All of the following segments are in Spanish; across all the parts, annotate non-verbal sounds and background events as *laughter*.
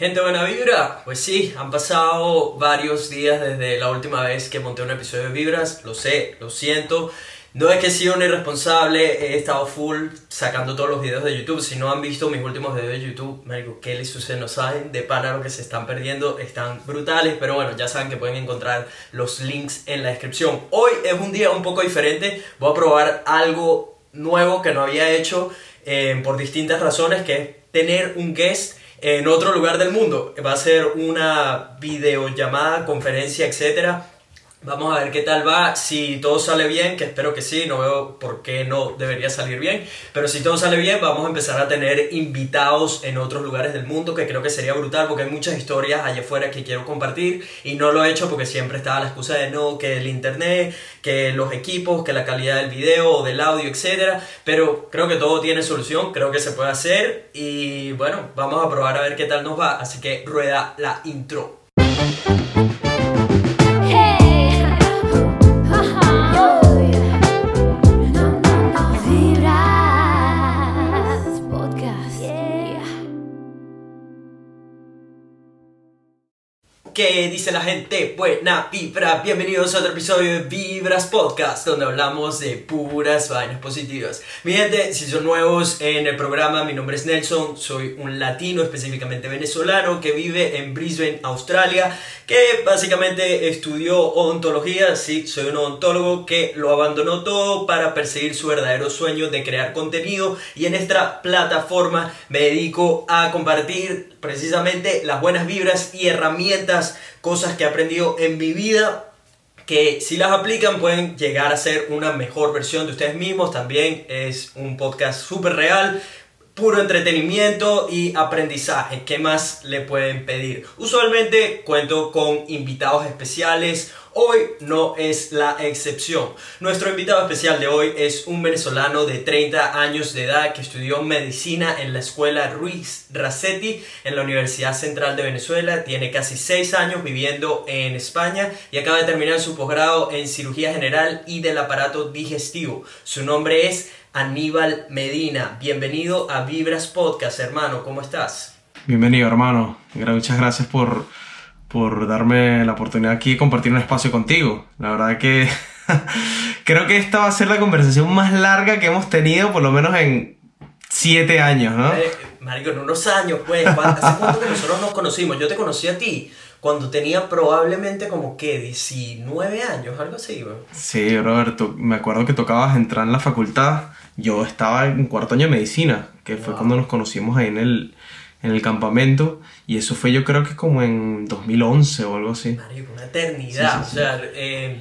Gente buena vibra, pues sí, han pasado varios días desde la última vez que monté un episodio de Vibras, lo sé, lo siento. No es que sido un irresponsable, he estado full sacando todos los videos de YouTube. Si no han visto mis últimos videos de YouTube, me digo, ¿qué les sucede? No saben de pana lo que se están perdiendo, están brutales. Pero bueno, ya saben que pueden encontrar los links en la descripción. Hoy es un día un poco diferente, voy a probar algo nuevo que no había hecho eh, por distintas razones, que es tener un guest en otro lugar del mundo. Va a ser una videollamada, conferencia, etcétera Vamos a ver qué tal va, si todo sale bien, que espero que sí, no veo por qué no debería salir bien, pero si todo sale bien vamos a empezar a tener invitados en otros lugares del mundo, que creo que sería brutal porque hay muchas historias allá afuera que quiero compartir y no lo he hecho porque siempre estaba la excusa de no, que el internet, que los equipos, que la calidad del video o del audio, etc. Pero creo que todo tiene solución, creo que se puede hacer y bueno, vamos a probar a ver qué tal nos va, así que rueda la intro. ¿Qué dice la gente? Buena vibra, bienvenidos a otro episodio de Vibras Podcast, donde hablamos de puras vainas positivas. Mi gente, si son nuevos en el programa, mi nombre es Nelson, soy un latino, específicamente venezolano, que vive en Brisbane, Australia, que básicamente estudió odontología, sí, soy un odontólogo que lo abandonó todo para perseguir su verdadero sueño de crear contenido y en esta plataforma me dedico a compartir precisamente las buenas vibras y herramientas, cosas que he aprendido en mi vida que si las aplican pueden llegar a ser una mejor versión de ustedes mismos. También es un podcast súper real, puro entretenimiento y aprendizaje. ¿Qué más le pueden pedir? Usualmente cuento con invitados especiales Hoy no es la excepción. Nuestro invitado especial de hoy es un venezolano de 30 años de edad que estudió medicina en la escuela Ruiz Racetti en la Universidad Central de Venezuela. Tiene casi 6 años viviendo en España y acaba de terminar su posgrado en cirugía general y del aparato digestivo. Su nombre es Aníbal Medina. Bienvenido a Vibras Podcast, hermano. ¿Cómo estás? Bienvenido, hermano. Muchas gracias por por darme la oportunidad aquí de compartir un espacio contigo. La verdad que *laughs* creo que esta va a ser la conversación más larga que hemos tenido, por lo menos en siete años, ¿no? Eh, marico, en unos años, pues. ¿Hace cuánto que nosotros nos conocimos? Yo te conocí a ti cuando tenía probablemente como que 19 años, algo así, güey. Sí, Roberto, me acuerdo que tocabas entrar en la facultad. Yo estaba en cuarto año de medicina, que fue cuando nos conocimos ahí en el, en el campamento y eso fue yo creo que como en 2011 o algo así. Marico, una eternidad. o sea, eh,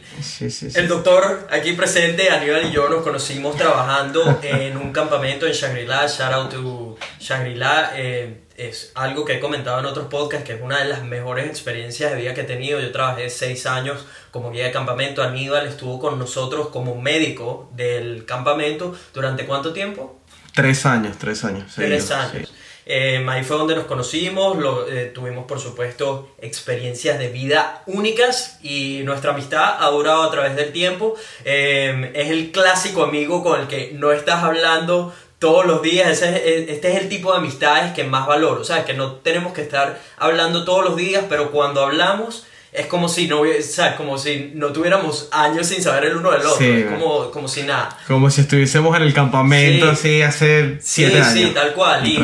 el doctor aquí presente, Aníbal y yo nos conocimos trabajando en un campamento en Shangri-La, shout out to Shangri-La. Eh, es algo que he comentado en otros podcasts, que es una de las mejores experiencias de vida que he tenido. Yo trabajé seis años como guía de campamento. Aníbal estuvo con nosotros como médico del campamento. ¿Durante cuánto tiempo? Tres años, tres años. Tres años. Eh, ahí fue donde nos conocimos, lo, eh, tuvimos por supuesto experiencias de vida únicas y nuestra amistad ha durado a través del tiempo. Eh, es el clásico amigo con el que no estás hablando todos los días. este es el tipo de amistades que más valoro. O sea, que no tenemos que estar hablando todos los días, pero cuando hablamos es como si no, como si no tuviéramos años sin saber el uno del otro, es como, como si nada. Como si estuviésemos en el campamento así hace siete años. Sí, tal cual. Y,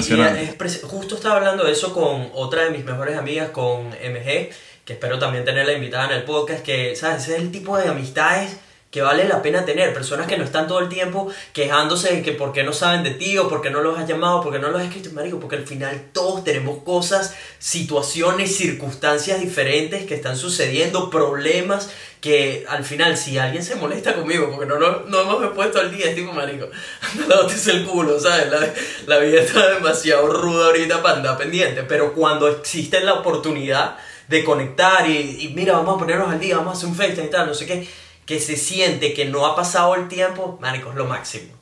justo estaba hablando de eso con otra de mis mejores amigas, con MG, que espero también tenerla invitada en el podcast, que, ¿sabes? Ese es el tipo de amistades que vale la pena tener. Personas que no están todo el tiempo quejándose de que por qué no saben de ti o por qué no los has llamado, por qué no los has escrito, marico, porque al final todos tenemos cosas, situaciones, circunstancias diferentes que están sucediendo, problemas que al final si alguien se molesta conmigo porque no, no, no hemos puesto al día, es tipo, marico, *laughs* no te el culo, ¿sabes? La, la vida está demasiado ruda ahorita para andar pendiente, pero cuando existe la oportunidad de conectar y, mira, vamos a ponernos al día, vamos a hacer un FaceTime y tal, no sé qué que se siente que no ha pasado el tiempo, marico, es lo máximo.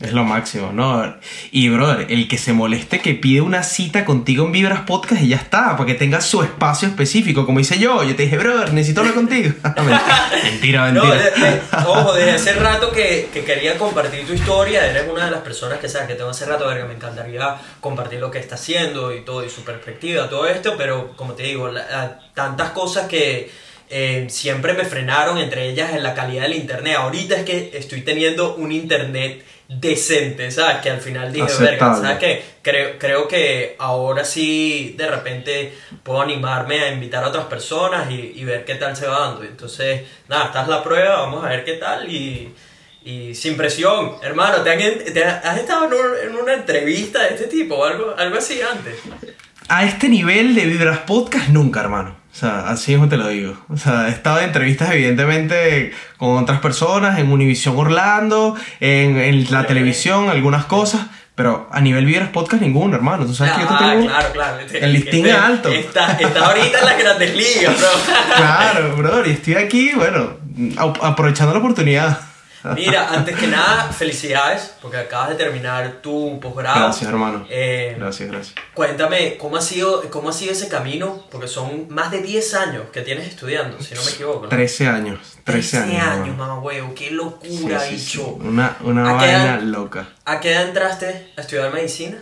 Es lo máximo, ¿no? Y, brother, el que se moleste que pide una cita contigo en Vibras Podcast y ya está, para que tenga su espacio específico, como hice yo. Yo te dije, brother, necesito hablar contigo. *laughs* mentira, *laughs* mentira. No, *laughs* ojo, desde hace rato que, que, quería compartir tu historia, eres una de las personas que sabes que tengo hace rato, que me encantaría compartir lo que está haciendo y todo, y su perspectiva, todo esto, pero como te digo, tantas cosas que eh, siempre me frenaron, entre ellas en la calidad del internet. Ahorita es que estoy teniendo un internet decente, ¿sabes? Que al final dije, verga, ¿sabes qué? Creo, creo que ahora sí de repente puedo animarme a invitar a otras personas y, ver qué tal se va dando. Entonces, nada, esta es la prueba, vamos a ver qué tal y, y sin presión. Hermano, ¿te, has estado en, una entrevista de este tipo o algo, algo así antes? A este nivel de Vibras Podcast nunca, hermano. O sea, así mismo te lo digo. O sea, he estado en entrevistas evidentemente con otras personas, en Univision Orlando, en, en la televisión, algunas cosas. Pero a nivel Vibras Podcast ninguno, hermano. Tú sabes que yo te tengo claro, claro. el listín es alto. Está, está ahorita en las grandes ligas, bro. *laughs* claro, bro. Y estoy aquí, bueno, aprovechando la oportunidad. Mira, antes que nada, felicidades, porque acabas de terminar tu posgrado. Gracias, hermano. Eh, gracias, gracias. Cuéntame, ¿cómo ha, sido, ¿cómo ha sido ese camino? Porque son más de 10 años que tienes estudiando, si no me equivoco. 13 años. 13, años. años, mamá huevo, qué locura, bicho. Una, una vaina loca. ¿A qué edad entraste a estudiar medicina?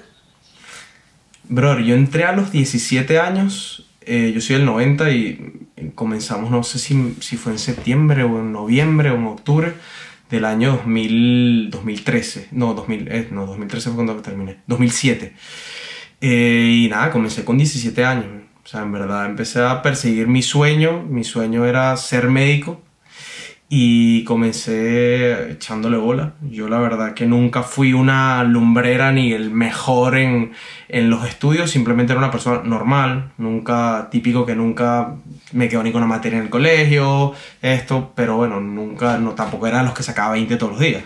Bro, yo entré a los 17 años. Eh, yo soy del 90 y comenzamos, no sé si, si fue en septiembre o en noviembre o en octubre del año 2000, 2013. No, 2000, eh, no, 2013 fue cuando terminé. 2007. Eh, y nada, comencé con 17 años. O sea, en verdad empecé a perseguir mi sueño. Mi sueño era ser médico y comencé echándole bola. Yo la verdad que nunca fui una lumbrera ni el mejor en, en, los estudios, simplemente era una persona normal, nunca típico que nunca me quedó ni con una materia en el colegio, esto, pero bueno, nunca, no, tampoco era los que sacaba 20 todos los días.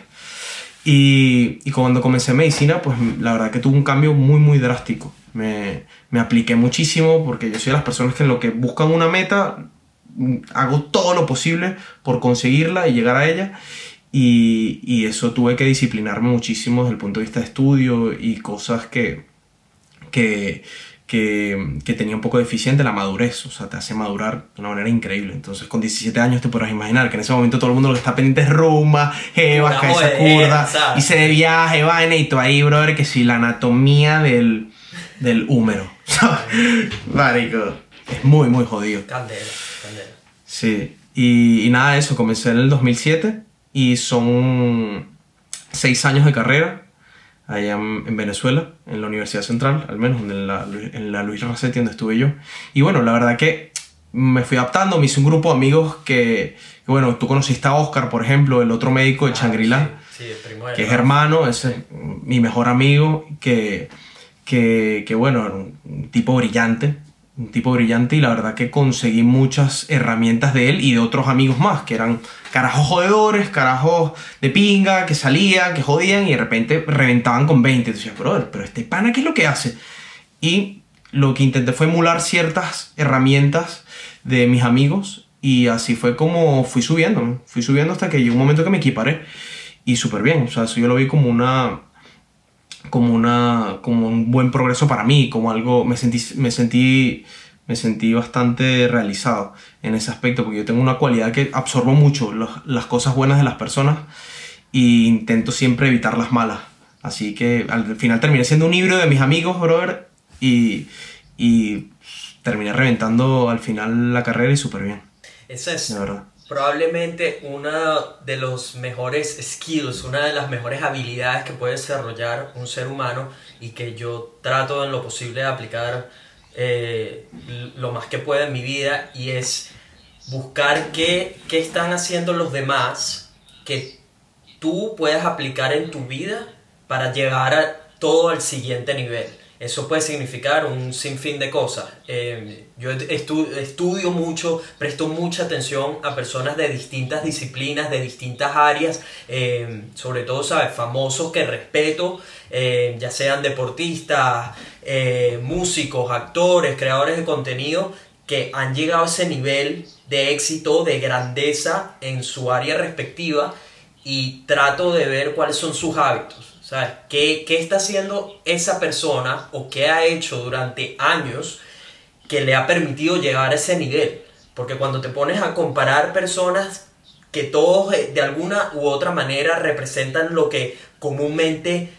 Y, y cuando comencé medicina, pues la verdad que tuvo un cambio muy, muy drástico. Me, me apliqué muchísimo porque yo soy de las personas que en lo que buscan una meta hago todo lo posible por conseguirla y llegar a ella. Y, y, eso tuve que disciplinarme muchísimo desde el punto de vista de estudio y cosas que, que, que, que, tenía un poco deficiente, la madurez, o sea, te hace madurar de una manera increíble. Entonces, con 17 años te podrás imaginar que en ese momento todo el mundo lo que está pendiente es rumba, jeva, cabeza curda, y se de viaje, vaina, y tú ahí, brother, que si la anatomía del, del húmero, *laughs* Marico, es muy, muy jodido. Candela. Sí, y, nada de eso, comencé en el 2007 y son seis años de carrera allá en, Venezuela, en la Universidad Central, al menos en la, en la Luis Racetti, donde estuve yo. Y bueno, la verdad que me fui adaptando, me hice un grupo de amigos que, bueno, tú conociste a Oscar, por ejemplo, el otro médico de Changrila, que es hermano, es mi mejor amigo, que, que, que bueno, era un tipo brillante, un tipo brillante y la verdad que conseguí muchas herramientas de él y de otros amigos más, que eran carajos jodedores, carajos de pinga, que salían, que jodían y de repente reventaban con 20. Y decías, brother, pero este pana, ¿qué es lo que hace? Y lo que intenté fue emular ciertas herramientas de mis amigos y así fue como fui subiendo, fui subiendo hasta que llegó un momento que me equiparé y súper bien, o sea, eso yo lo vi como una como, una, como un buen progreso para mí, como algo, me sentí, me sentí, me sentí bastante realizado en ese aspecto, porque yo tengo una cualidad que absorbo mucho las cosas buenas de las personas e intento siempre evitar las malas. Así que al final terminé siendo un libro de mis amigos, brother, y, y terminé reventando al final la carrera y súper bien. Eso es. Probablemente una de los mejores skills, una de las mejores habilidades que puede desarrollar un ser humano y que yo trato en lo posible de aplicar eh, lo más que pueda en mi vida y es buscar qué, qué están haciendo los demás que tú puedas aplicar en tu vida para llegar a todo al siguiente nivel. Eso puede significar un sinfín de cosas. Eh, yo estudio mucho, presto mucha atención a personas de distintas disciplinas, de distintas áreas, eh, sobre todo, ¿sabes? Famosos que respeto, eh, ya sean deportistas, músicos, actores, creadores de contenido, que han llegado a ese nivel de éxito, de grandeza en su área respectiva y trato de ver cuáles son sus hábitos ¿Sabes? ¿Qué, ¿Qué está haciendo esa persona o qué ha hecho durante años que le ha permitido llegar a ese nivel? Porque cuando te pones a comparar personas que todos eh, de alguna u otra manera representan lo que comúnmente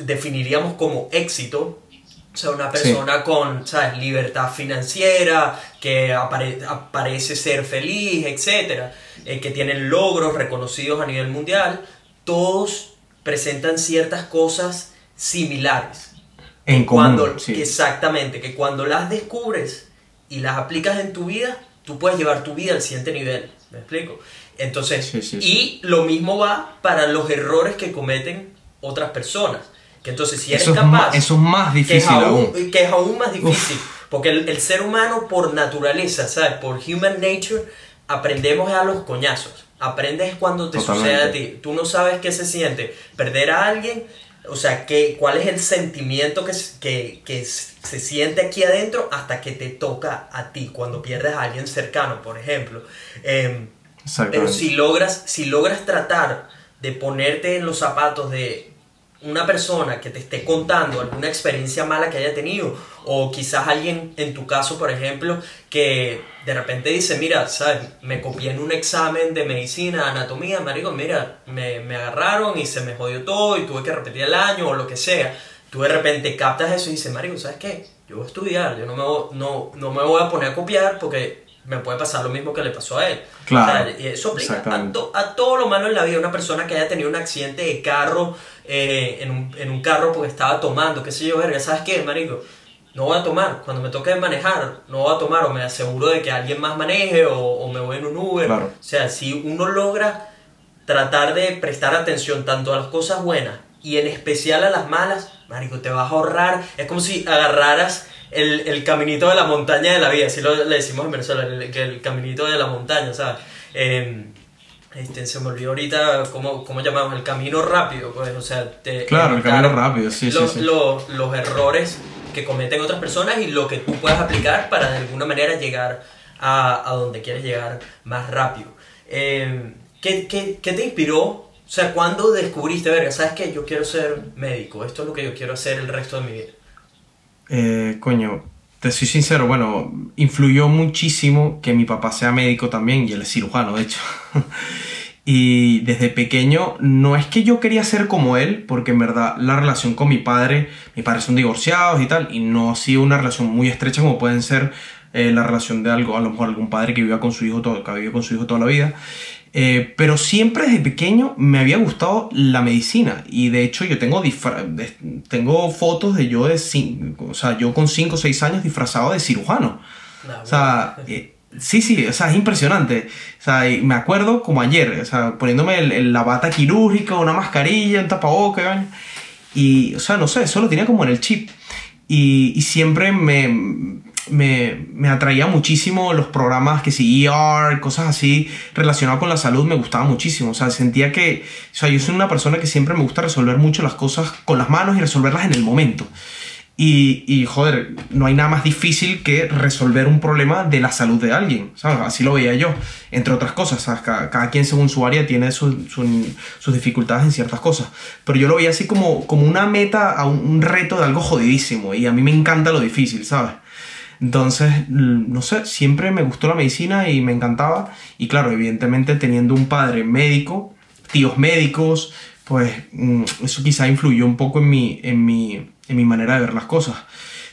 definiríamos como éxito, o sea, una persona con ¿sabes? libertad financiera, que parece ser feliz, etc., eh, que tienen logros reconocidos a nivel mundial, todos presentan ciertas cosas similares. En cuando, Exactamente, que cuando las descubres y las aplicas en tu vida, tú puedes llevar tu vida al siguiente nivel. ¿Me explico? Entonces, y lo mismo va para los errores que cometen otras personas. Que entonces, si eres eso capaz. Es eso es más difícil que es aún, Que es aún más difícil. Porque el, ser humano, por naturaleza, ¿sabes? Por human nature, aprendemos a los coñazos. Aprendes cuando te sucede a ti. Tú no sabes qué se siente perder a alguien. O sea, que, cuál es el sentimiento que, que, que se siente aquí adentro hasta que te toca a ti, cuando pierdes a alguien cercano, por ejemplo. Eh, pero si logras, si logras tratar de ponerte en los zapatos de una persona que te esté contando alguna experiencia mala que haya tenido, o quizás alguien en tu caso, por ejemplo, que de repente dice, mira, ¿sabes? Me copié en un examen de medicina, anatomía, marico, mira, me, me agarraron y se me jodió todo y tuve que repetir el año o lo que sea. Tú de repente captas eso y dices, marico, ¿sabes qué? Yo voy a estudiar, yo no me, no, no me voy a poner a copiar porque me puede pasar lo mismo que le pasó a él. Claro. y eso aplica a, a, todo lo malo en la vida. Una persona que haya tenido un accidente de carro, eh, en, un, en, un, carro porque estaba tomando, qué sé yo, verga, ¿sabes qué, marico? No voy a tomar. Cuando me toque manejar, no voy a tomar o me aseguro de que alguien más maneje o, o me voy en un Uber. O sea, si uno logra tratar de prestar atención tanto a las cosas buenas y en especial a las malas, marico, te vas a ahorrar. Es como si agarraras el, el, caminito de la montaña de la vida, así lo le decimos en Venezuela, el, el caminito de la montaña, ¿sabes? Eh, este, se me olvidó ahorita cómo, cómo llamamos, el camino rápido, pues, o sea, te, Claro, el camino rápido, sí, los, sí, sí. Los, los, errores que cometen otras personas y lo que tú puedas aplicar para de alguna manera llegar a, a donde quieres llegar más rápido. Eh, ¿qué, qué, qué, te inspiró? O sea, ¿cuándo descubriste, verga, sabes que yo quiero ser médico, esto es lo que yo quiero hacer el resto de mi vida? Eh, coño, te soy sincero, bueno, influyó muchísimo que mi papá sea médico también y él es cirujano, de hecho. *laughs* y desde pequeño no es que yo quería ser como él, porque en verdad la relación con mi padre, mi padre son divorciados y tal, y no ha sido una relación muy estrecha como pueden ser eh, la relación de algo, a lo mejor algún padre que viva con su hijo todo, que vivido con su hijo toda la vida. Eh, pero siempre desde pequeño me había gustado la medicina y de hecho yo tengo, tengo fotos de yo de o sea, yo con 5 o 6 años disfrazado de cirujano. Ah, o sea, eh, sí, sí, o sea, es impresionante. O sea, me acuerdo como ayer, o sea, poniéndome la bata quirúrgica, una mascarilla, un tapabocas, y, o sea, no sé, eso lo tenía como en el chip. Y, y siempre me, me, me, atraía muchísimo los programas que sí, ER, cosas así relacionadas con la salud, me gustaba muchísimo. O sea, sentía que, o sea, yo soy una persona que siempre me gusta resolver mucho las cosas con las manos y resolverlas en el momento. Y, y joder, no hay nada más difícil que resolver un problema de la salud de alguien, ¿sabes? Así lo veía yo, entre otras cosas, ¿sabes? Cada, cada quien según su área tiene su, su, sus dificultades en ciertas cosas. Pero yo lo veía así como, como una meta, a un, un reto de algo jodidísimo. Y a mí me encanta lo difícil, ¿sabes? Entonces, no sé, siempre me gustó la medicina y me encantaba. Y claro, evidentemente teniendo un padre médico, tíos médicos, pues mm, eso quizá influyó un poco en mi, en mi, en mi manera de ver las cosas.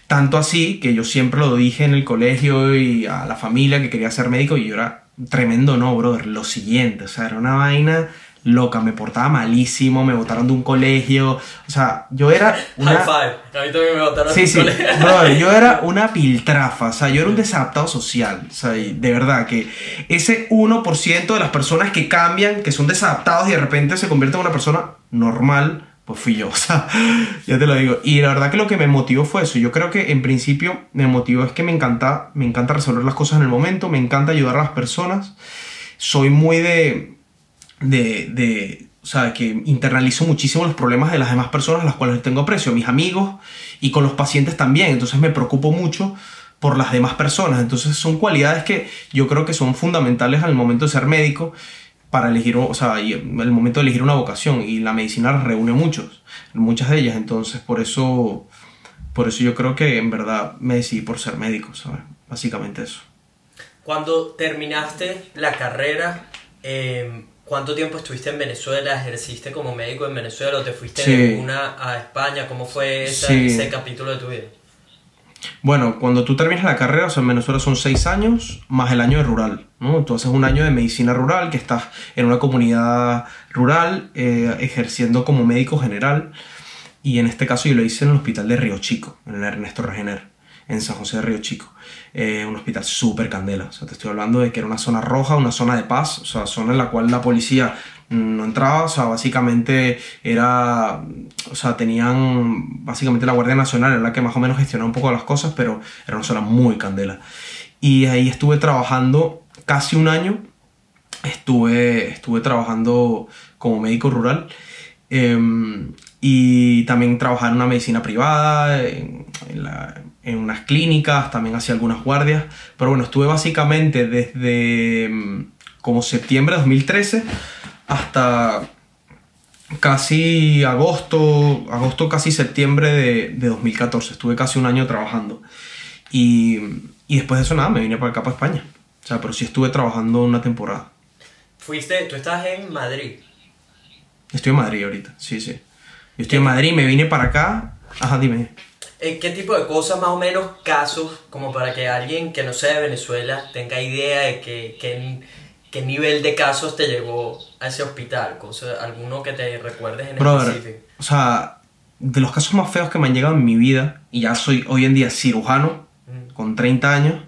Tanto así que yo siempre lo dije en el colegio y a la familia que quería ser médico y yo era tremendo, no, brother. Lo siguiente, o sea, era una vaina loca, me portaba malísimo, me botaron de un colegio, o sea, yo era una... High five, a mí también me botaron sí, de sí, un colegio. Yo *laughs* era una piltrafa, o sea, yo era un desadaptado social, o sea, de verdad que ese 1% de las personas que cambian, que son desadaptados y de repente se convierten en una persona normal, pues fui yo, *laughs* o sea, ya te lo digo. Y la verdad que lo que me motivó fue eso. Yo creo que en principio me motivó es que me encanta, me encanta resolver las cosas en el momento, me encanta ayudar a las personas. Soy muy de, de, de, o sea, que internalizo muchísimo los problemas de las demás personas a las cuales tengo aprecio, mis amigos y con los pacientes también. Entonces me preocupo mucho por las demás personas. Entonces son cualidades que yo creo que son fundamentales al momento de ser médico para elegir, o sea, el momento de elegir una vocación y la medicina reúne muchos, muchas de ellas, entonces por eso, por eso yo creo que en verdad me decidí por ser médico, ¿sabes? Básicamente eso. Cuando terminaste la carrera, em, ¿cuánto tiempo estuviste en Venezuela? ¿Ejerciste como médico en Venezuela o te fuiste de una a España? ¿Cómo fue ese capítulo de tu vida? Bueno, cuando tú terminas la carrera, o sea, en Venezuela son seis años más el año de rural, ¿no? Entonces un año de medicina rural, que estás en una comunidad rural eh, ejerciendo como médico general. Y en este caso yo lo hice en el hospital de Río Chico, en el Ernesto Regener, en San José de Río Chico. Eh, un hospital súper candela. O sea, te estoy hablando de que era una zona roja, una zona de paz, o sea, zona en la cual la policía no entraba, o sea, básicamente era, o sea, tenían, básicamente la Guardia Nacional era la que más o menos gestionaba un poco las cosas, pero era una zona muy candela. Y ahí estuve trabajando casi un año, estuve, estuve trabajando como médico rural em, y también trabajaba en una medicina privada, en, en unas clínicas, también hacía algunas guardias, pero bueno, estuve básicamente desde em, como septiembre de 2013 hasta casi agosto, agosto casi septiembre de, 2014. Estuve casi un año trabajando. Y, después de eso nada, me vine para acá, para España. O sea, pero sí estuve trabajando una temporada. Fuiste, tú estás en Madrid. Estoy en Madrid ahorita, sí, sí. Yo estoy en Madrid, me vine para acá. Ajá, dime. ¿Qué tipo de cosas, más o menos, casos, como para que alguien que no sea de Venezuela tenga idea de que, que ¿Qué nivel de casos te llevó a ese hospital? ¿Alguno que te recuerdes en específico? O sea, de los casos más feos que me han llegado en mi vida, y ya soy hoy en día cirujano, mm. con 30 años,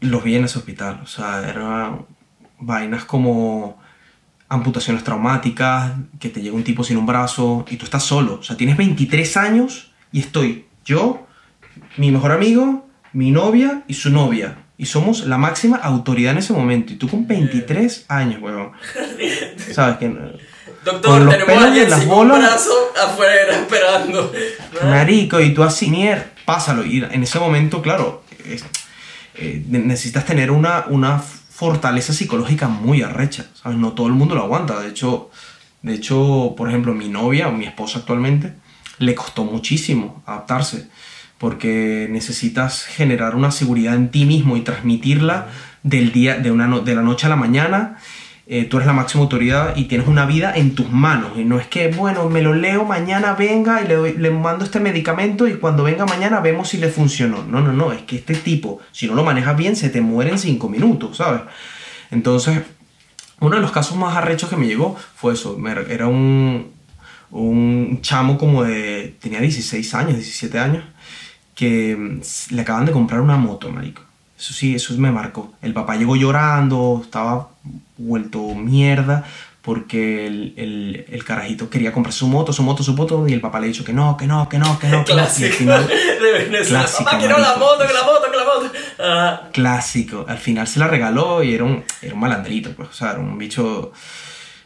los vi en ese hospital. O sea, eran vainas como amputaciones traumáticas, que te llega un tipo sin un brazo y tú estás solo. O sea, tienes 23 años y estoy yo, mi mejor amigo, mi novia y su novia y somos la máxima autoridad en ese momento. Y tú con 23 años, weón. ¿Sabes qué? Doctor, tenemos a alguien sin un brazo afuera esperando. Marico, y tú así, mier, pásalo. Y en ese momento, claro, eh, necesitas tener una, una fortaleza psicológica muy arrecha. ¿Sabes? No todo el mundo lo aguanta. De hecho, de hecho, por ejemplo, mi novia o mi esposa actualmente le costó muchísimo adaptarse porque necesitas generar una seguridad en ti mismo y transmitirla del día, de, una de la noche a la mañana. Eh, tú eres la máxima autoridad y tienes una vida en tus manos. Y no es que, bueno, me lo leo, mañana venga y le, le mando este medicamento y cuando venga mañana vemos si le funcionó. No, no, no, es que este tipo, si no lo manejas bien, se te muere en cinco minutos, ¿sabes? Entonces, uno de los casos más arrechos que me llegó fue eso. Era un, un chamo como de, tenía 16 años, 17 años que mm, le acaban de comprar una moto, marico. Eso sí, eso me marcó. El papá llegó llorando, estaba vuelto mierda porque el, el, carajito quería comprar su moto, su moto, su moto, y el papá le ha dicho que no, que no, que no, que no. Clásico. Y al final, *laughs* de Clásico, papá, que no la moto, que la moto, que la moto. Ah. Clásico. Al final se la regaló y era un, era un malandrito, pues, o sea, era un bicho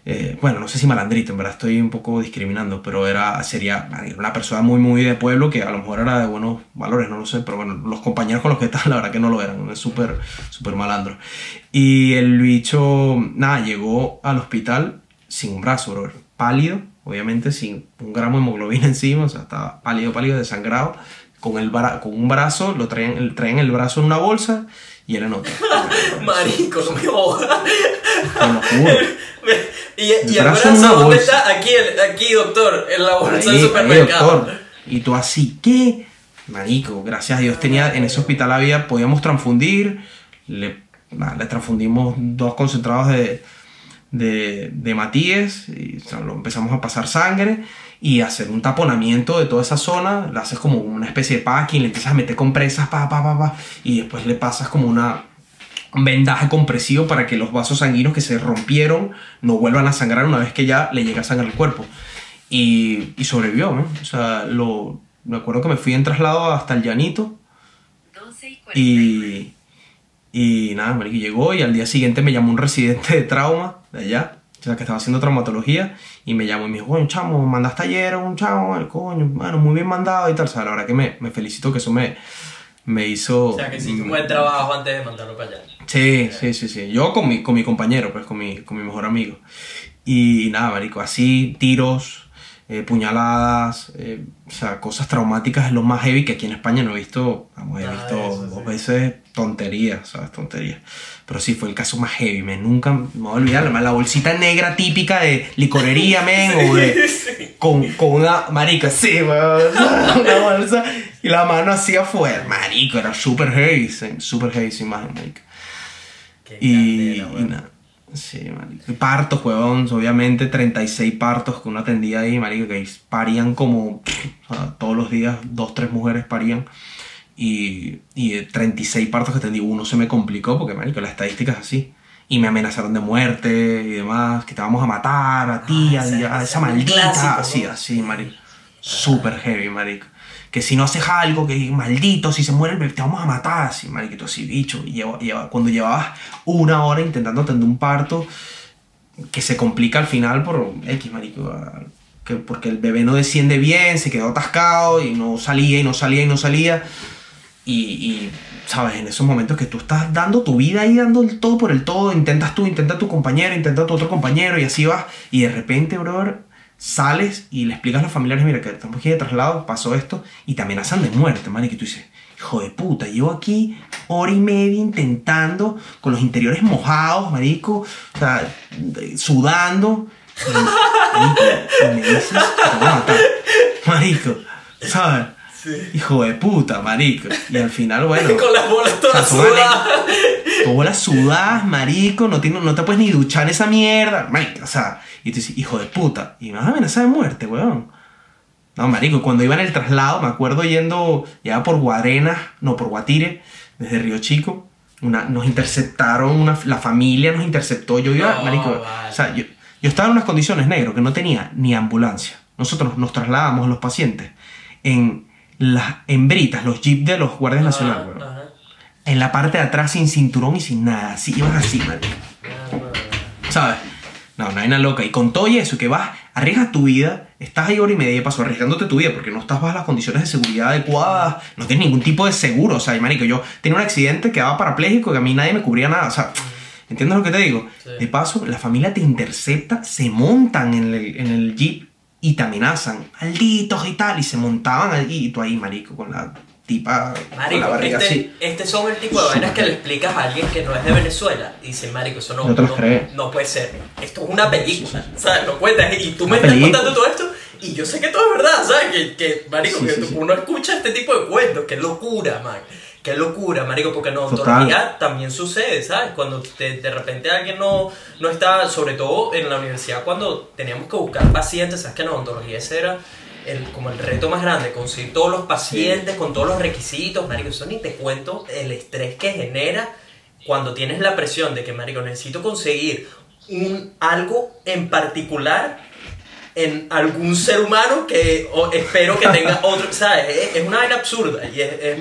eh, bueno, no sé si malandrito, en verdad estoy un poco discriminando, pero era, sería una persona muy, muy de pueblo que a lo mejor era de buenos valores, no lo sé, pero bueno, los compañeros con los que *laughs* estaban, la verdad que no lo eran, es súper, súper malandro. Y el bicho, nada, llegó al hospital sin un brazo, bro, pálido, obviamente, sin un gramo de hemoglobina *laughs* encima, o sea, estaba pálido, pálido, desangrado, con, el con un brazo, lo traían, traían el brazo en una bolsa y él en otra. *laughs* Marico, no me jodas. *laughs* y el brazo, ¿dónde está? Aquí, aquí, doctor, en la bolsa del supermercado. Y tú así, ¿qué? Marico, gracias a Dios tenía, en ese hospital había, podíamos transfundir, le, le transfundimos dos concentrados de, de, de Matías, y lo empezamos a pasar sangre y hacer un taponamiento de toda esa zona, le haces como una especie de packing, le empiezas a meter compresas, pa, pa, pa, pa, y después le pasas como una, un vendaje compresivo para que los vasos sanguíneos que se rompieron no vuelvan a sangrar una vez que ya le llega sangre al cuerpo. Y, y sobrevivió, ¿no? O sea, lo, me acuerdo que me fui en traslado hasta el llanito. Y, y nada, me llegó y al día siguiente me llamó un residente de trauma de allá o sea, que estaba haciendo traumatología y me llamó y me dijo, bueno, chamo, mandaste ayer un chamo, el coño, bueno, muy bien mandado y tal. O sea, la verdad que me, me felicito que eso me, me hizo... O sea, que hiciste un buen trabajo antes de mandarlo para allá. Sí, sí, sí, sí. Yo con mi, con mi compañero, pues, con mi, con mi mejor amigo. Y, nada, marico, así, tiros, eh, puñaladas, eh, o sea, cosas traumáticas es lo más heavy que aquí en España no he visto, vamos, he Nada visto eso, dos sí. veces tonterías, ¿sabes? Tonterías. Pero sí, fue el caso más heavy, me nunca me voy a olvidar, la, la bolsita negra típica de licorería, men, o de... *laughs* Con, con una marica, sí, *laughs* una bolsa y la mano así afuera, marico, era súper heavy, sí, súper heavy esa imagen, marica. Qué Y, candela, y weón. nada. Sí, marico. Partos, huevón, obviamente 36 partos que uno atendía ahí, marico, que parían como o sea, todos los días, dos, tres mujeres parían. Y, y de 36 partos que atendí, uno se me complicó porque, marico, la estadística es así. Y me amenazaron de muerte y demás, que te vamos a matar a ti, Ah, a, ese- a esa maldita. clásico, así, así, marico. Súper heavy, marico. Que si no haces algo, que maldito, si se muere el te vamos a matar, así, mariquito, así, bicho. Y cuando llevabas una hora intentando atender un parto, que se complica al final por X, marico. Que porque el bebé no desciende bien, se quedó atascado y no salía y no salía y no salía. Y, y, ¿sabes? En esos momentos que tú estás dando tu vida ahí, dando el todo por el todo, intentas tú, intenta tu compañero, intenta tu otro compañero y así vas. Y de repente, brother, sales y le explicas a los familiares, mira, que estamos aquí de traslado, pasó esto, y te amenazan de muerte, man. Y tú dices, hijo de puta, llevo aquí hora y media intentando, con los interiores mojados, marico, o sea, sudando. Marico, me dices, te voy a matar. Marico, ¿sabes? Hijo de puta, marico. Y al final, bueno. *laughs* Con las bolas todas sudadas. Todas las sudadas, marico, no, tiene- no te puedes ni duchar en esa mierda, marico, o sea, y tú dices, hijo de puta, y me vas a amenazar de muerte, weón. No, marico, cuando iba en el traslado, me acuerdo yendo ya por Guarenas, no, por Guatire, desde Río Chico, una, nos interceptaron, una, la familia nos interceptó, yo iba, No, marico, vale. o sea, yo, yo estaba en unas condiciones negro, que no tenía ni ambulancia. Nosotros nos trasladamos los pacientes en las hembritas, los jeeps de los guardias nacionales, weón. En la parte de atrás sin cinturón y sin nada. Así, ibas así, marico. ¿Sabes? No, no hay nada loca. Y con todo y eso, que vas, arriesgas tu vida, estás ahí hora y media paso arriesgándote tu vida porque no estás bajo las condiciones de seguridad adecuadas, no tienes ningún tipo de seguro. O sea, y, marico, yo tenía un accidente, quedaba parapléjico y a mí nadie me cubría nada. O sea, ¿entiendes lo que te digo? Sí. De paso, la familia te intercepta, se montan en el, en el jeep y te amenazan. Malditos y tal. Y se montaban allí y tú ahí, marico, con la tipa, con la barriga este, así. este son el tipo de vainas que le explicas a alguien que no es de Venezuela. Y dice, Marico, eso no, No no, no puede ser. Esto es una película. ¿Sabes? No cuentas. Y tú me estás película. contando todo esto. Y yo sé que todo es verdad, ¿sabes? Que, que Marico, Sí, que sí, tú- sí. uno escucha este tipo de cuentos. Qué locura, man. Qué locura, Marico, porque odontología también sucede, ¿sabes? Cuando te- de repente alguien no, no está, sobre todo en la universidad, cuando teníamos que buscar pacientes, ¿sabes? Que en odontología ese era el, como el reto más grande, conseguir todos los pacientes con todos los requisitos, Marico, eso ni te cuento el estrés que genera cuando tienes la presión de que, Marico, necesito conseguir un, algo en particular en algún ser humano que o espero que tenga otro, ¿sabes? Es, es una vaina absurda y es, es,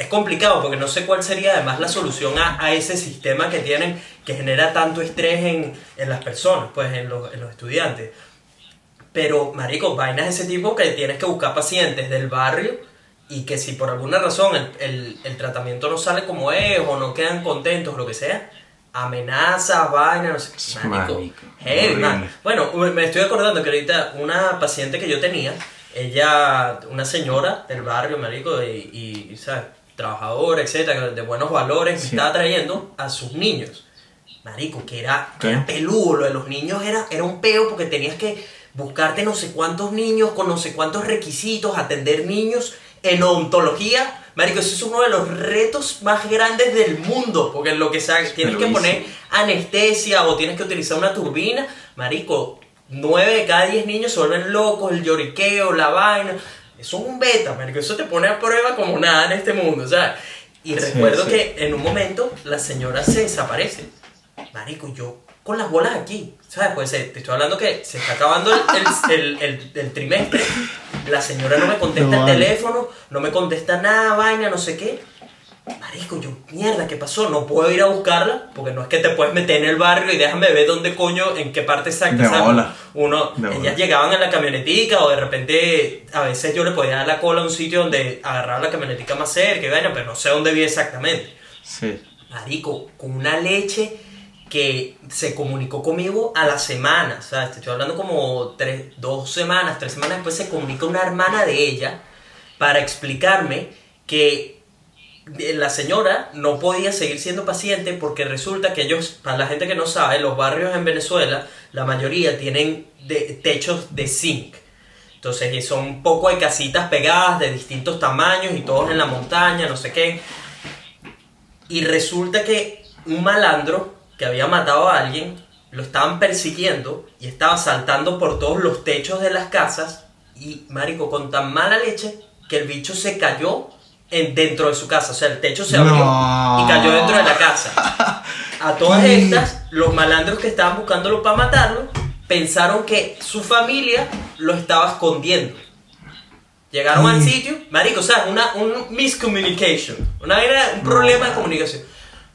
es complicado porque no sé cuál sería además la solución a, a ese sistema que tienen que genera tanto estrés en, en las personas, pues en los, en los estudiantes. Pero, marico, vainas de ese tipo que tienes que buscar pacientes del barrio y que si por alguna razón el, el, el tratamiento no sale como es o no quedan contentos o lo que sea, amenazas, vainas, no sé, marico, Marico, man. Bueno, me estoy acordando que ahorita una paciente que yo tenía, ella, una señora del barrio, marico, y, y ¿sabes? Trabajadora, etcétera, de buenos valores, me Sí. estaba trayendo a sus niños. Marico, que era, que peludo, lo de los niños era, era un peo porque tenías que buscarte no sé cuántos niños con no sé cuántos requisitos, atender niños en odontología. Marico, eso es uno de los retos más grandes del mundo, porque en lo que sea, tienes que poner anestesia o tienes que utilizar una turbina. Marico, 9 de cada 10 niños se vuelven locos, el lloriqueo, la vaina. Eso es un beta, marico. Eso te pone a prueba como nada en este mundo, ¿sabes? Y Sí, recuerdo sí. que en un momento la señora se desaparece. Marico, yo con las bolas aquí, ¿sabes? Pues eh, te estoy hablando que se está acabando el, el, el- el- trimestre. La señora no me contesta No, el teléfono, no me contesta nada, vaina, no sé qué. Marico, yo, mierda, ¿qué pasó? No puedo ir a buscarla, porque no es que te puedes meter en el barrio y déjame ver dónde coño, en qué parte exacta. De ¿sabes? bola. Uno, De bola. ellas llegaban en la camionetica o de repente a veces yo le podía dar la cola a un sitio donde agarraba la camionetica más cerca y vaina, pero no sé dónde vi exactamente. Sí. Marico, con una leche que se comunicó conmigo a la semana, o sea, estoy hablando como tres, dos semanas, tres semanas después se comunica una hermana de ella para explicarme que la señora no podía seguir siendo paciente porque resulta que ellos, para la gente que no sabe, los barrios en Venezuela, la mayoría tienen de- techos de zinc. Entonces y son un poco de casitas pegadas de distintos tamaños y todos en la montaña, no sé qué. Y resulta que un malandro que había matado a alguien lo estaban persiguiendo y estaba saltando por todos los techos de las casas y marico con tan mala leche que el bicho se cayó en, dentro de su casa, o sea, el techo se abrió No. y cayó dentro de la casa. *laughs* A todas ¿Qué? estas, los malandros que estaban buscándolo para matarlo pensaron que su familia lo estaba escondiendo. Llegaron al Mm. sitio, marico, o sea, una, un miscommunication, una un problema de comunicación.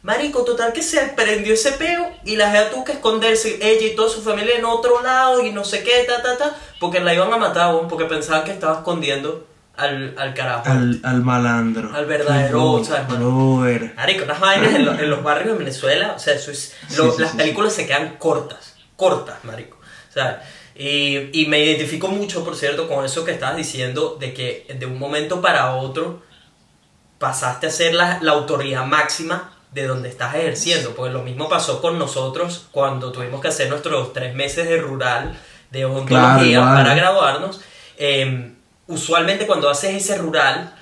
Marico, total que se prendió ese peo y la gente tuvo que esconderse, ella y toda su familia en otro lado y no sé qué, ta, ta, ta, porque la iban a matar, porque pensaban que estaba escondiendo al, al carajo. Al, al malandro. Al verdadero, Bro- ¿sabes, mano? brother. Marico, unas vainas en, lo- en los barrios de Venezuela, o sea, eso es, lo- Sí, sí, las sí, películas se quedan cortas, cortas, marico. ¿sabes? Y, y me identifico mucho, por cierto, con eso que estabas diciendo, de que de un momento para otro pasaste a ser la, la autoridad máxima de donde estás ejerciendo, porque lo mismo pasó con nosotros cuando tuvimos que hacer nuestros tres meses de rural, de odontología, igual. para graduarnos. Eh, usualmente cuando haces ese rural,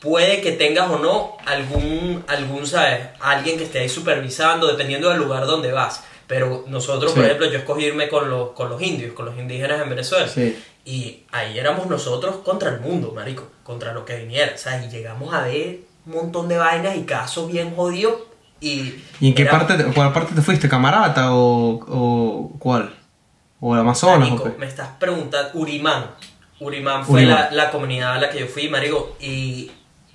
puede que tengas o no algún, algún, ¿sabes? Alguien que esté ahí supervisando, dependiendo del lugar donde vas. Pero nosotros, por Sí. ejemplo, yo escogí irme con los, con los indios, con los indígenas en Venezuela. Sí. Y ahí éramos nosotros contra el mundo, marico, contra lo que viniera. Y llegamos a ver un montón de vainas y casos bien jodidos. Y, ¿Y en qué era- parte, te- cuál parte te fuiste? ¿Camarata o, o cuál? ¿O el Amazonas Marico, o me estás preguntando, Urimán. Urimán fue Urimán. La, la comunidad a la que yo fui, marico, y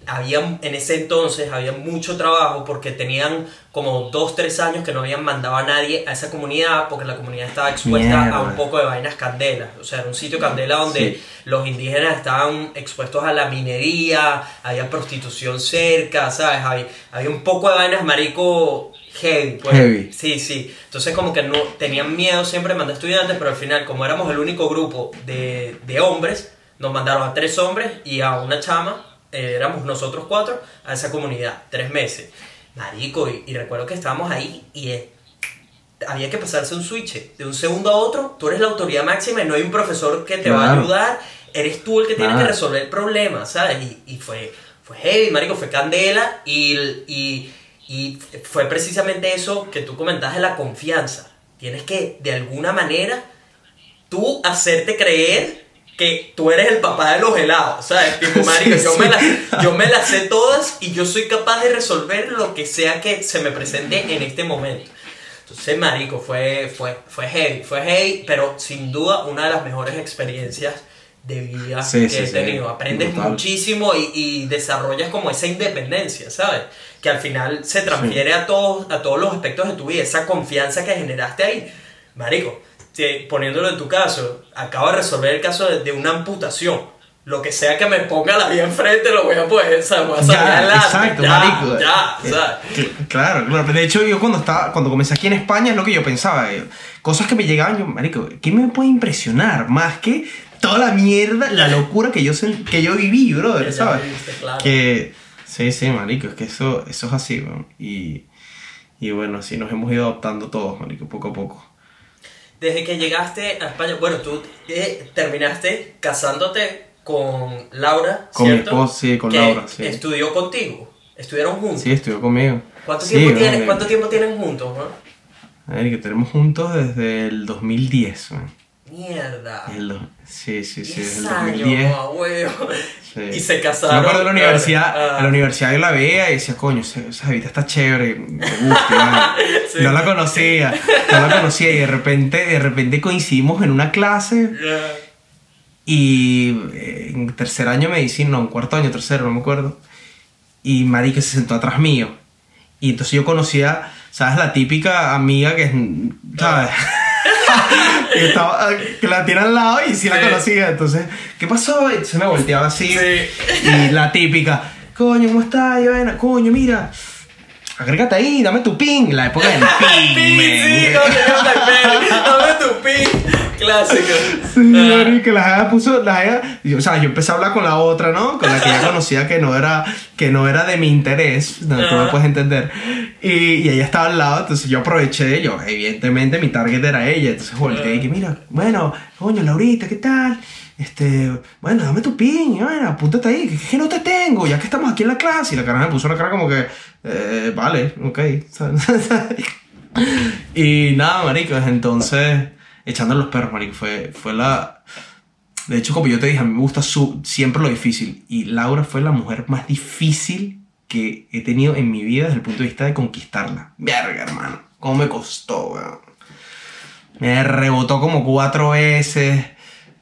había, en ese entonces había mucho trabajo porque tenían como dos, tres años que no habían mandado a nadie a esa comunidad porque la comunidad estaba expuesta a un poco de vainas candelas. O sea, era un sitio candela donde Sí. los indígenas estaban expuestos a la minería, había prostitución cerca, ¿sabes? Había, había un poco de vainas, marico, heavy. Pues. Heavy. Sí, sí. Entonces como que no tenían miedo siempre de mandar estudiantes, pero al final como éramos el único grupo de, de hombres, nos mandaron a tres hombres y a una chama, eh, éramos nosotros cuatro, a esa comunidad, tres meses. Marico, y, y recuerdo que estábamos ahí y eh, había que pasarse un switch de un segundo a otro, tú eres la autoridad máxima y no hay un profesor que te va a ayudar, eres tú el que tiene que resolver el problema, ¿sabes? Y, y fue, fue heavy, marico, fue candela y, y, y fue precisamente eso que tú comentabas de la confianza. Tienes que, de alguna manera, tú hacerte creer que tú eres el papá de los helados, ¿sabes? Tipo, *laughs* marico, Sí, yo, sí. Me las, yo me las sé todas y yo soy capaz de resolver lo que sea que se me presente en este momento. Entonces, marico, fue, fue, fue heavy, fue heavy, pero sin duda una de las mejores experiencias de vida Sí, que he tenido. Aprendes brutal. muchísimo y, y desarrollas como esa independencia, ¿sabes? Que al final se transfiere a, todos, a todos los aspectos de tu vida, esa confianza que generaste ahí. Marico, te- poniéndolo en tu caso, acabo de resolver el caso de, de una amputación. Lo que sea que me ponga la vida enfrente lo voy a poder, o sea, voy a salir Ya, adelante. exacto, ya, marico. ya, Eh, ¿sabes? cl- Claro, claro. De hecho, yo cuando estaba, cuando comencé aquí en España es lo que yo pensaba. eh, Cosas que me llegaban, yo, marico, ¿qué me puede impresionar más que toda la mierda, la locura que yo que yo viví, brother, ya ¿sabes? viviste, claro. Que sí, sí, marico, es que eso, eso es así, weón. Y, y bueno, así nos hemos ido adaptando todos, marico, poco a poco. Desde que llegaste a España, bueno, tú eh, terminaste casándote con Laura, Con mi ¿cierto? esposa, sí, con Que Laura, sí. Estudió contigo, estuvieron juntos. Sí, estuvo conmigo. ¿Cuánto, Sí, tiempo weón, eh, ¿Cuánto tiempo tienen juntos, no? A ver, que tenemos juntos desde el 2010, weón. Mierda. El sí, sí, sí, desde 10 el años, 2010. mamá, huevo. Sí. Y se Yo casaron. me acuerdo de la universidad, Ah, en la universidad yo la veía y decía, coño, esa, jevita está chévere, me gusta. vale". *laughs* Sí. No la conocía, no la conocía y de repente, de repente coincidimos en una clase ya. y eh, en tercer año de medicina, no, en cuarto año, tercero, no me acuerdo. y marico se sentó atrás mío. Y entonces yo conocía, ¿sabes? La típica amiga que es, ¿sabes? *laughs* que, estaba, que la tiene al lado y sí, la conocía. Entonces, ¿qué pasó? Y se me volteaba así. Y la típica, coño, ¿cómo estás? Bueno, coño, mira. Agrégate ahí, dame tu ping. La época del *laughs* ping. sí, dame tu ping. Clásico. Sí, ah. que la jeva puso, la jeva, o sea, yo empecé a hablar con la otra, ¿no? Con la que ya conocía que no era, que no era de mi interés, no, tú me puedes entender. Y, y, ella estaba al lado, entonces yo aproveché, yo, evidentemente mi target era ella, entonces volteé y que mira, bueno, coño, Laurita, ¿qué tal? Este, bueno, dame tu pin, bueno, apúntate ahí, que, que no te tengo, ya que estamos aquí en la clase. Y la cara me puso la cara como que, eh, vale, ok. *laughs* y nada, maricos, entonces echando los perros, marico. Fue, fue la... De hecho, como yo te dije, a mí me gusta su, siempre lo difícil. Y Laura fue la mujer más difícil que he tenido en mi vida desde el punto de vista de conquistarla. Verga, hermano. ¿Cómo me costó, weón? Me rebotó como cuatro veces.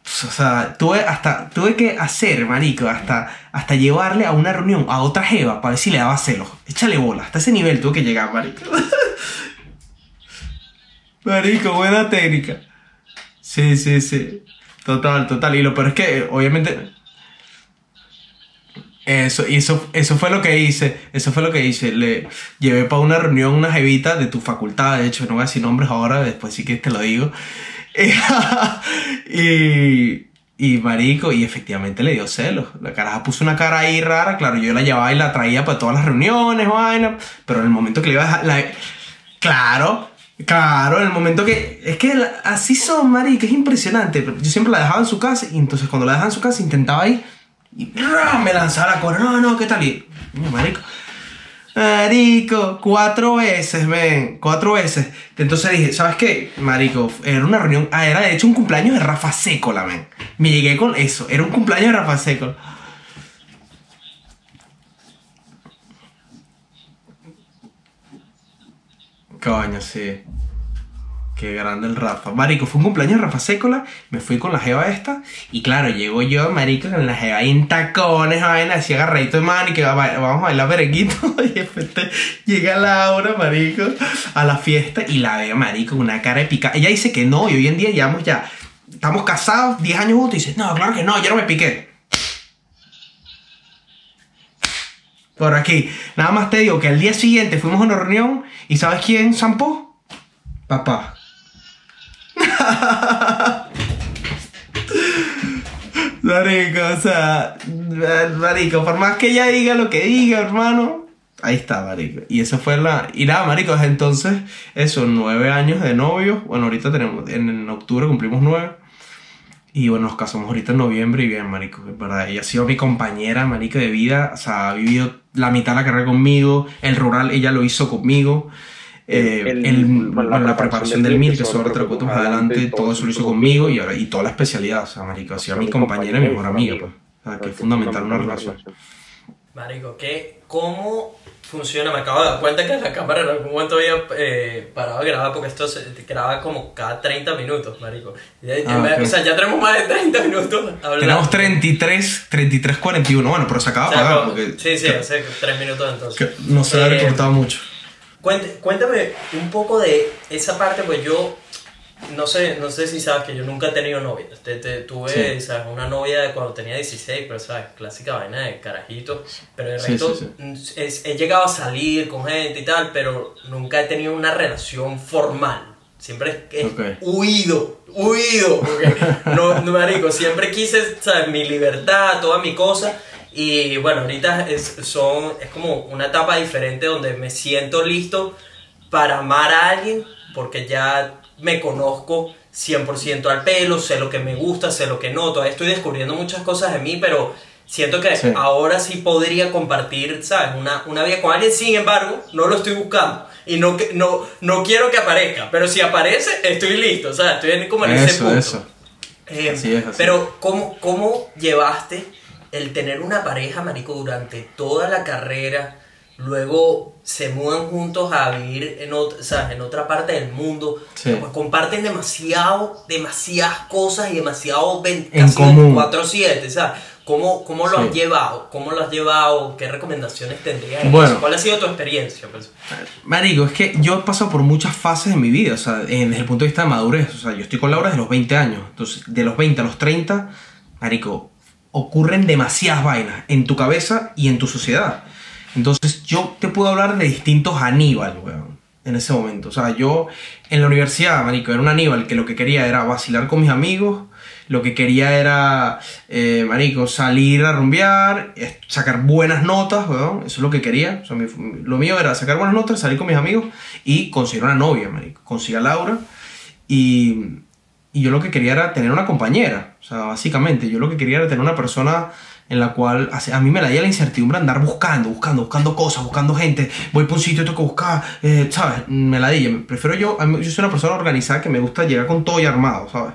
O sea, tuve, hasta, tuve que hacer, marico, hasta, hasta llevarle a una reunión a otra jeva para ver si le daba celos. Échale bola. Hasta ese nivel tuve que llegar, marico. *laughs* marico, buena técnica. Sí, sí, sí. Total, total. Y lo peor es que, obviamente. Eso, y eso, eso fue lo que hice. Eso fue lo que hice. Le llevé para una reunión una jevita de tu facultad. De hecho, no voy a decir nombres ahora, después sí que te lo digo. *laughs* y, y marico, y efectivamente le dio celos. La caraja puso una cara ahí rara. Claro, yo la llevaba y la traía para todas las reuniones, vaina. Pero en el momento que le iba a dejar. La, claro, Claro, en el momento que. Es que así son, Mari, que es impresionante. Yo siempre la dejaba en su casa y entonces cuando la dejaba en su casa intentaba ir y me lanzaba la cora. No, no, ¿qué tal? Y. Marico. Marico, cuatro veces, ven, cuatro veces. Entonces dije, ¿sabes qué? Marico, era una reunión. Ah, era de hecho un cumpleaños de Rafa Seco, la ven. Me llegué con eso, era un cumpleaños de Rafa Seco. Coño, sí. Qué grande el Rafa. Marico, fue un cumpleaños de Rafa Sécola. Me fui con la jeva esta. Y claro, llego yo, marico, con la jeva ahí en tacones, vaina, así agarradito de mano y que vamos a bailar perequito. *laughs* Y después llega Laura, marico, a la fiesta y la veo, marico, una cara de pica. Ella dice que no, y hoy en día llevamos ya, estamos casados, 10 años juntos, y dice, no, claro que no, yo no me piqué. Por aquí. Nada más te digo que al día siguiente fuimos a una reunión y ¿sabes quién zampó? Papá. *laughs* Marico, o sea, Marico, por más que ella diga lo que diga, hermano, ahí está, Marico. Y eso fue la. Y nada, Marico, entonces, eso, nueve años de novio. Bueno, ahorita tenemos, en, octubre cumplimos nueve. Y bueno, nos casamos ahorita en noviembre y bien, marico, verdad. Ella ha sido mi compañera, marico, de vida. O sea, ha vivido la mitad de la carrera conmigo. El rural ella lo hizo conmigo. Eh, el, la, preparación del MIR, que eso ahora te lo más adelante, todo eso lo hizo conmigo y, ahora, y toda la especialidad, o sea, marico, ha sido mi compañera y mi mejor amiga, pues. O sea, que es fundamental una relación. Marico, ¿qué, ¿cómo funciona? Me acabo de dar cuenta que la cámara en algún momento había eh, parado de grabar porque esto se graba como cada 30 minutos, marico. Ah, o sea, ya tenemos más de 30 minutos hablando. Tenemos 33, 33, 41, bueno, pero se acaba de apagar porque... Sí, sí, hace 3 minutos entonces. no se ha eh, recortado mucho. Cuéntame un poco de esa parte, pues yo no sé, no sé si sabes que yo nunca he tenido novia. Te, tuve una novia de cuando tenía 16, pero sabes, clásica vaina de carajito. Pero de resto he llegado a salir con gente y tal, pero nunca he tenido una relación formal. Siempre he huido, huido. Porque no, no, marico, siempre quise, ¿sabes? Mi libertad, toda mi cosa. Y bueno, ahorita es, son, es como una etapa diferente donde me siento listo para amar a alguien porque ya me conozco 100% al pelo, sé lo que me gusta, sé lo que no, todavía estoy descubriendo muchas cosas de mí, pero siento que ahora sí podría compartir, ¿sabes? Una, una vida con alguien, sin embargo, no lo estoy buscando y no, no, no quiero que aparezca, pero si aparece, estoy listo, ¿sabes? Estoy como en ese punto. Eso. Eh, pero, ¿cómo, ¿cómo llevaste el tener una pareja, marico, durante toda la carrera, luego se mudan juntos a vivir en, otra, en otra parte del mundo, pues comparten demasiado, demasiadas cosas y demasiado 24-7, ¿Cómo, cómo lo Sí. has llevado? ¿Cómo lo has llevado? ¿Qué recomendaciones tendrías? en Bueno. ¿Cuál ha sido tu experiencia? pues? Marico, es que yo he pasado por muchas fases en mi vida, o sea, desde el punto de vista de madurez. O sea, yo estoy con Laura desde los 20 años. Entonces, de los 20 a los 30, Marico, ocurren demasiadas vainas en tu cabeza y en tu sociedad. Entonces, yo te puedo hablar de distintos Aníbal, weón, en ese momento. O sea, yo en la universidad, Marico, era un Aníbal que lo que quería era vacilar con mis amigos. Lo que quería era, eh, marico, salir a rumbear, sacar buenas notas, weón. Eso es lo que quería. O sea, lo mío era sacar buenas notas, salir con mis amigos y conseguir una novia, marico. Conseguir a Laura. Y, y yo lo que quería era tener una compañera. O sea, básicamente, yo lo que quería era tener una persona en la cual a mí me la dio la incertidumbre andar buscando, buscando, buscando cosas, buscando gente. Voy por un sitio, tengo que buscar, eh, ¿sabes? Me la di. Prefiero yo, yo soy una persona organizada que me gusta llegar con todo y armado, ¿sabes?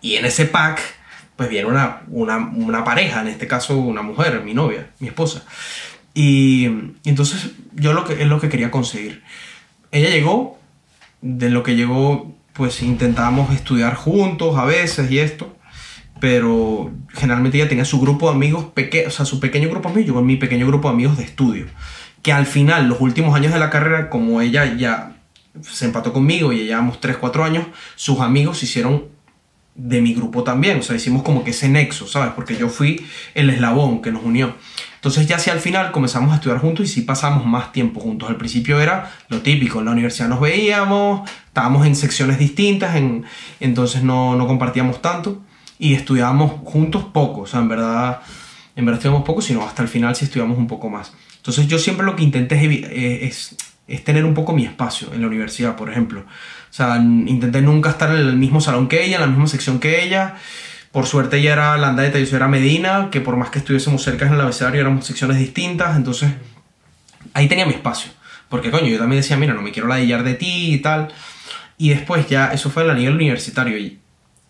Y en ese pack, pues viene una, una, una pareja, en este caso una mujer, mi novia, mi esposa. Y, y entonces yo lo que, es lo que quería conseguir. Ella llegó, de lo que llegó, pues intentábamos estudiar juntos a veces y esto, pero generalmente ella tenía su grupo de amigos, peque o sea, su pequeño grupo de amigos, yo mi pequeño grupo de amigos de estudio, que al final, los últimos años de la carrera, como ella ya se empató conmigo y llevamos 3, 4 años, sus amigos se hicieron de mi grupo también, o sea, hicimos como que ese nexo, ¿sabes? Porque yo fui el eslabón que nos unió. Entonces ya hacia el final comenzamos a estudiar juntos y sí pasamos más tiempo juntos. Al principio era lo típico, en la universidad nos veíamos, estábamos en secciones distintas, en, entonces no, no compartíamos tanto y estudiábamos juntos poco, o sea, en verdad, en verdad estudiamos poco, sino hasta el final sí estudiamos un poco más. Entonces yo siempre lo que intenté es, eh, es, es tener un poco mi espacio en la universidad, por ejemplo. O sea, intenté nunca estar en el mismo salón que ella, en la misma sección que ella. Por suerte ella era Landeta y yo era Medina, que por más que estuviésemos cerca en el abecedario éramos secciones distintas, entonces ahí tenía mi espacio. Porque coño, yo también decía, mira, no me quiero ladillar de ti y tal. Y después ya, eso fue a nivel universitario. Y,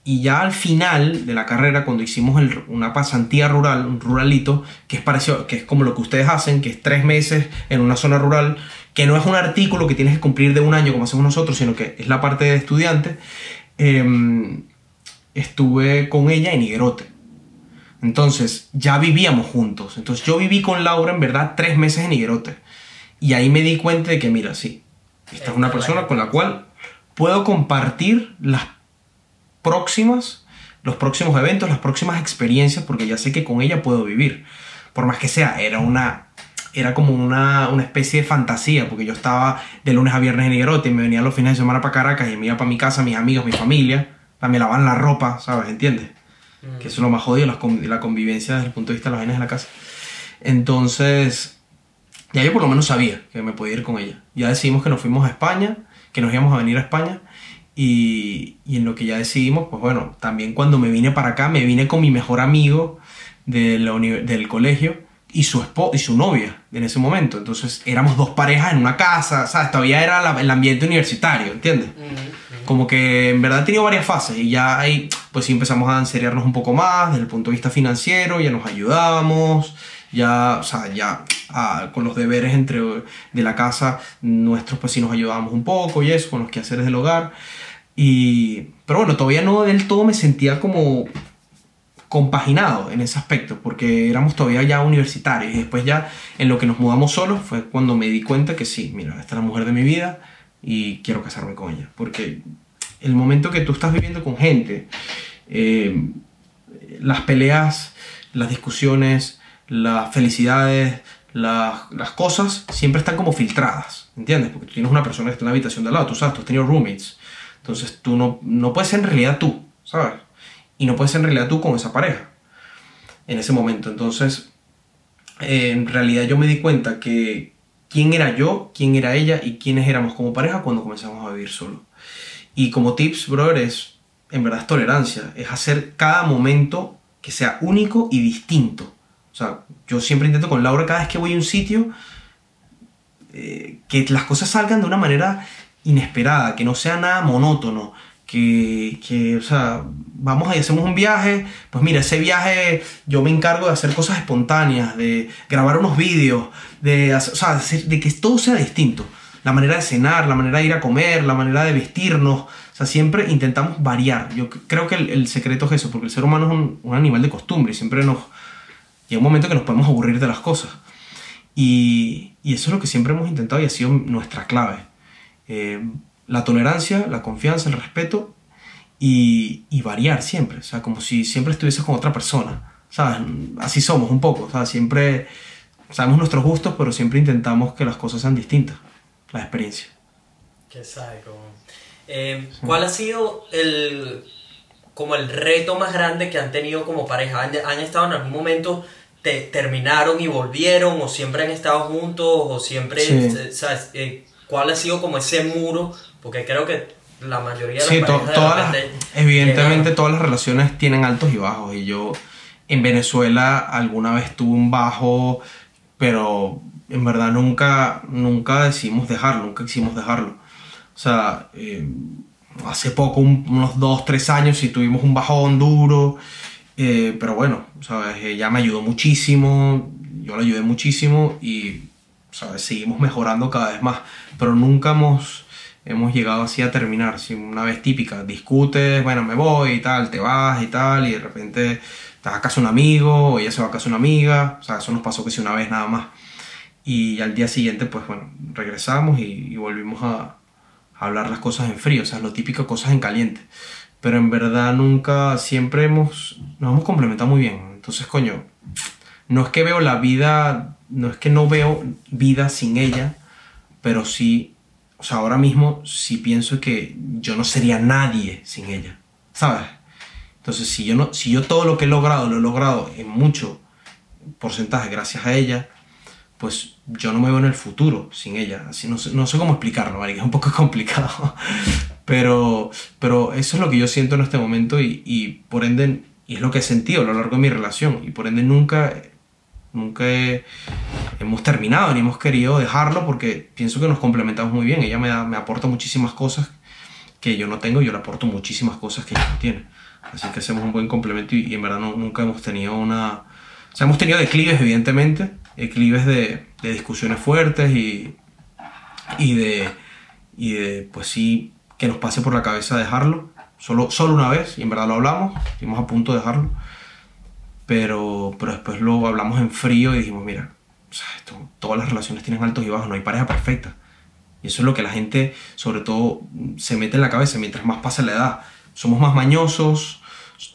y ya al final de la carrera, cuando hicimos el- una pasantía rural, un ruralito, que es parecido, que es como lo que ustedes hacen, que es tres meses en una zona rural, que no es un artículo que tienes que cumplir de un año como hacemos nosotros, sino que es la parte de estudiante, em, estuve con ella en Higuerote. Entonces, ya vivíamos juntos. Entonces, yo viví con Laura en verdad tres meses en Higuerote. Y ahí me di cuenta de que, mira, sí, esta es una persona con la cual puedo compartir las próximas, los próximos eventos, las próximas experiencias, porque ya sé que con ella puedo vivir. Por más que sea, era una. Era como una, una especie de fantasía, porque yo estaba de lunes a viernes en Higuerote y me venía los fines de semana para Caracas y me iba para mi casa, mis amigos, mi familia, me lavaban la ropa, ¿sabes? ¿Entiendes? Que eso es lo más jodido, la, con- la convivencia desde el punto de vista de las vainas de la casa. Entonces, ya yo por lo menos sabía que me podía ir con ella. Ya decidimos que nos fuimos a España, que nos íbamos a venir a España. Y, y en lo que ya decidimos, pues bueno, también cuando me vine para acá, me vine con mi mejor amigo de la del colegio y su, y su novia en ese momento. Entonces éramos dos parejas en una casa, ¿sabes? Todavía era la- el ambiente universitario, ¿entiendes? Como que en verdad he tenido varias fases y ya ahí pues sí empezamos a enseriarnos un poco más desde el punto de vista financiero, ya nos ayudábamos, ya, o sea, ya ah, con los deberes entre, de la casa nuestros pues sí nos ayudábamos un poco y eso, con los quehaceres del hogar. Y, pero bueno, todavía no del todo me sentía como compaginado en ese aspecto, porque éramos todavía ya universitarios y después ya en lo que nos mudamos solos fue cuando me di cuenta que sí, mira, esta es la mujer de mi vida y quiero casarme con ella, porque el momento que tú estás viviendo con gente, eh, las peleas, las discusiones, las felicidades, las, las cosas siempre están como filtradas, ¿entiendes? Porque tú tienes una persona que está en la habitación de al lado, tú sabes, tú has tenido roommates, entonces tú no, no puedes ser en realidad tú, ¿sabes? Y no puedes ser en realidad tú con esa pareja en ese momento. Entonces, en realidad yo me di cuenta que quién era yo, quién era ella y quiénes éramos como pareja cuando comenzamos a vivir solo. Y como tips, brother, es en verdad es tolerancia, es hacer cada momento que sea único y distinto. O sea, yo siempre intento con Laura cada vez que voy a un sitio eh, que las cosas salgan de una manera inesperada, que no sea nada monótono, que, que, o sea, vamos ahí, hacemos un viaje, pues mira, ese viaje yo me encargo de hacer cosas espontáneas, de grabar unos vídeos, de, o sea, de que todo sea distinto. La manera de cenar, la manera de ir a comer, la manera de vestirnos, o sea, siempre intentamos variar. Yo creo que el, el secreto es eso, porque el ser humano es un, un animal de costumbre y siempre nos, llega un momento que nos podemos aburrir de las cosas. Y, y eso es lo que siempre hemos intentado y ha sido nuestra clave. Eh, la tolerancia, la confianza, el respeto y, y, variar siempre. O sea, como si siempre estuvieses con otra persona. ¿Sabes? Así somos un poco. O sea, siempre sabemos nuestros gustos, pero siempre intentamos que las cosas sean distintas. La experiencia. Qué sabe, eh, ¿Cuál ha sido el, como el reto más grande que han tenido como pareja? ¿Han, estado en algún momento, te, terminaron y volvieron, o siempre han estado juntos, o siempre, eh, ¿sabes? Eh, ¿Cuál ha sido como ese muro? Porque creo que la mayoría de las parejas todas evidentemente todas las relaciones tienen altos y bajos, y yo en Venezuela alguna vez tuve un bajo, pero en verdad nunca, nunca decidimos dejarlo, nunca quisimos dejarlo. O sea, eh, hace poco, unos dos, tres años, sí tuvimos un bajón duro, eh, pero bueno, ¿sabes? Ella me ayudó muchísimo, yo la ayudé muchísimo y, ¿sabes? Seguimos mejorando cada vez más, pero nunca hemos, hemos llegado así a terminar, una vez típica, discutes, bueno, me voy y tal, te vas y tal, y de repente te vas a casa un amigo, o ella se va a casa una amiga, o sea, eso nos pasó que si una vez nada más. Y al día siguiente, pues bueno, regresamos y volvimos a, hablar las cosas en frío, o sea, lo típico, cosas en caliente. Pero en verdad nunca, siempre hemos, nos hemos complementado muy bien. Entonces, coño, no es que veo la vida, no es que no veo vida sin ella, pero sí, o sea, ahora mismo sí pienso que yo no sería nadie sin ella, ¿sabes? Entonces, si yo, no, si yo todo lo que he logrado lo he logrado en mucho porcentaje gracias a ella, pues yo no me veo en el futuro sin ella. Así no sé, no sé cómo explicarlo, ¿vale? es un poco *laughs* complicado. Pero, pero eso es lo que yo siento en este momento y, y, por ende, y es lo que he sentido a lo largo de mi relación. Y por ende nunca, nunca hemos terminado ni hemos querido dejarlo porque pienso que nos complementamos muy bien. Ella me, da, me aporta muchísimas cosas que yo no tengo y yo le aporto muchísimas cosas que ella no tiene. Así que hacemos un buen complemento y, en verdad nunca hemos tenido una... O sea, hemos tenido declives, evidentemente, declives de, de discusiones fuertes y, y, de, y de, pues sí, que nos pase por la cabeza dejarlo. Solo, solo una vez, y en verdad lo hablamos, estuvimos a punto de dejarlo. Pero, pero después lo hablamos en frío y dijimos, mira, esto, todas las relaciones tienen altos y bajos, no hay pareja perfecta. Y eso es lo que la gente, sobre todo, se mete en la cabeza mientras más pasa la edad. Somos más mañosos,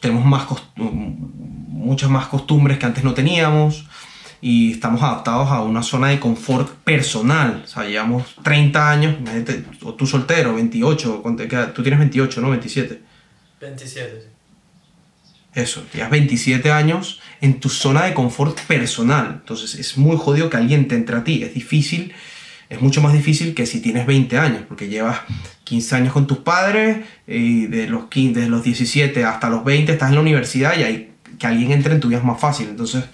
tenemos más muchas más costumbres que antes no teníamos, y estamos adaptados a una zona de confort personal. O sea, llevamos 30 años, o tú soltero, 28, tú tienes 28, ¿no? 27. 27, sí. Eso, llevas 27 años en tu zona de confort personal. Entonces es muy jodido que alguien te entre a ti. Es difícil, es mucho más difícil que si tienes 20 años, porque llevas 15 años con tus padres y de los, 15, de los 17 hasta los 20 estás en la universidad y hay, que alguien entre en tu vida es más fácil. Entonces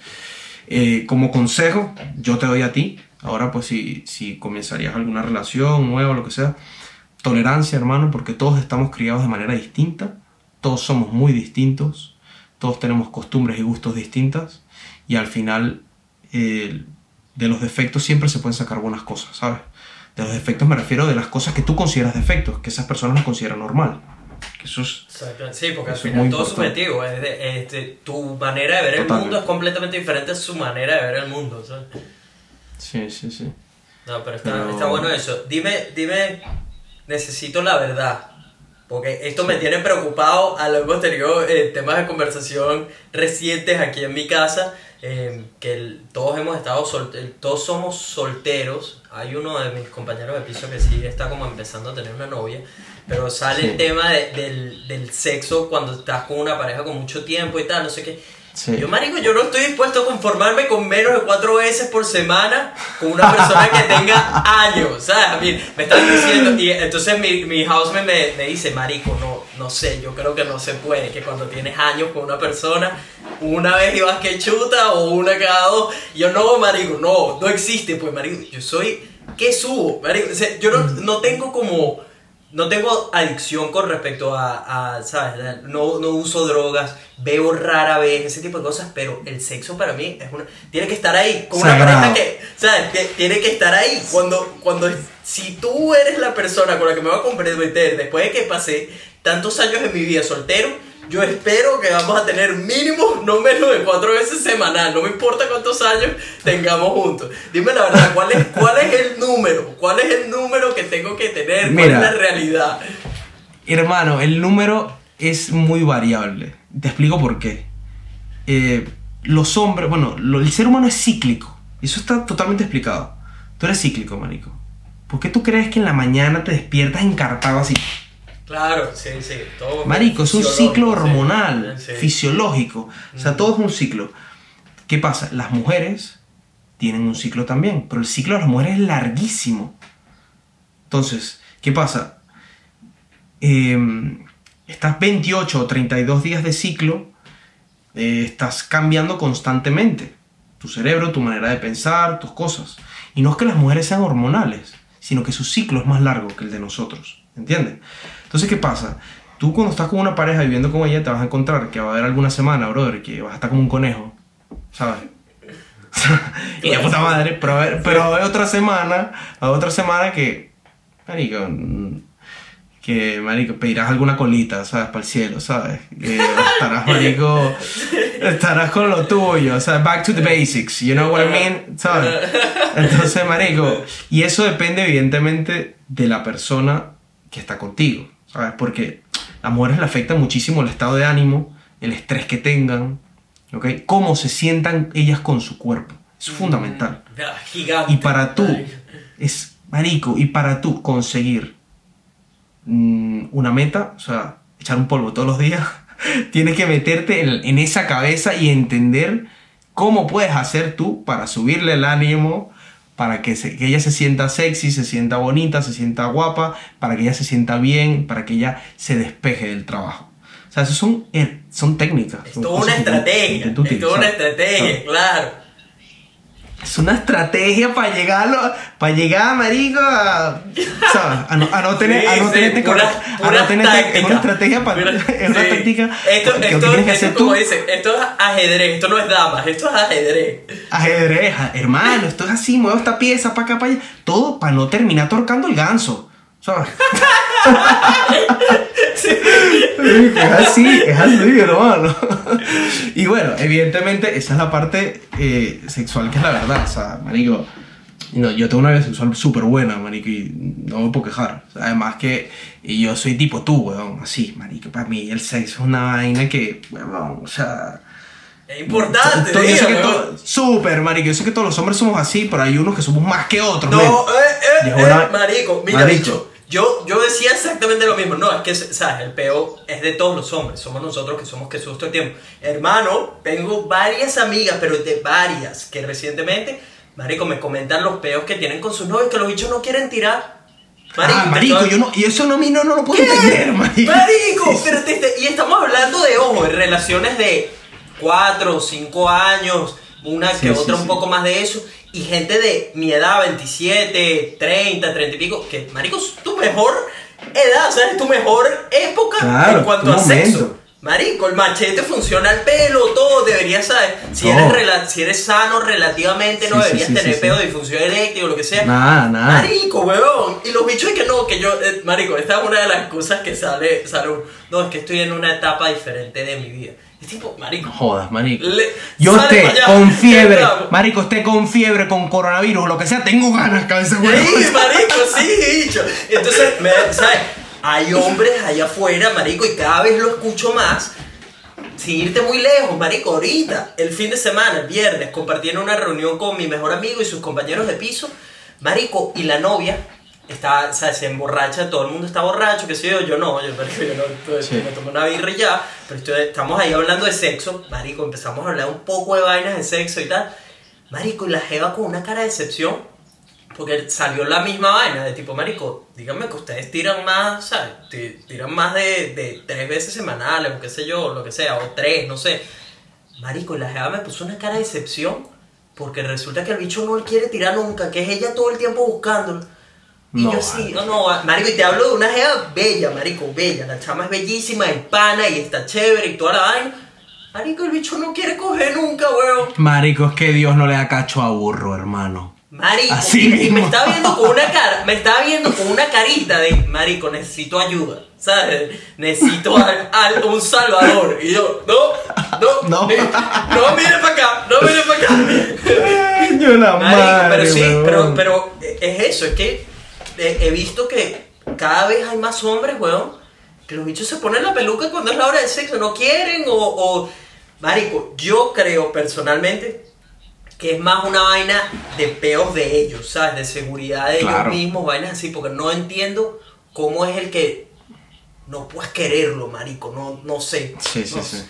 eh, como consejo, yo te doy a ti, ahora pues si, si comenzarías alguna relación nueva lo que sea, tolerancia hermano, porque todos estamos criados de manera distinta, todos somos muy distintos, todos tenemos costumbres y gustos distintas y al final eh, de los defectos siempre se pueden sacar buenas cosas, ¿sabes? De los defectos me refiero de las cosas que tú consideras defectos, que esas personas no consideran normal. Eso es, sí, porque al final todo es subjetivo. este, tu manera de ver el mundo es completamente diferente a su manera de ver el mundo. ¿sabes? Sí, sí, sí. No, pero está, está, bueno eso. Dime, dime, necesito la verdad. Porque esto me tiene preocupado a lo hemos tenido eh, temas de conversación recientes aquí en mi casa. Eh, que todos hemos estado solteros, todos somos solteros. Hay uno de mis compañeros de piso que sí está como empezando a tener una novia. Pero sale el tema del, del, sexo cuando estás con una pareja con mucho tiempo y tal, no sé qué. Yo, marico, yo no estoy dispuesto a conformarme con menos de cuatro veces por semana con una persona que tenga años, ¿sabes? A mí me están diciendo, y entonces mi, mi housemate me, me, dice, marico, no, no sé, yo creo que no se puede, que cuando tienes años con una persona, una vez ibas que chuta o una cada dos, y yo, no, marico, no, no existe, pues, marico, yo soy, ¿qué subo? Marico, yo no, no tengo como no tengo adicción con respecto a, ¿sabes? No, no, uso drogas, veo rara vez, ese tipo de cosas, pero el sexo para mí es una... Tiene que estar ahí, con una pareja que, ¿sabes? Que tiene que estar ahí. Cuando, cuando, si tú eres la persona con la que me voy a comprometer después de que pasé tantos años en mi vida soltero, yo espero que vamos a tener mínimo no menos de cuatro veces semanal. No me importa cuántos años tengamos juntos. Dime la verdad, ¿cuál es, cuál es el número? ¿Cuál es el número que tengo que tener? ¿Cuál Mira. es la realidad? Hermano, el número es muy variable. Te explico por qué. Eh, los hombres, bueno, lo- el ser humano es cíclico. Eso está totalmente explicado. Tú eres cíclico, marico. ¿Por qué tú crees que en la mañana te despiertas encartado así? Claro, sí, sí. Todo Marico, es un ciclo hormonal, Sí. fisiológico. O sea, todo es un ciclo. ¿Qué pasa? Las mujeres tienen un ciclo también, pero el ciclo de las mujeres es larguísimo. Entonces, ¿qué pasa? Eh, estás 28 o 32 días de ciclo, eh, estás cambiando constantemente. Tu cerebro, tu manera de pensar, tus cosas. Y no es que las mujeres sean hormonales, sino que su ciclo es más largo que el de nosotros. ¿Entiendes? Entonces, ¿qué pasa? Tú cuando estás con una pareja viviendo con ella, te vas a encontrar que va a haber alguna semana, brother, que vas a estar como un conejo. ¿Sabes? *laughs* y de puta madre, pero, a ver- pero a haber otra semana, a otra semana que, marico, que, marico, pedirás alguna colita, ¿sabes? Para el cielo, ¿sabes? Que estarás, marico, estarás con lo tuyo, sea, back to the basics, you know what I mean, ¿sabes? Entonces, marico, y eso depende evidentemente de la persona que está contigo, ¿sabes? Porque a las mujeres le afecta muchísimo el estado de ánimo, el estrés que tengan, ¿ok? Cómo se sientan ellas con su cuerpo, es fundamental. Gigante. Y para tú, es marico, y para tú conseguir mm, una meta, o sea, echar un polvo todos los días, *laughs* tienes que meterte en, en esa cabeza y entender cómo puedes hacer tú para subirle el ánimo, para que, se- que ella se sienta sexy, se sienta bonita, se sienta guapa, para que ella se sienta bien, para que ella se despeje del trabajo. O sea, eso son, son técnicas. Es toda una estrategia. Es toda una estrategia, claro. Es una estrategia para llegarlo, para llegar, marico, a, ¿sabes? a, no, a no tener, Sí, a no sí, tenerte pura- a no tenerte- táctica. es una estrategia para, Pura- *laughs* es una sí. táctica Esto, que esto, que esto hacer es como tú, dicen, esto es ajedrez, esto no es damas, esto es ajedrez. ajedrez, hermano, esto es así, muevo esta pieza para acá, para allá, todo para no terminar torcando el ganso, ¿sabes? *laughs* Es así, es así, hermano. Y bueno, evidentemente, esa es la parte eh, sexual que es la verdad. O sea, marico, no, yo tengo una vida sexual súper buena, marico, y no me puedo quejar. O sea, además que yo soy tipo tú, weón, así, marico. Para mí el sexo es una vaina que, weón, o sea... Es importante, yo sé que súper, marico. Yo sé que todos los hombres somos así, pero hay unos que somos más que otros. No, eh, eh, eh, marico, mira, Marico. Yo, yo decía exactamente lo mismo. No, es que, ¿sabes? El peo es de todos los hombres. Somos nosotros que somos que todo el tiempo. Hermano, tengo varias amigas, pero de varias, que recientemente, marico, me comentan los peos que tienen con sus novios, que los bichos no quieren tirar. ah, marico, entonces- yo no, y eso no, no, no lo puedo ¿Qué? entender, marico. Marico, pero te- te- y estamos hablando de, ojo, relaciones de 4, 5 años, una Sí, que sí, otra sí. un poco más de eso, y gente de mi edad, 27, 30, 30 y pico, que, marico, es tu mejor edad, ¿sabes? Tu mejor época Claro, en cuanto a sexo. Marico, el machete funciona al pelo, todo, deberías saber. Si, Todo. eres, rela- si eres sano relativamente, no Sí, sí, deberías sí, tener pedo de disfunción eréctil o lo que sea. Nada, nada. Marico, weón. Y los bichos es que no, que yo, eh, marico, esta es una de las excusas que sale, sale. No, es que estoy en una etapa diferente de mi vida. Tipo, marico. Jodas, marico. le- Yo esté con fiebre, marico, esté con fiebre, con coronavirus, lo que sea, tengo ganas, cabeza Sí, huevo. marico, sí, bicho. Entonces, me, ¿sabes? Hay hombres allá afuera, marico, y cada vez lo escucho más. Sin irte muy lejos, marico, ahorita, el fin de semana, el viernes, compartí en una reunión con mi mejor amigo y sus compañeros de piso, marico, y la novia está, o sea, se emborracha, todo el mundo está borracho, qué sé yo, yo no, yo, yo no, Sí. me tomo una birra y ya, pero estoy- estamos ahí hablando de sexo, marico, empezamos a hablar un poco de vainas de sexo y tal, marico, y la jeva con una cara de decepción, porque salió la misma vaina de tipo, marico, díganme que ustedes tiran más, ¿sabes? Ti- Tiran más de, de tres veces semanales, o qué sé yo, lo que sea, o tres, no sé. Marico, y la jeva me puso una cara de decepción, porque resulta que el bicho no quiere tirar nunca, que es ella todo el tiempo buscándolo. Y No, yo sí, no, no, marico, y te hablo de una jeva bella, marico, bella. La chama es bellísima, es pana y está chévere y toda la vaina. Marico, el bicho no quiere coger nunca, weón. Marico, es que Dios no le da cacho a burro, hermano. Marico, Así y, y me estaba viendo con una *laughs* cara, me estaba viendo con una carita de Marico, necesito ayuda, ¿sabes? Necesito al- al- un salvador. Y yo, no, no, *laughs* No. eh, no mire para acá, no mire para acá. *laughs* Yo la Marico, madre, pero sí, weón. pero, pero es eso, es que he, he visto que cada vez hay más hombres, weón, que los bichos se ponen la peluca cuando es la hora del sexo, no quieren, o, o... Marico, yo creo personalmente que es más una vaina de peos de ellos, ¿sabes? De seguridad de Claro. ellos mismos, vainas así, porque no entiendo cómo es el que no puedes quererlo, marico, no, no sé. Sí, sí, No sí. sé.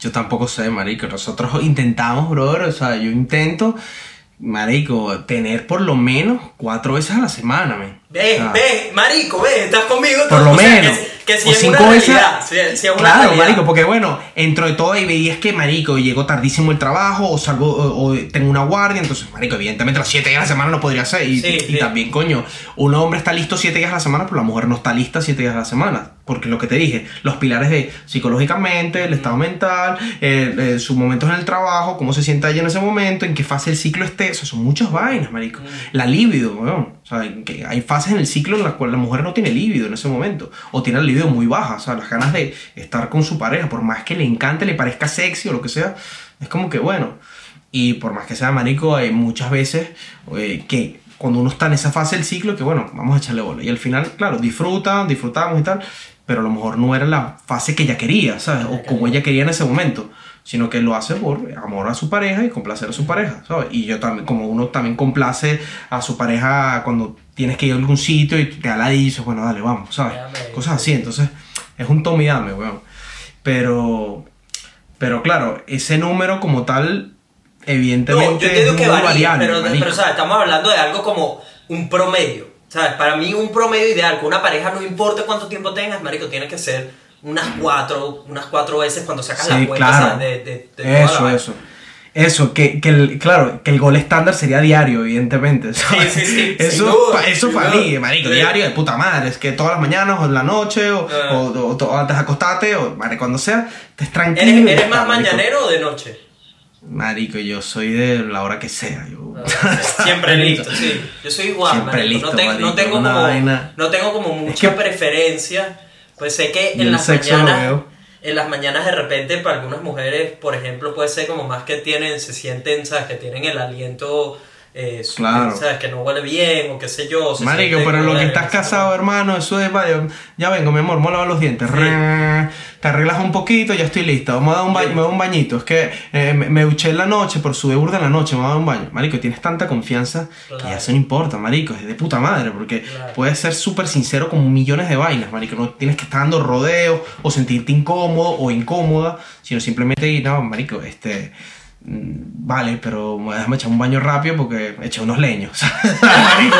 Yo tampoco sé, marico. Nosotros intentamos, brother. O sea, yo intento, marico, tener por lo menos cuatro veces a la semana, man. Ve, Ah. ve, marico, ve, estás conmigo. Por lo o sea, menos. Que, que si O es cinco una veces- realidad, si, si es una Claro, realidad. marico, porque bueno, entro de todo y veías que, marico, llego tardísimo el trabajo o salgo o, o tengo una guardia, entonces, marico, evidentemente las siete días a la semana no podría ser. Y, Sí, y sí. también, coño, un hombre está listo siete días a la semana, pero la mujer no está lista siete días a la semana. Porque lo que te dije, los pilares de psicológicamente, el estado mental, eh, eh, sus momentos en el trabajo, cómo se sienta ella en ese momento, en qué fase el ciclo esté, o sea, son muchas vainas, marico. La libido, weón. O sea, que hay fases en el ciclo en las cuales la mujer no tiene libido en ese momento. O tiene la libido muy baja. O sea, las ganas de estar con su pareja, por más que le encante, le parezca sexy o lo que sea, es como que bueno. Y por más que sea marico, hay muchas veces eh, que cuando uno está en esa fase del ciclo, que bueno, vamos a echarle bola. Y al final, claro, disfrutan, disfrutamos y tal, pero a lo mejor no era la fase que ella quería, ¿sabes? O como ella quería en ese momento, sino que lo hace por amor a su pareja y complacer a su pareja, ¿sabes? Y yo también, como uno también complace a su pareja cuando tienes que ir a algún sitio y te da la dices, bueno, dale, vamos, ¿sabes? Cosas así, entonces es un tome y dame, weón. Pero, pero claro, ese número como tal, No, evidentemente yo entiendo es que varía, variable, pero, marico. pero, ¿sabes? Estamos hablando de algo como un promedio. ¿Sabes? Para mí un promedio ideal con una pareja, no importa cuánto tiempo tengas, marico, tiene que ser unas cuatro, unas cuatro veces cuando sacas la Sí, cuenta claro. ¿sabes? de, de, de Eso, eso. Eso, que, que el, claro, que el gol estándar sería diario, evidentemente. ¿sabes? sí, sí, sin Eso, duda, pa- eso para mí, marico, Sí. diario de puta madre. Es que todas las mañanas o en la noche o, Ah. o, o- o antes de acostarte o marico, cuando sea, estés tranquilo. ¿Eres, más marico. mañanero o de noche? Marico, yo soy de la hora que sea. Yo... *laughs* Siempre listo, sí. Yo soy igual, Siempre marico. listo, no, tengo, marico, no tengo una como, vaina. no tengo como mucha que- preferencia. Pues sé que en las mañanas, en las mañanas de repente para algunas mujeres, por ejemplo, puede ser como más que tienen, se sienten, sabes, que tienen el aliento, eh, Claro. sabes, que no huele bien o qué sé yo. se Marico, pero lo que estás casado, hermano, eso es, vaya, ya vengo, mi amor, a lavar los dientes. Sí. Re- Te arreglas un poquito, ya estoy listo. Vamos a dar un baño, me voy a un bañito. Es que eh, me, me duché en la noche, por su burda en la noche, me voy a dar un baño. Marico, tienes tanta confianza que ya eso no importa, marico, es de puta madre, porque Claro. puedes ser súper sincero con millones de vainas, marico. No tienes que estar dando rodeos o sentirte incómodo o incómoda, sino simplemente ir, no, marico, este... mm, Vale, pero déjame echar un baño rápido porque eché unos leños. *laughs* Marico,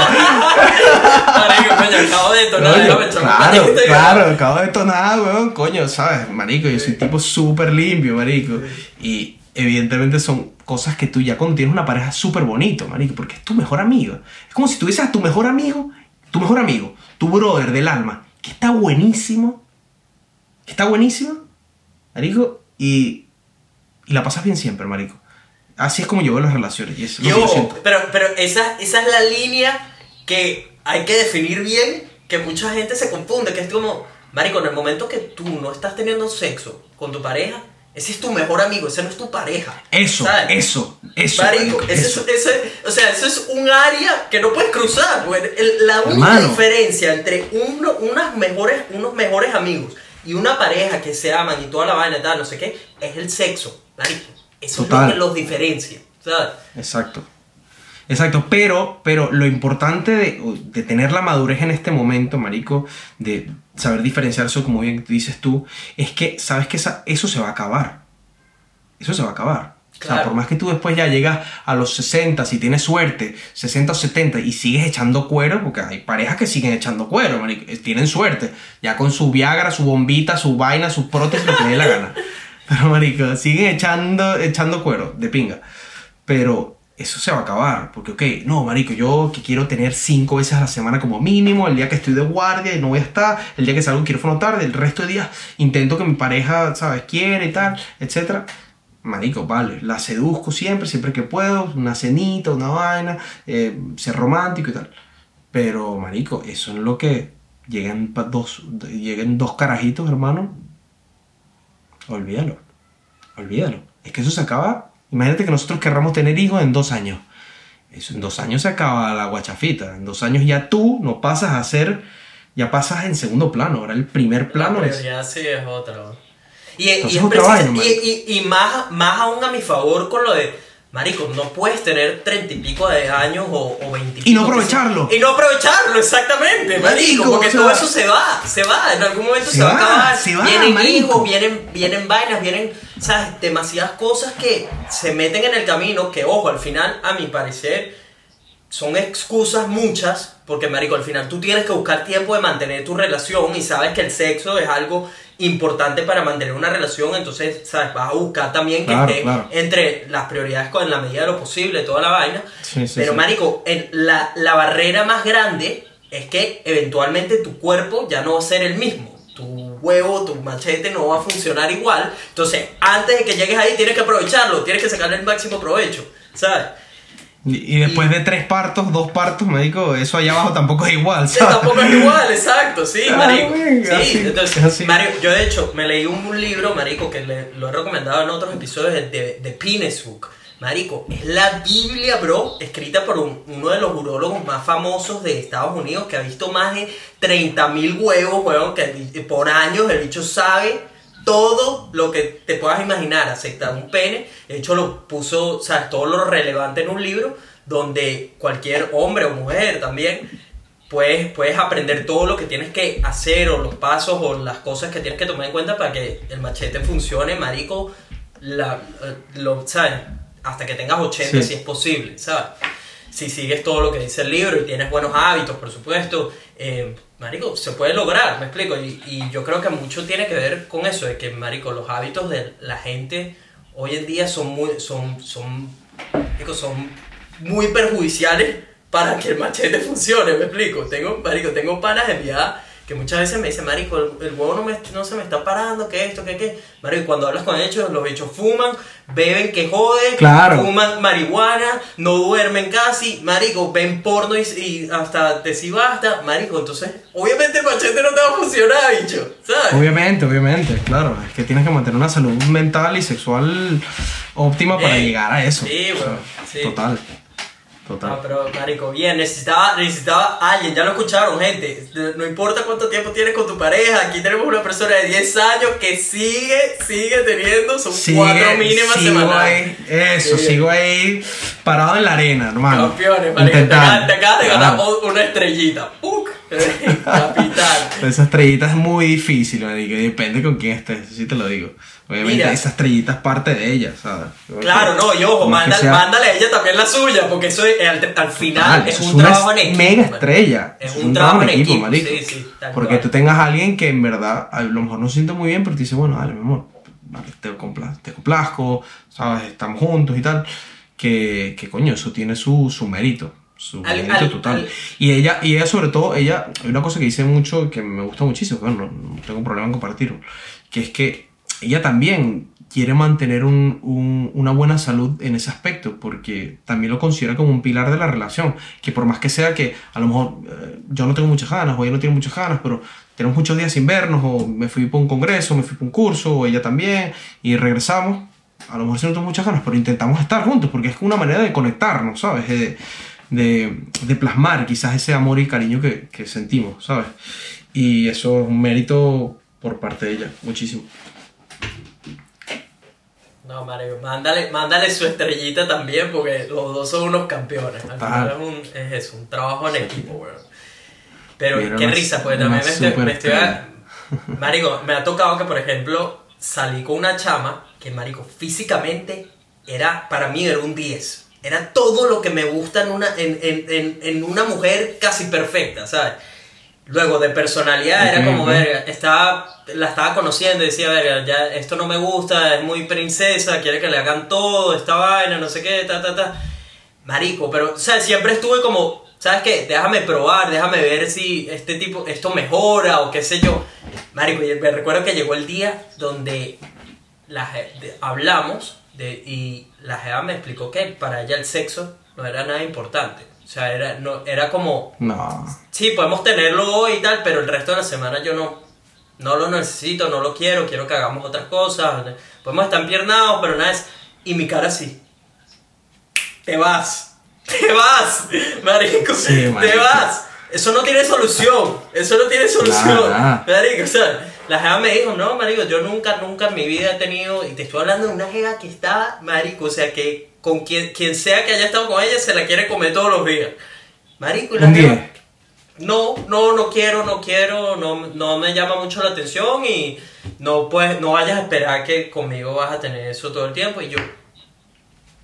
Marico, coño, acabo de detonar, déjame echar un claro, y- claro, acabo de detonar, weón, coño, ¿sabes? Marico, yo soy tipo súper limpio, marico. Y evidentemente son cosas que tú ya cuando tienes una pareja súper bonito, marico, porque es tu mejor amigo. Es como si tuvieses a tu mejor amigo, tu mejor amigo, tu brother del alma, que está buenísimo, que está buenísimo, marico, y la pasas bien siempre, marico. Así es como yo veo las relaciones, y eso es Y lo que yo pero, pero esa, esa es la línea que hay que definir bien, que mucha gente se confunde, que es como, marico, en el momento que tú no estás teniendo sexo con tu pareja, ese es tu mejor amigo, ese no es tu pareja. Eso, ¿sabes? eso, eso, Marico, marico, ese eso. Es, ese- o sea, eso es un área que no puedes cruzar. güey. El- la única Hermano. diferencia entre uno, unas mejores, unos mejores amigos y una pareja que se aman y toda la vaina y tal, no sé qué, es el sexo. Marico, eso Total. es lo que los diferencia. ¿sabes? Exacto. Exacto, pero, pero lo importante de, de tener la madurez en este momento, marico, de saber diferenciar eso, como bien dices tú, es que sabes que esa- eso se va a acabar. Eso se va a acabar. O sea, Claro. por más que tú después ya llegas a los 60, si tienes suerte, 60 o 70, y sigues echando cuero, porque hay parejas que siguen echando cuero, marico, eh, tienen suerte, ya con su Viagra, su bombita, su vaina, sus prótesis, lo que le dé la gana. *laughs* Pero, marico, siguen echando, echando cuero, de pinga. Pero eso se va a acabar, porque, ok, no, marico, yo que quiero tener cinco veces a la semana como mínimo, el día que estoy de guardia y no voy a estar, el día que salgo quirófano tarde, el resto de días intento que mi pareja, ¿sabes?, quiere y tal, etcétera. marico, vale, la seduzco siempre, siempre que puedo, una cenita, una vaina, eh, ser romántico y tal. Pero, marico, eso es lo que llegan dos, lleguen dos carajitos, hermano. Olvídalo, olvídalo. Es que eso se acaba. Imagínate que nosotros querramos tener hijos en dos años. Eso, en dos años se acaba la guachafita. En dos años ya tú no pasas a ser, ya pasas en segundo plano. Ahora el primer plano La es. prioridad sí es otra. ¿no? Y, es precisa- marico. y- y más, más aún a mi favor con lo de, Marico, no puedes tener treinta y pico de años o, o veintipico. Y no aprovecharlo. Y no aprovecharlo, exactamente, marico. Marico, porque todo eso se va, se va. En algún momento se, se va, a acabar. se va, vienen marico. hijos, vienen, vienen vainas, vienen, ¿sabes? Demasiadas cosas que se meten en el camino que, ojo, al final, a mi parecer, son excusas muchas, porque marico, al final tú tienes que buscar tiempo de mantener tu relación y sabes que el sexo es algo importante para mantener una relación, entonces, sabes, vas a buscar también que Claro, esté claro. entre las prioridades con en la medida de lo posible, toda la vaina. Sí, sí, Pero sí. marico, la, la barrera más grande es que eventualmente tu cuerpo ya no va a ser el mismo. Tu huevo, tu machete no va a funcionar igual. Entonces, antes de que llegues ahí, tienes que aprovecharlo, tienes que sacarle el máximo provecho, ¿sabes? Y, y después de tres partos, dos partos, médico, eso allá abajo tampoco es igual, Sí, ¿sabes? tampoco es igual, exacto, sí, Ah, marico. venga, sí, sí, entonces, es así. Mario, yo de hecho me leí un, libro, marico, que le- lo he recomendado en otros episodios de, de, de Penis Book. Marico, es la Biblia, bro, escrita por un- uno de los urólogos más famosos de Estados Unidos que ha visto más de 30.000 huevos, huevón, que por años el bicho sabe todo lo que te puedas imaginar acerca de un pene. De hecho, lo puso, o sea, todo lo relevante en un libro donde cualquier hombre o mujer también puedes, puedes aprender todo lo que tienes que hacer o los pasos o las cosas que tienes que tomar en cuenta para que el machete funcione, marico, la, eh, lo, ¿sabes? Hasta que tengas 80 Sí. si es posible, ¿sabes? Si sigues todo lo que dice el libro y tienes buenos hábitos, por supuesto, eh, marico, se puede lograr, me explico. Y, y yo creo que mucho tiene que ver con eso, de que, marico, los hábitos de la gente hoy en día son muy, son, son, marico, son muy perjudiciales para que el machete funcione, me explico. Tengo, marico, tengo panas enviadas que muchas veces me dicen, marico, el, el huevo no, me- no se me está parando, que esto, que qué. Marico, y cuando hablas con ellos, los bichos fuman, beben que jode, Claro. fuman marihuana, no duermen casi, marico, ven porno y, y hasta te si basta, marico, entonces, obviamente el machete no te va a funcionar, bicho, ¿sabes? Obviamente, obviamente, claro. Es que tienes que mantener una salud mental y sexual óptima para llegar a eso. sí, O sea, weón, sí. Total. No, Total. pero marico, bien, necesitaba, necesitaba alguien, ya lo escucharon, gente. No importa cuánto tiempo tienes con tu pareja, aquí tenemos una persona de 10 años que sigue, sigue teniendo sus Sigue- cuatro mínimas sigo semanales. ahí, eso, Sí. sigo ahí parado en la arena, hermano. Campeones, marico, te, Intentando. acabas- te acabas de ganar una estrellita. ¡Puc! *laughs* Capitán. Esa estrellita es muy difícil, marico, depende con quién estés, eso sí te lo digo. Obviamente Mira. esa estrellita es parte de ella, ¿sabes? Claro, no, y ojo, mándale, sea- mándale a ella también la suya, porque eso es- al, al final Total, es un trabajo en equipo. mega man. estrella. Es un trabajo en equipo, marico. sí, sí, Porque cual. tú tengas a alguien que en verdad a lo mejor no se siente muy bien, pero te dice, bueno, dale, mi amor, vale, te, compla- te complazco, ¿sabes? Estamos juntos y tal. Que, que coño, eso tiene su, su mérito. Su Al- mérito al- total. al- Y ella, y ella sobre todo, ella, hay una cosa que dice mucho que me gusta muchísimo, bueno, no, no tengo problema en compartirlo, que es que ella también quiere mantener un- un- una buena salud en ese aspecto, porque también lo considera como un pilar de la relación, que por más que sea que a lo mejor eh, yo no tengo muchas ganas, o ella no tiene muchas ganas, pero tenemos muchos días sin vernos, o me fui por un congreso, me fui por un curso, o ella también, y regresamos, a lo mejor sí no tengo muchas ganas, pero intentamos estar juntos, porque es una manera de conectarnos, ¿sabes? De, de, de plasmar quizás ese amor y cariño que sentimos, ¿sabes? Y eso es un mérito por parte de ella, muchísimo. No, Mario, mándale, mándale su estrellita también, porque los dos son unos campeones. Al final es, un, es eso, un trabajo en equipo, weón. Pero Mira, qué risa, una también me estoy, me estoy. Marico, me ha tocado que, por ejemplo, salí con una chama que, marico, físicamente era, para mí era un 10. Era todo lo que me gusta en una, en, en, en, en una mujer casi perfecta, ¿sabes? Luego de personalidad era como, verga, estaba, la estaba conociendo y decía, verga, ya esto no me gusta, es muy princesa, quiere que le hagan todo, esta vaina, no sé qué, ta, ta, ta. Marico, pero, o sea, siempre estuve como, ¿sabes qué? Déjame probar, déjame ver si este tipo, esto mejora o qué sé yo. Marico, y me recuerdo que llegó el día donde la, de- hablamos de, y la jeva me explicó que para ella el sexo no era nada importante. O sea, era, no, era como, No. sí, podemos tenerlo hoy y tal, pero el resto de la semana yo no, no lo necesito, no lo quiero, quiero que hagamos otras cosas. Podemos estar empiernados, pero nada es... Y mi cara así. Te vas. Te vas. Marico. Sí, te marico. vas. Eso no tiene solución. Eso no tiene solución. Nada. Marico, o sea, la jeva me dijo, no, marico, yo nunca, nunca en mi vida he tenido, y te estoy hablando de una jeva que está, marico, o sea, que con quien, quien sea que haya estado con ella se la quiere comer todos los días. Marico, y la jeva, no, no, no quiero, no quiero, no, no me llama mucho la atención y no pues, no vayas a esperar que conmigo vas a tener eso todo el tiempo y yo,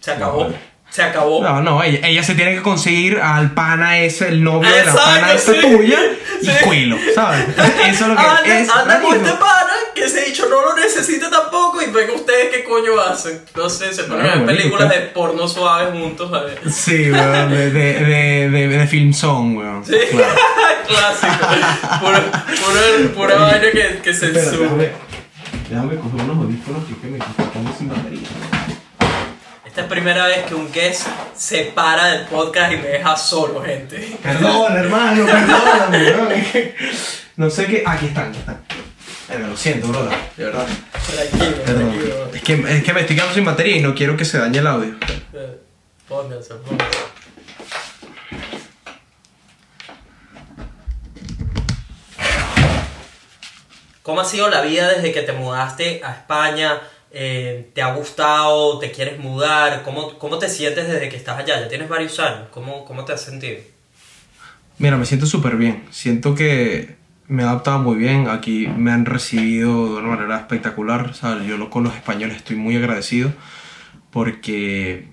se acabó, No. Se acabó. No, no, ella, ella se tiene que conseguir al pana ese, el novio de la pana esa sí. tuya, y cuilo, ¿sabes? *laughs* Eso es lo que anda, es. anda con este pana que se ha dicho no lo necesita tampoco y ven ustedes qué coño hacen. No sé, se ponen Ah, a ver marico, películas de porno suaves juntos, a ver. Sí, weón, de, de, de, de, de film song, weón. Sí, Claro. *laughs* clásico. Pura, pura, pura vaina que, que se sube. déjame, déjame coger unos audífonos que me pongo sin batería. Esta es primera vez que un guest se para del podcast y me deja solo, gente. Perdón, hermano, perdóname, que *laughs* No sé qué. Aquí están, aquí están. Eh, lo siento, brother, de verdad. Tranquilo, Perdón. tranquilo. Es que, es que me estoy quedando sin batería y no quiero que se dañe el audio. Eh, Pónganse, pónganse. ¿Cómo ha sido la vida desde que te mudaste a España? Eh, ¿Te ha gustado? ¿Te quieres mudar? ¿Cómo, ¿Cómo te sientes desde que estás allá? Ya tienes varios años. ¿Cómo, cómo te has sentido? Mira, me siento súper bien. Siento que me he adaptado muy bien. Aquí me han recibido de una manera espectacular. ¿sabes? Yo con los españoles estoy muy agradecido porque,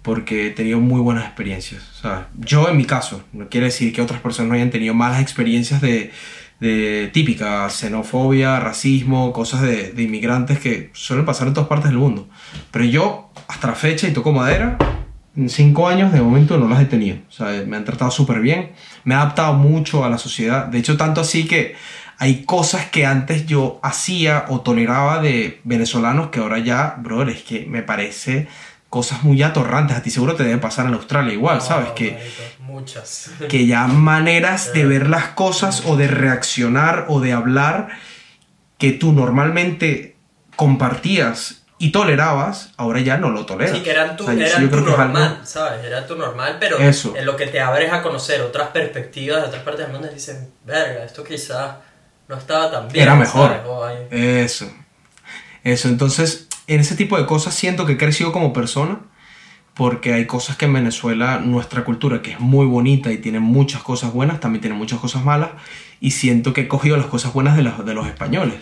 porque he tenido muy buenas experiencias. ¿sabes? Yo en mi caso, no quiere decir que otras personas no hayan tenido malas experiencias de, de típica xenofobia, racismo, cosas de, de inmigrantes que suelen pasar en todas partes del mundo. Pero yo, hasta la fecha, y toco madera, en cinco años de momento no las he tenido. O sea, me han tratado súper bien. Me he adaptado mucho a la sociedad. De hecho, tanto así que hay cosas que antes yo hacía o toleraba de venezolanos que ahora ya, brother, es que me parece cosas muy atorrantes. A ti seguro te debe pasar en Australia igual, ¿sabes? Oh, que, muchas. que ya maneras de ver las cosas o de reaccionar o de hablar que tú normalmente compartías y tolerabas, ahora ya no lo toleras. Sí, que eran tu, O sea, eso eran yo tu creo que es algo- normal, ¿sabes? Era tu normal, pero Eso. en lo que te abres a conocer otras perspectivas de otras partes del mundo, dicen, verga, esto quizás no estaba tan bien. Era mejor. Eso. Eso. Entonces, en ese tipo de cosas siento que he crecido como persona. Porque hay cosas que en Venezuela, nuestra cultura, que es muy bonita y tiene muchas cosas buenas, también tiene muchas cosas malas. Y siento que he cogido las cosas buenas de los, de los españoles.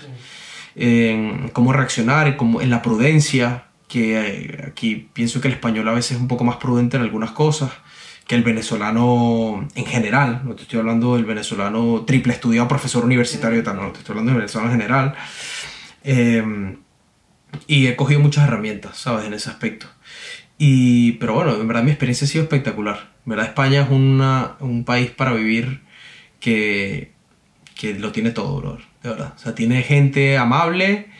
En cómo reaccionar, en, cómo- en la prudencia, que eh, aquí pienso que el español a veces es un poco más prudente en algunas cosas que el venezolano en general, no te estoy hablando del venezolano triple estudiado, profesor universitario, tal, no, te estoy hablando del venezolano en general. Eh, y he cogido muchas herramientas, ¿sabes? En ese aspecto. Y, pero bueno, en verdad mi experiencia ha sido espectacular. En verdad España es una- un país para vivir que, que lo tiene todo, brother, de verdad. O sea, tiene gente amable,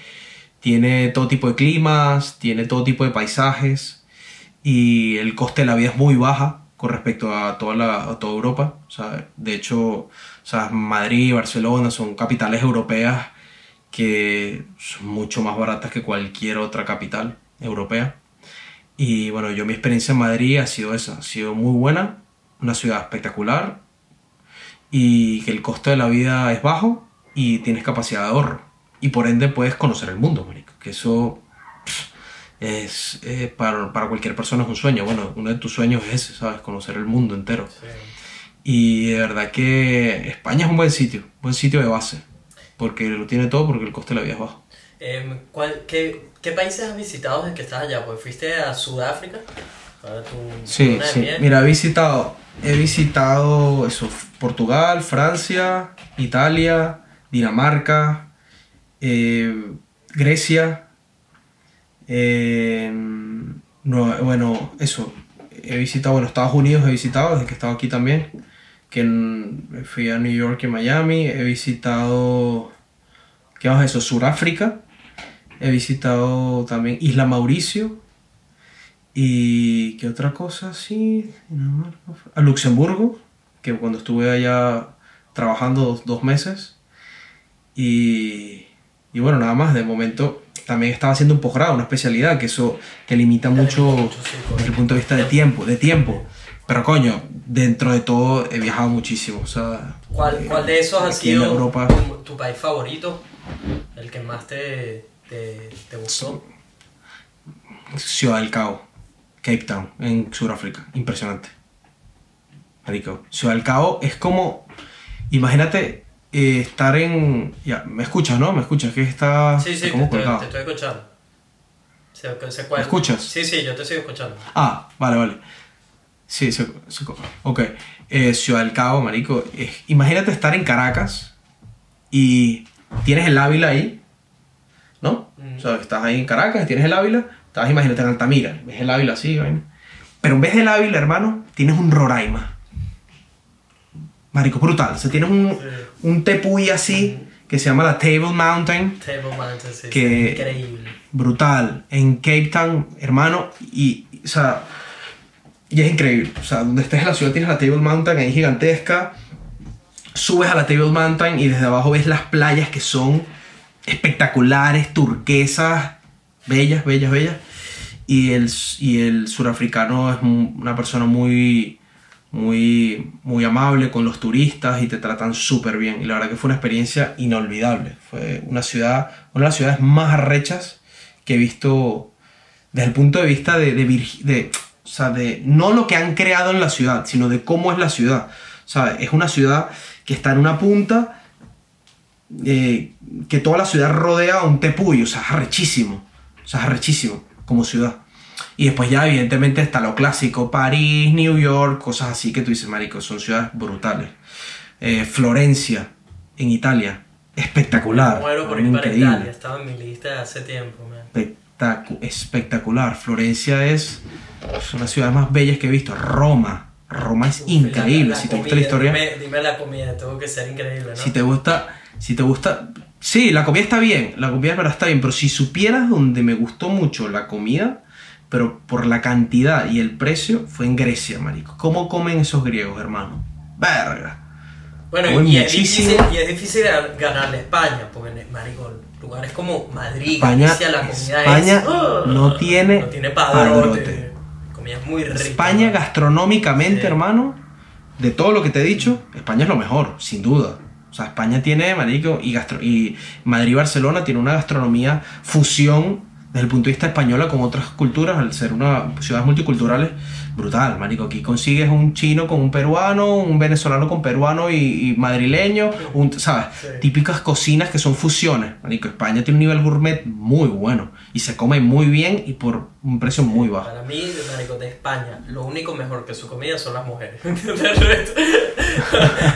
tiene todo tipo de climas, tiene todo tipo de paisajes y el coste de la vida es muy baja con respecto a toda, la, a toda Europa. O sea, de hecho, o sea, Madrid Barcelona son capitales europeas que son mucho más baratas que cualquier otra capital europea. Y bueno, yo mi experiencia en Madrid ha sido esa, ha sido muy buena, una ciudad espectacular y que el coste de la vida es bajo y tienes capacidad de ahorro. Y por ende puedes conocer el mundo, marico. Que eso es, para, para cualquier persona es un sueño. Bueno, uno de tus sueños es ese, ¿sabes? Conocer el mundo entero. Sí. Y de verdad que España es un buen sitio, buen sitio de base. Porque lo tiene todo, porque el coste de la vida es bajo. Em, ¿cuál- qué, qué países has visitado desde que estás allá? Pues fuiste a Sudáfrica. Tu Sí, sí. Mira, he visitado, he visitado eso, Portugal, Francia, Italia, Dinamarca, eh, Grecia, eh, Nueva- bueno, eso. He visitado, bueno, Estados Unidos he visitado desde que estaba aquí también. Que en- fui a New York y Miami. He visitado, ¿qué más? Eso, Suráfrica. He visitado también Isla Mauricio, Y qué otra cosa, sí. A Luxemburgo, que cuando estuve allá trabajando dos, dos meses. Y, y bueno, nada más, de momento también estaba haciendo un posgrado, una especialidad, que eso te limita mucho desde el punto de vista de tiempo, de tiempo. Pero coño, dentro de todo he viajado muchísimo. O sea, ¿Cuál, eh, cuál de esos ha sido Europa. tu, tu país favorito? El que más te, te, te gustó. Ciudad del Cabo, Cape Town, en Sudáfrica. Impresionante. Marico, Ciudad del Cabo es como. Imagínate eh, estar en. Ya, me escuchas, ¿no? Me escuchas, que está. Sí, sí, te como estoy, te estoy escuchando. Se, se. ¿Me escuchas? Sí, sí, yo te sigo escuchando. Ah, vale, vale. Sí, se, se- ok. Eh, Ciudad del Cabo, marico. imagínate estar en Caracas y tienes el Ávila ahí, ¿no? Mm. O sea, estás ahí en Caracas, tienes el Ávila, estás, imagínate, en Altamira, ves el Ávila así, vaina. Pero en vez del Ávila, hermano, tienes un Roraima. Marico, brutal. O sea, tienes un, Sí. un tepuy así que se llama la Table Mountain Table Mountain, sí, Que- sí, increíble. brutal en Cape Town, hermano, y, o sea, y es increíble. O sea, donde estés en la ciudad tienes la Table Mountain ahí gigantesca. Subes a la Table Mountain y desde abajo ves las playas que son espectaculares, turquesas, bellas, bellas, bellas. Y el, y el surafricano es una persona muy, muy, muy amable con los turistas y te tratan súper bien. Y la verdad que fue una experiencia inolvidable. Fue una ciudad, una de las ciudades más arrechas que he visto desde el punto de vista de, de, o sea, de no lo que han creado en la ciudad, sino de cómo es la ciudad. O es una ciudad que está en una punta eh, que toda la ciudad rodea a un tepuy, o sea, es arrechísimo. O sea, es arrechísimo como ciudad. Y después ya evidentemente está lo clásico, París, New York, cosas así que tú dices, marico, son ciudades brutales. Eh, Florencia, en Italia, espectacular. Muero por ir para increíble. Italia, estaba en mi lista de hace tiempo, man. Espectacu- espectacular. Florencia es, es una ciudad más bellas que he visto. Roma. Roma es increíble. La- la si te gusta comida, la historia. Dime, dime la comida, tuvo que ser increíble, ¿no? Si te gusta. Si te gusta. Sí, la comida está bien. La comida verdad está bien. Pero si supieras donde me gustó mucho la comida. Pero por la cantidad y el precio. Fue en Grecia, marico. ¿Cómo comen esos griegos, hermano? Verga. Bueno, y es, difícil, y es difícil ganarle a España, porque, marico, lugares como Madrid, España- Galicia, la comida España es... ¡ah! no tiene No tiene padrote. comida es muy rica. España gastronómicamente, Sí. hermano, de todo lo que te he dicho, España es lo mejor, sin duda. O sea, España tiene, marico, y, gastro y Madrid y Barcelona tiene una gastronomía fusión desde el punto de vista española con otras culturas, al ser una ciudades multiculturales, brutal, marico. Aquí consigues un chino con un peruano, un venezolano con peruano y, y madrileño, un, ¿sabes? Sí. Típicas cocinas que son fusiones, marico. España tiene un nivel gourmet muy bueno y se come muy bien y por un precio muy bajo. Para mí, marico, de España, lo único mejor que su comida son las mujeres. *laughs*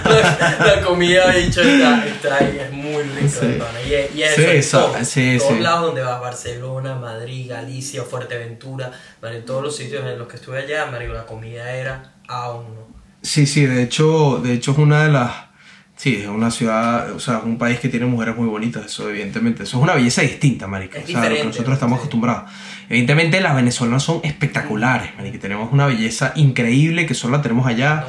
La, *laughs* la comida, dicho, está, está ahí, es muy rica, Sí. Y, es- y eso, Sí, eso, todo- sí, todos lados donde vas, Barcelona, Madrid, Galicia, Fuerteventura, en todos los sitios en los que estuve allá, marico, la comida era a uno. Sí, sí, de hecho, de hecho es una de las... Sí, es una ciudad, o sea, es un país que tiene mujeres muy bonitas, eso evidentemente. Eso es una belleza distinta, marica. O sea, a lo que nosotros estamos sí. acostumbrados. Evidentemente las venezolanas son espectaculares, marica. Tenemos una belleza increíble que solo la tenemos allá.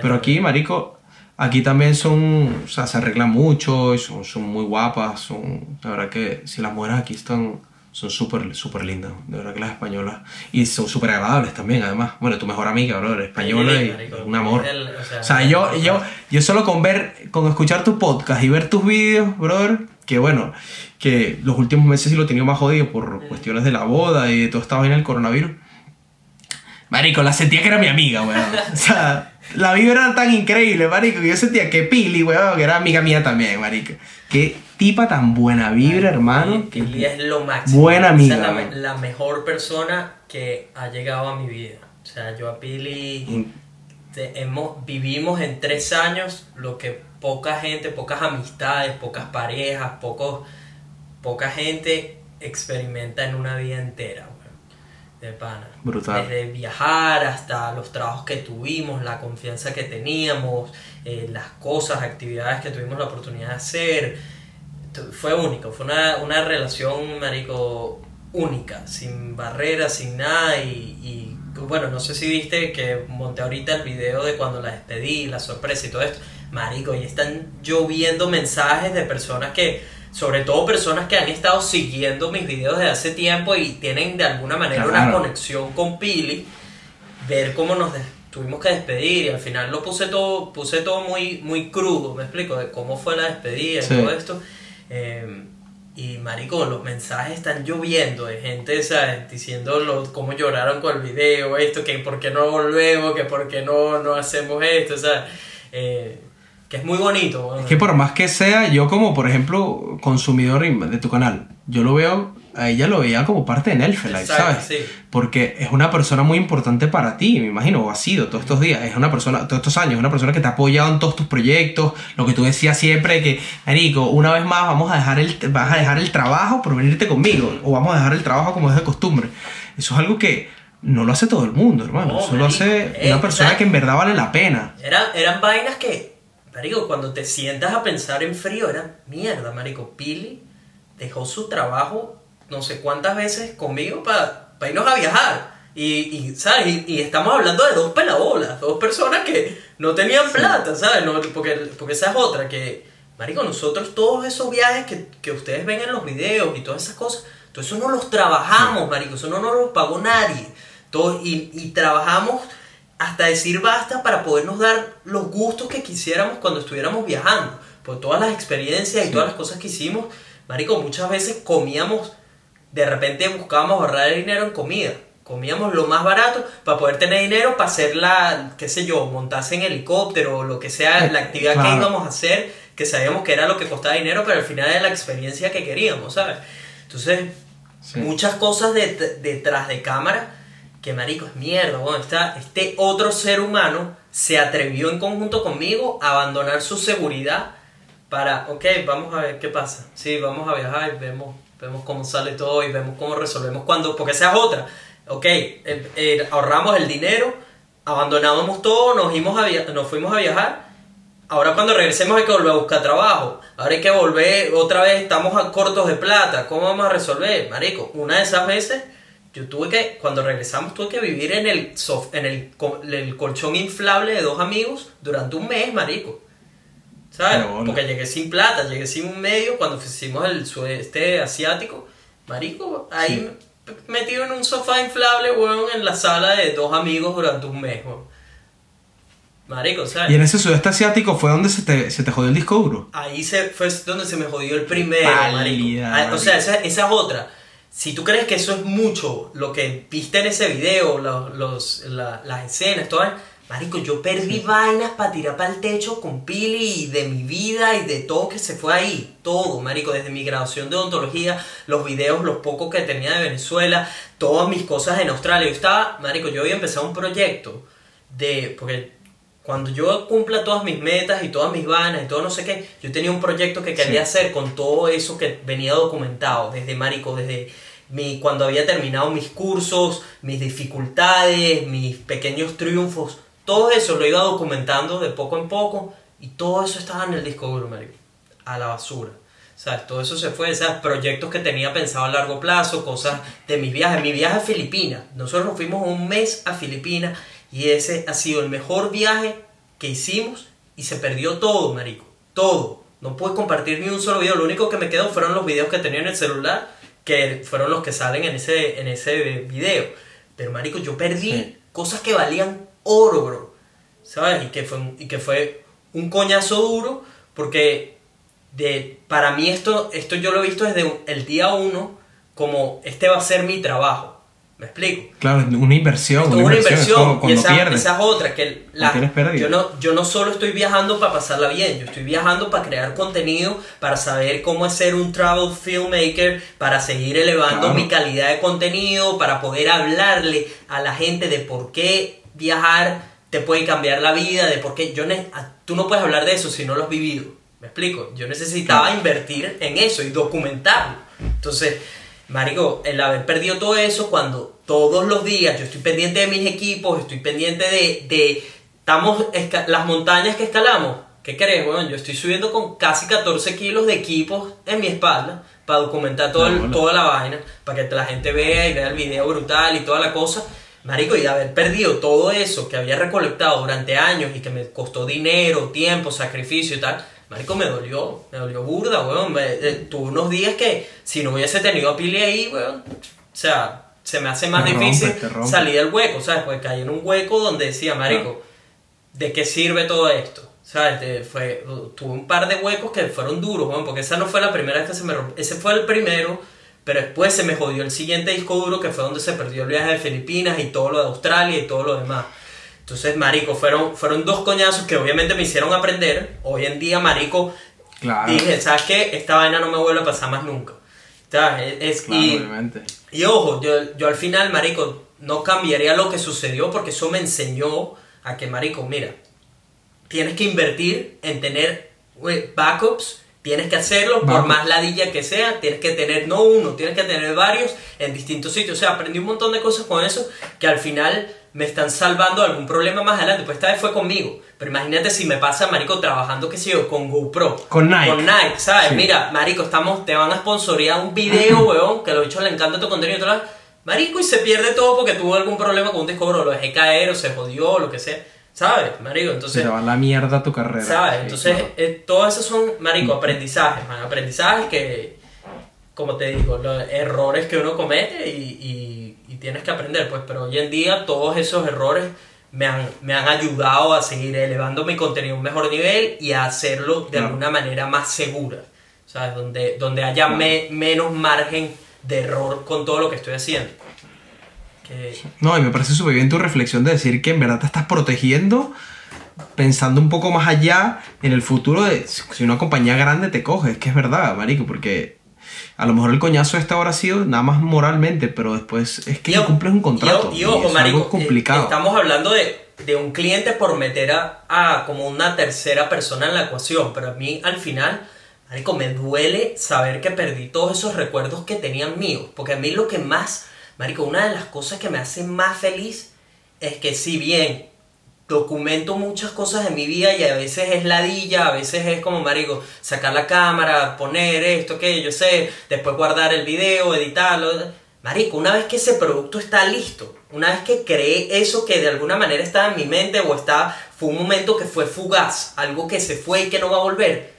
Pero aquí, marico, aquí también son, o sea, se arreglan mucho, y son, son muy guapas, son, la verdad que si las mujeres aquí están, son súper, súper lindas, de verdad que las españolas, y son súper agradables también, además, bueno, tu mejor amiga, bro, española Sí, y un amor. el- o sea, O sea, yo, yo, yo solo con ver, con escuchar tu podcast y ver tus vídeos, brother, que bueno, que los últimos meses sí lo he tenido más jodido por cuestiones de la boda y de todo esta vaina del coronavirus. Marico, la sentía que era mi amiga, weón. O sea, la vibra era tan increíble, marico, que yo sentía que Pili, weón, que era amiga mía también, marico. Qué tipa tan buena vibra, hermano. Y Pili es lo máximo. Buena O sea, amiga, la, me- la mejor persona que ha llegado a mi vida. O sea, yo a Pili te- hemos, vivimos en tres años lo que poca gente, pocas amistades, pocas parejas, pocos, poca gente experimenta en una vida entera. De pana. Brutal. Desde viajar hasta los trabajos que tuvimos, la confianza que teníamos, eh, las cosas, actividades que tuvimos la oportunidad de hacer. Fue único, fue una, una relación, marico, única, sin barreras, sin nada y, y, bueno, no sé si viste que monté ahorita el video de cuando la despedí, la sorpresa y todo esto. Marico, y están lloviendo mensajes de personas que, sobre todo personas que han estado siguiendo mis videos desde hace tiempo y tienen de alguna manera una conexión con Pili, ver cómo nos tuvimos que despedir y al final lo puse todo, puse todo muy, muy crudo, me explico, de cómo fue la despedida Sí. y todo esto. Eh, y marico, los mensajes están lloviendo de gente, ¿sabes? Diciendo lo- cómo lloraron con el video, esto, que por qué no volvemos, que por qué no, no hacemos esto, ¿sabes? Eh, que es muy bonito. bueno. Es que por más que sea, yo como por ejemplo consumidor de tu canal, yo lo veo, a ella lo veía como parte de Nelfelife, ¿sabes? sí. Porque es una persona muy importante para ti, me imagino, o ha sido todos estos días, es una persona, todos estos años, una persona que te ha apoyado en todos tus proyectos, lo que tú decías siempre, que, Marico, una vez más vamos a dejar el, vas a dejar el trabajo por venirte conmigo, o vamos a dejar el trabajo como es de costumbre. Eso es algo que no lo hace todo el mundo, hermano, No, eso lo marico, hace una persona que en verdad vale la pena. Era- eran vainas que, marico, cuando te sientas a pensar en frío, era mierda, marico. Pili dejó su trabajo no sé cuántas veces conmigo para irnos a viajar. Y, y, ¿sabes? Y, y estamos hablando de dos pelabolas, dos personas que no tenían plata, ¿sabes? No, porque, porque esa es otra, que, marico, nosotros todos esos viajes que, que ustedes ven en los videos y todas esas cosas, todo eso no los trabajamos, marico, eso no nos los pagó nadie. Todo, y, y trabajamos hasta decir basta para podernos dar los gustos que quisiéramos cuando estuviéramos viajando. Por todas las experiencias y todas las cosas que hicimos, marico, muchas veces comíamos, de repente buscábamos ahorrar dinero en comida. Comíamos lo más barato para poder tener dinero para hacer la, qué sé yo, montarse en helicóptero o lo que sea, la actividad que íbamos a hacer, que sabíamos que era lo que costaba dinero, pero al final era la experiencia que queríamos, ¿sabes? Entonces, Sí. muchas cosas det- detrás de cámara que marico es mierda, bueno, está, este otro ser humano se atrevió en conjunto conmigo a abandonar su seguridad para, ok, vamos a ver qué pasa, sí, vamos a viajar y vemos, vemos cómo sale todo y vemos cómo resolvemos cuando, porque esa es otra, ok, eh, eh, ahorramos el dinero, abandonábamos todo, nos, fuimos a nos fuimos a viajar Ahora cuando regresemos hay que volver a buscar trabajo. Ahora hay que volver, otra vez estamos a cortos de plata. ¿Cómo vamos a resolver? Marico, una de esas veces yo tuve que, cuando regresamos tuve que vivir en el, sof- en el, el colchón inflable de dos amigos durante un mes, marico. ¿Sabes? Porque llegué sin plata, llegué sin un medio cuando hicimos el sudeste asiático. Marico, ahí p- metido en un sofá inflable, weón, en la sala de dos amigos durante un mes, weón. Marico, ¿sabes? Y en ese sudeste asiático fue donde se te, se te jodió el disco duro. Ahí se, fue donde se me jodió el primero, Pálida, marico. Ah, O marico. sea, esa, esa es otra. Si tú crees que eso es mucho, lo que viste en ese video, los, los- la- las escenas, todo, marico, yo perdí vainas para tirar para el techo con Pili y de mi vida y de todo que se fue ahí. Todo, marico, desde mi graduación de odontología, los videos, los pocos que tenía de Venezuela, todas mis cosas en Australia. Yo estaba, marico, yo había empezado un proyecto de, porque cuando yo cumpla todas mis metas y todas mis vainas y todo no sé qué, yo tenía un proyecto que quería Sí. hacer con todo eso que venía documentado, desde Marico, desde mi, cuando había terminado mis cursos, mis dificultades, mis pequeños triunfos, todo eso lo iba documentando de poco en poco y todo eso estaba en el disco duro, Marico, a la basura. ¿Sabes? Todo eso se fue, esos proyectos que tenía pensado a largo plazo, cosas de mis viajes, mi viaje a Filipinas. Nosotros nos fuimos un mes a Filipinas y ese ha sido el mejor viaje que hicimos y se perdió todo, marico. Todo. No pude compartir ni un solo video. Lo único que me quedó fueron los videos que tenía en el celular, que fueron los que salen en ese, en ese video. Pero, marico, yo perdí Sí. cosas que valían oro, bro. ¿Sabes? Y que fue, un- y que fue un coñazo duro porque de, para mí esto, esto yo lo he visto desde el día uno como este va a ser mi trabajo. ¿Me explico? Claro, una inversión. Esto una inversión. es como inversión y esa, pierdes. esa es otra que la- yo no yo no solo estoy viajando para pasarla bien yo estoy viajando para crear contenido para saber cómo es ser un travel filmmaker para seguir elevando Claro. mi calidad de contenido para poder hablarle a la gente de por qué viajar te puede cambiar la vida de por qué yo ne- tú no puedes hablar de eso si no lo has vivido me explico yo necesitaba Claro. invertir en eso y documentarlo entonces Marico, el haber perdido todo eso cuando todos los días yo estoy pendiente de mis equipos, estoy pendiente de, de estamos las montañas que escalamos, ¿qué crees, weón? Yo estoy subiendo con casi 14 kilos de equipos en mi espalda para documentar todo No, toda la vaina, para que la gente vea y vea el video brutal y toda la cosa. Marico, y de haber perdido todo eso que había recolectado durante años y que me costó dinero, tiempo, sacrificio y tal, Marico, me dolió, me dolió burda, weón. Me- eh, tuve unos días que si no hubiese tenido a Pili ahí, weón, o sea, se me hace más Te difícil rompe. salir del hueco, ¿sabes? Porque caí en un hueco donde decía, Marico, ¿de qué sirve todo esto? ¿Sabes? Te- fue, tuve un par de huecos que fueron duros, weón, porque esa no fue la primera vez que se me rompió. Ese fue el primero, pero después se me jodió el siguiente disco duro, que fue donde se perdió el viaje de Filipinas y todo lo de Australia y todo lo demás. Entonces, marico, fueron, fueron dos coñazos que obviamente me hicieron aprender. Hoy en día, marico, Claro. dije, ¿sabes qué? Esta vaina no me vuelve a pasar más nunca. Es, Claro, y, obviamente. y ojo, yo, yo al final, marico, no cambiaría lo que sucedió porque eso me enseñó a que, marico, mira, tienes que invertir en tener backups, tienes que hacerlo por más ladilla que sea, tienes que tener no uno, tienes que tener varios en distintos sitios. O sea, aprendí un montón de cosas con eso que al final me están salvando de algún problema más adelante. Pues esta vez fue conmigo. Pero imagínate si me pasa, marico, trabajando, qué sé yo, con GoPro. Con Nike. Con Nike, ¿sabes? Sí. Mira, marico, estamos, te van a sponsorear un video, *laughs* weón, que los bichos les encanta tu contenido y todo. lo- Marico, y se pierde todo porque tuvo algún problema con un disco duro, lo dejé caer o se jodió, lo que sea. ¿Sabes, marico? Entonces, te va la mierda tu carrera. ¿sabes? Entonces, claro. eh, todos esos son, marico, aprendizajes, man. Aprendizajes que, como te digo, los errores que uno comete y, y- y tienes que aprender, pues. Pero hoy en día todos esos errores me han, me han ayudado a seguir elevando mi contenido a un mejor nivel y a hacerlo de Claro. alguna manera más segura, ¿sabes? Donde, donde haya me- menos margen de error con todo lo que estoy haciendo. Que, No, y me parece súper bien tu reflexión de decir que en verdad te estás protegiendo pensando un poco más allá en el futuro de si una compañía grande te coge. Es que es verdad, marico, porque a lo mejor el coñazo este ha sido nada más moralmente, pero después es que Y o- cumples un contrato. Y, o- y ojo, eso es marico, algo complicado. eh, estamos hablando de, de un cliente por meter a, a como una tercera persona en la ecuación, pero a mí al final, marico, me duele saber que perdí todos esos recuerdos que tenían míos, porque a mí lo que más, marico, una de las cosas que me hace más feliz es que si bien documento muchas cosas de mi vida y a veces es ladilla, a veces es como, marico, sacar la cámara, poner esto, que yo sé, después guardar el video, editarlo. Marico, una vez que ese producto está listo, una vez que creé eso que de alguna manera estaba en mi mente o está, fue un momento que fue fugaz, algo que se fue y que no va a volver,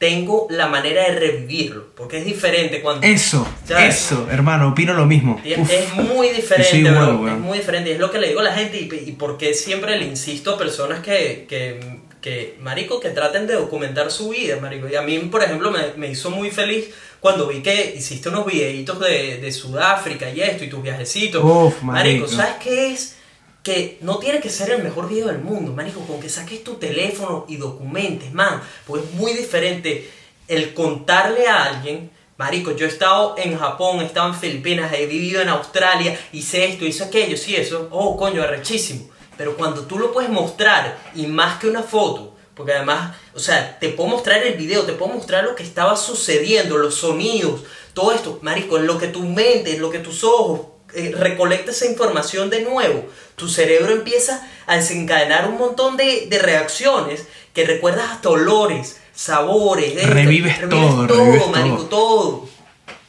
tengo la manera de revivirlo, porque es diferente cuando... Eso, ¿Sabes? eso, hermano, opino lo mismo. Es, Uf. es muy diferente, bro, igual, es muy diferente. Y es lo que le digo a la gente y, y por qué siempre le insisto a personas que, que, que, marico, que traten de documentar su vida, marico. Y a mí, por ejemplo, me, me hizo muy feliz cuando vi que hiciste unos videitos de, de Sudáfrica y esto, y tus viajecitos. Uf, marico, marico. ¿sabes qué es? Que no tiene que ser el mejor video del mundo, marico, con que saques tu teléfono y documentes, man, pues es muy diferente el contarle a alguien, marico, yo he estado en Japón, he estado en Filipinas, he vivido en Australia, hice esto, hice aquello, sí, eso, oh, coño, arrechísimo. Pero cuando tú lo puedes mostrar, y más que una foto, porque además, o sea, te puedo mostrar el video, te puedo mostrar lo que estaba sucediendo, los sonidos, todo esto, marico, en lo que tu mente, en lo que tus ojos eh, recolecta esa información de nuevo, tu cerebro empieza a desencadenar un montón de, de reacciones que recuerdas hasta olores, sabores, esto, Revives todo, revives marico, todo.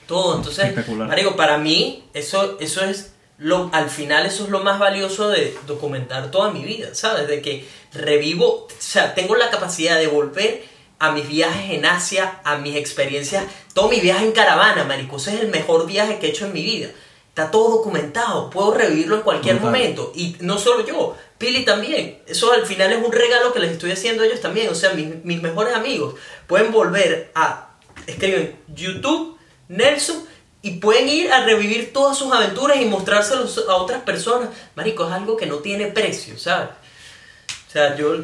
Todo, entonces, marico, para mí eso, eso es lo, al final eso es lo más valioso de documentar toda mi vida, ¿sabes? De que revivo, o sea, tengo la capacidad de volver a mis viajes en Asia, a mis experiencias, todo mi viaje en caravana, marico, ese es el mejor viaje que he hecho en mi vida. Está todo documentado, puedo revivirlo en cualquier momento. Y no solo yo, Pili también. Eso al final es un regalo que les estoy haciendo a ellos también. O sea, mis, mis mejores amigos pueden volver a... Escriben YouTube, Nelson, y pueden ir a revivir todas sus aventuras y mostrárselos a otras personas. Marico, es algo que no tiene precio, ¿sabes? O sea, yo...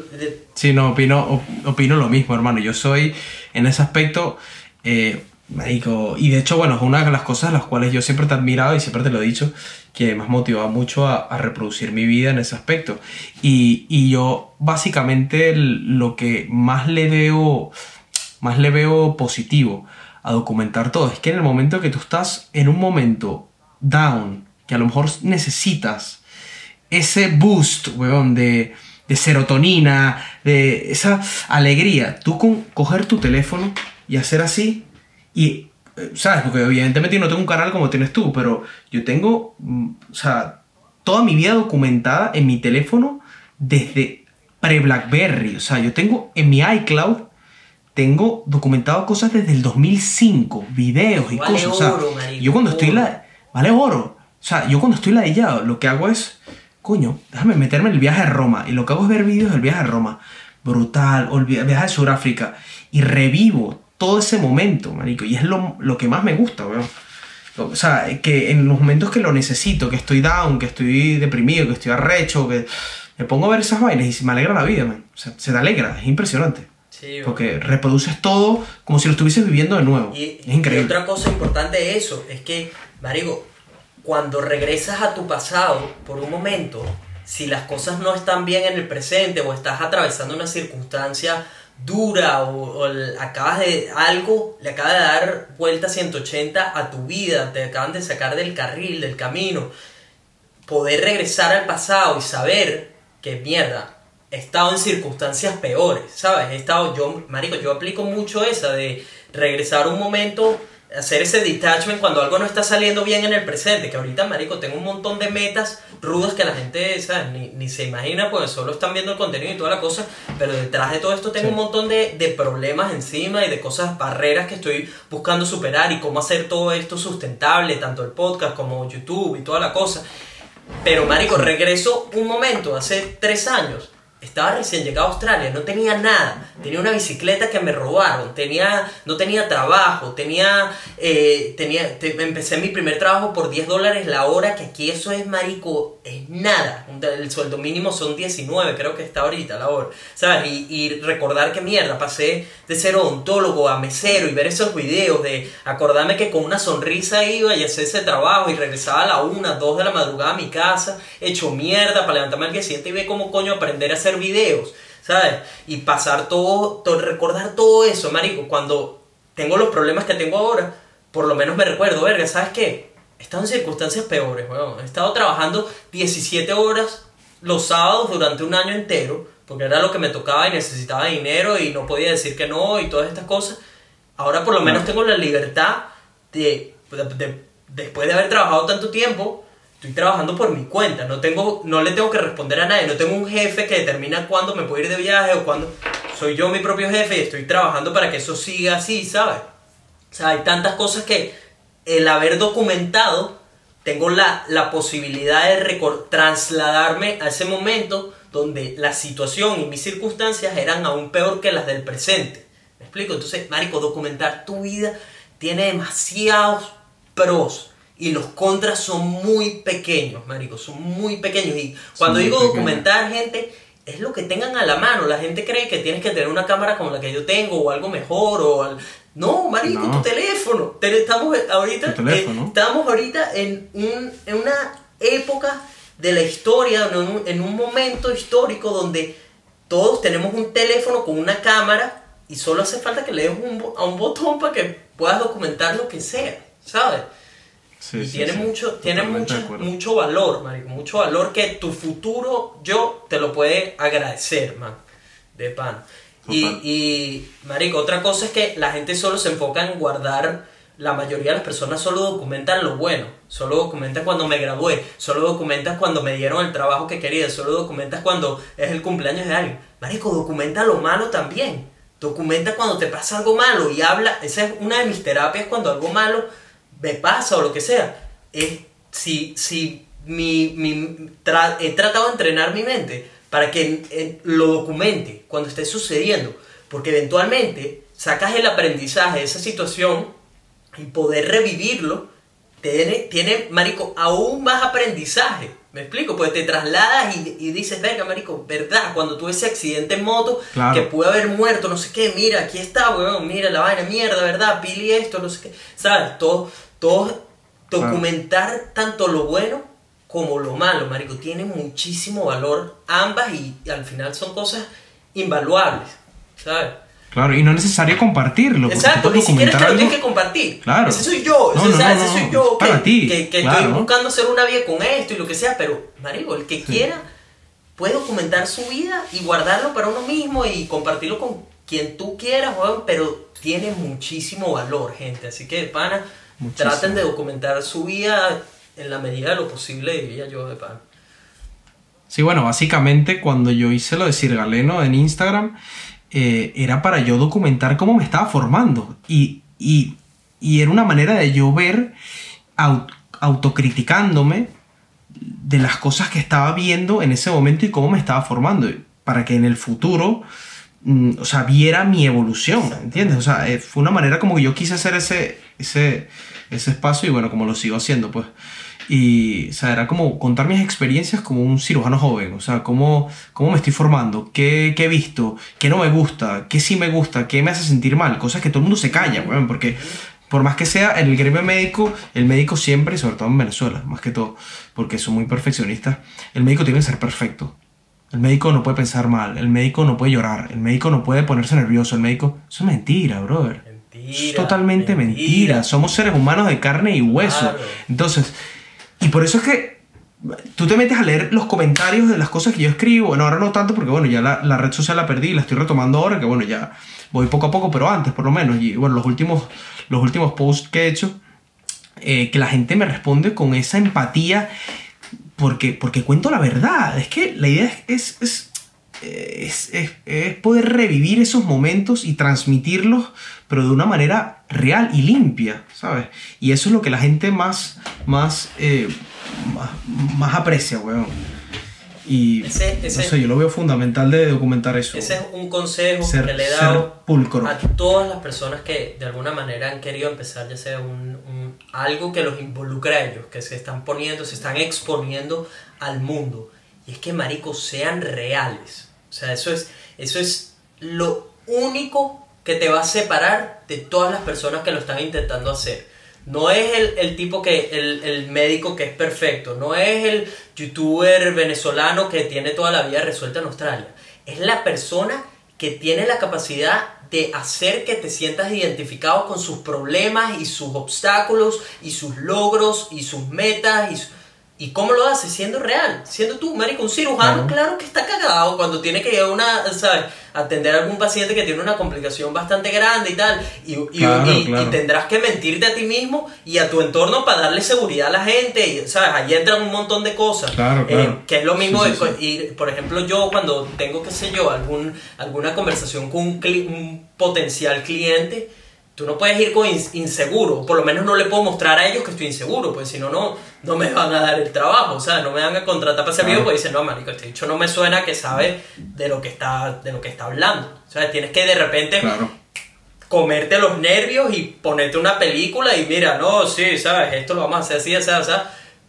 Sí, no, opino, op- opino lo mismo, hermano. Yo soy, en ese aspecto, eh, y de hecho, bueno, es una de las cosas las cuales yo siempre te he admirado y siempre te lo he dicho, que me has motivado mucho a, a reproducir mi vida en ese aspecto. Y, y yo, básicamente, lo que más le veo, más le veo positivo a documentar todo es que en el momento que tú estás en un momento down, que a lo mejor necesitas ese boost, weón, de, de serotonina, de esa alegría. Tú con coger tu teléfono y hacer así y, eh, ¿sabes? Porque evidentemente yo no tengo un canal como tienes tú, pero yo tengo, mm, o sea, toda mi vida documentada en mi teléfono desde pre-Blackberry. O sea, yo tengo en mi iCloud, tengo documentado cosas desde el 2005, videos y Vale cosas. O sea, oro, marico, yo cuando estoy la... Vale oro. O sea, yo cuando estoy ladillado, lo que hago es, coño, déjame meterme en el viaje a Roma. Y lo que hago es ver vídeos del viaje a Roma. Brutal. O el vi- viaje a Sudáfrica. Y revivo todo ese momento, marico. Y es lo, lo que más me gusta, weón. O sea, que en los momentos que lo necesito, que estoy down, que estoy deprimido, que estoy arrecho, que me pongo a ver esas vainas y me alegra la vida, man. O sea, se te alegra, es impresionante. Sí. Porque reproduces todo como si lo estuvieses viviendo de nuevo. Y, es increíble. y otra cosa importante de eso es que, Marico, cuando regresas a tu pasado por un momento, si las cosas no están bien en el presente o estás atravesando una circunstancia dura o, acabas de algo, le acaba de dar vuelta 180 a tu vida, te acaban de sacar del carril, del camino, poder regresar al pasado y saber que mierda, he estado en circunstancias peores, ¿sabes? He estado, yo, marico, yo aplico mucho esa de regresar un momento, hacer ese detachment cuando algo no está saliendo bien en el presente, que ahorita, marico, tengo un montón de metas rudas que la gente, ¿sabes? Ni, ni se imagina, porque solo están viendo el contenido y toda la cosa, pero detrás de todo esto tengo Sí. un montón de, de problemas encima y de cosas, barreras que estoy buscando superar y cómo hacer todo esto sustentable, tanto el podcast como YouTube y toda la cosa. Pero, marico, regreso un momento, hace tres años. Estaba recién llegado a Australia, no tenía nada. Tenía una bicicleta que me robaron, tenía, no tenía trabajo, tenía, eh, tenía, te- empecé mi primer trabajo por 10 dólares la hora, que aquí eso es, marico, es nada. El sueldo mínimo son 19, creo que está ahorita la hora. ¿Sabes? Y, y recordar que mierda, pasé de ser odontólogo a mesero y ver esos videos de acordarme que con una sonrisa iba y hacía ese trabajo y regresaba a la una, dos de la madrugada a mi casa, hecho mierda para levantarme al día siguiente y ver cómo coño aprender a hacer videos, ¿sabes? Y pasar todo, todo- recordar todo eso, marico, cuando tengo los problemas que tengo ahora, por lo menos me recuerdo, verga, ¿sabes qué? He estado en circunstancias peores, weón. He estado trabajando 17 horas los sábados durante un año entero, porque era lo que me tocaba y necesitaba dinero y no podía decir que no y todas estas cosas. Ahora por lo menos tengo la libertad de, de- de- después de haber trabajado tanto tiempo, estoy trabajando por mi cuenta, no tengo no le tengo que responder a nadie, no tengo un jefe que determina cuándo me puedo ir de viaje o cuándo soy yo mi propio jefe y estoy trabajando para que eso siga así, ¿sabes? O sea, hay tantas cosas que el haber documentado, tengo la, la posibilidad de trasladarme a ese momento donde la situación y mis circunstancias eran aún peor que las del presente. ¿Me explico? Entonces, Marico, documentar tu vida tiene demasiados pros y los contras son muy pequeños, Marico, son muy pequeños. Y cuando digo pequeños. documentar, gente, es lo que tengan a la mano. La gente cree que tienes que tener una cámara como la que yo tengo o algo mejor o al- no, marico, No. tu teléfono. Te- Estamos ahorita, Tu teléfono. eh, estamos ahorita en, un- en una época de la historia, en un, en un momento histórico donde todos tenemos un teléfono con una cámara y solo hace falta que le des un, a un botón para que puedas documentar lo que sea, ¿sabes? Sí, y sí, tiene sí. mucho tiene mucho, mucho valor marico mucho valor que tu futuro yo te lo puede agradecer man de pan. Y, y marico otra cosa es que la gente solo se enfoca en guardar la mayoría de las personas solo documentan lo bueno solo documentan cuando me gradué solo documentan cuando me dieron el trabajo que quería solo documentas cuando es el cumpleaños de alguien. Marico documenta lo malo también. Documenta cuando te pasa algo malo y habla esa es una de mis terapias cuando algo malo me pasa o lo que sea, es si, si mi, mi- tra- he tratado de entrenar mi mente para que eh, lo documente cuando esté sucediendo, porque eventualmente sacas el aprendizaje de esa situación y poder revivirlo tiene, tiene, marico, aún más aprendizaje. ¿Me explico? Pues te trasladas y, y dices, verga, marico, ¿verdad? Cuando tuve ese accidente en moto, Claro. que pude haber muerto, no sé qué, mira, aquí está, weón, mira la vaina, mierda, ¿verdad? Pili esto, no sé qué. ¿Sabes? Todo, todo, documentar tanto lo bueno como lo malo, marico, tiene muchísimo valor ambas y, y al final son cosas invaluables, ¿sabes? Claro, y no es necesario compartirlo. Exacto, ni siquiera es que lo tienes que compartir. Claro. Ese soy yo, No, ese, no, ¿sabes? no, ese no, soy yo para que, ti, que, que claro. estoy buscando hacer una vida con esto y lo que sea, pero, marico, el que quiera puede documentar su vida y guardarlo para uno mismo y compartirlo con quien tú quieras, pero tiene muchísimo valor, gente. Así que, pana, Muchísimo. traten de documentar su vida en la medida de lo posible, diría yo, de pana. Sí, bueno, básicamente cuando yo hice lo de Sir Galeno en Instagram, eh, era para yo documentar cómo me estaba formando. Y, y, y era una manera de yo ver, au- autocriticándome de las cosas que estaba viendo en ese momento y cómo me estaba formando. Para que en el futuro, o sea, viera mi evolución, ¿entiendes? O sea, eh, fue una manera como que yo quise hacer ese, ese, ese espacio y bueno, como lo sigo haciendo, pues. Y, o sea, era como contar mis experiencias como un cirujano joven, o sea, cómo, cómo me estoy formando, qué, qué he visto, qué no me gusta, qué sí me gusta, qué me hace sentir mal, cosas que todo el mundo se calla, weón, porque por más que sea en el gremio médico, el médico siempre, sobre todo en Venezuela, más que todo, porque son muy perfeccionistas, el médico tiene que ser perfecto. El médico no puede pensar mal, el médico no puede llorar, el médico no puede ponerse nervioso, el médico... Eso es mentira, brother. Mentira. Es totalmente mentira. Somos seres humanos de carne y hueso. Claro. Entonces, y por eso es que tú te metes a leer los comentarios de las cosas que yo escribo. Bueno, ahora no tanto porque, bueno, ya la, la red social la perdí y la estoy retomando ahora, que bueno, ya voy poco a poco, pero antes por lo menos. Y bueno, los últimos, los últimos posts que he hecho, eh, que la gente me responde con esa empatía porque, porque cuento la verdad. Es que la idea es, es, es, es- poder revivir esos momentos y transmitirlos, pero de una manera real y limpia, ¿sabes? Y eso es lo que la gente más, más, eh, más, más aprecia, weón. Y Ese- ese- no sé, yo lo veo fundamental de documentar eso. Ese es un consejo Ser- que le he dado pulcro. a todas las personas que de alguna manera han querido empezar ya sea un, un- algo que los involucre a ellos, que se están poniendo, se están exponiendo al mundo. Y es que, maricos, sean reales. O sea, eso es, eso es lo único que te va a separar de todas las personas que lo están intentando hacer. No es el, el tipo que, el, el médico que es perfecto, no es el youtuber venezolano que tiene toda la vida resuelta en Australia. Es la persona que tiene la capacidad de hacer que te sientas identificado con sus problemas y sus obstáculos y sus logros y sus metas y, su- ¿Y cómo lo hace? Siendo real, siendo tú, marico, un cirujano, Claro. claro que está cagado cuando tiene que ir a una, ¿sabes? atender a algún paciente que tiene una complicación bastante grande y tal, y, y- Claro, y- claro. y tendrás que mentirte a ti mismo y a tu entorno para darle seguridad a la gente, y, ¿sabes? Ahí entran un montón de cosas, Claro, claro. Eh, que es lo mismo, Sí, de sí, por ejemplo, yo cuando tengo, qué sé yo, algún, alguna conversación con un, cli- un potencial cliente, Tú no puedes ir con ins- inseguro, por lo menos no le puedo mostrar a ellos que estoy inseguro, pues si no, no, no me van a dar el trabajo, o sea, no me van a contratar para ser amigo, porque dicen, no, marico, este dicho no me suena que sabe de lo que está, de lo que está hablando. O sea, tienes que de repente Claro. comerte los nervios y ponerte una película y mira, no, sí, sabes, esto lo vamos a hacer así, así, así.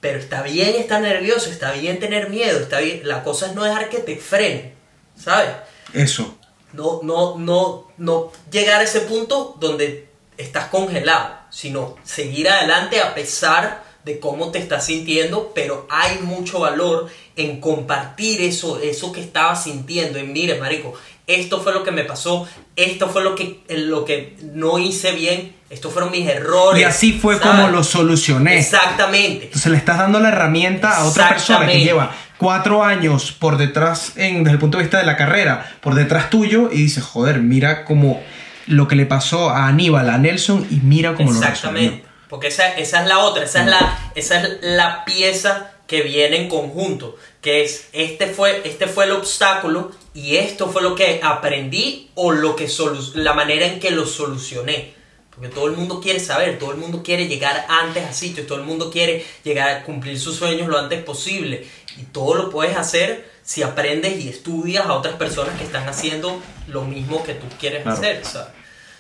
Pero está bien estar nervioso, está bien tener miedo, está bien. La cosa es no dejar que te frene, ¿sabes? Eso. No, no, no, no llegar a ese punto donde estás congelado, sino seguir adelante a pesar de cómo te estás sintiendo, pero hay mucho valor en compartir eso, eso que estabas sintiendo, en mire, marico, esto fue lo que me pasó, esto fue lo que, lo que no hice bien, estos fueron mis errores. Y así fue ¿sabes? como lo solucioné. Exactamente. Entonces le estás dando la herramienta a otra persona que lleva cuatro años por detrás, en, desde el punto de vista de la carrera, por detrás tuyo, y dices, joder, mira como lo que le pasó a Aníbal, a Nelson, y mira cómo lo Exactamente. Porque esa, esa es la otra, esa es la, esa es la pieza que viene en conjunto. Que es, este fue, este fue el obstáculo y esto fue lo que aprendí o lo que solu- la manera en que lo solucioné. Porque todo el mundo quiere saber, todo el mundo quiere llegar antes a sitios, todo el mundo quiere llegar a cumplir sus sueños lo antes posible. Y todo lo puedes hacer si aprendes y estudias a otras personas que están haciendo lo mismo que tú quieres Claro. hacer, ¿sabes?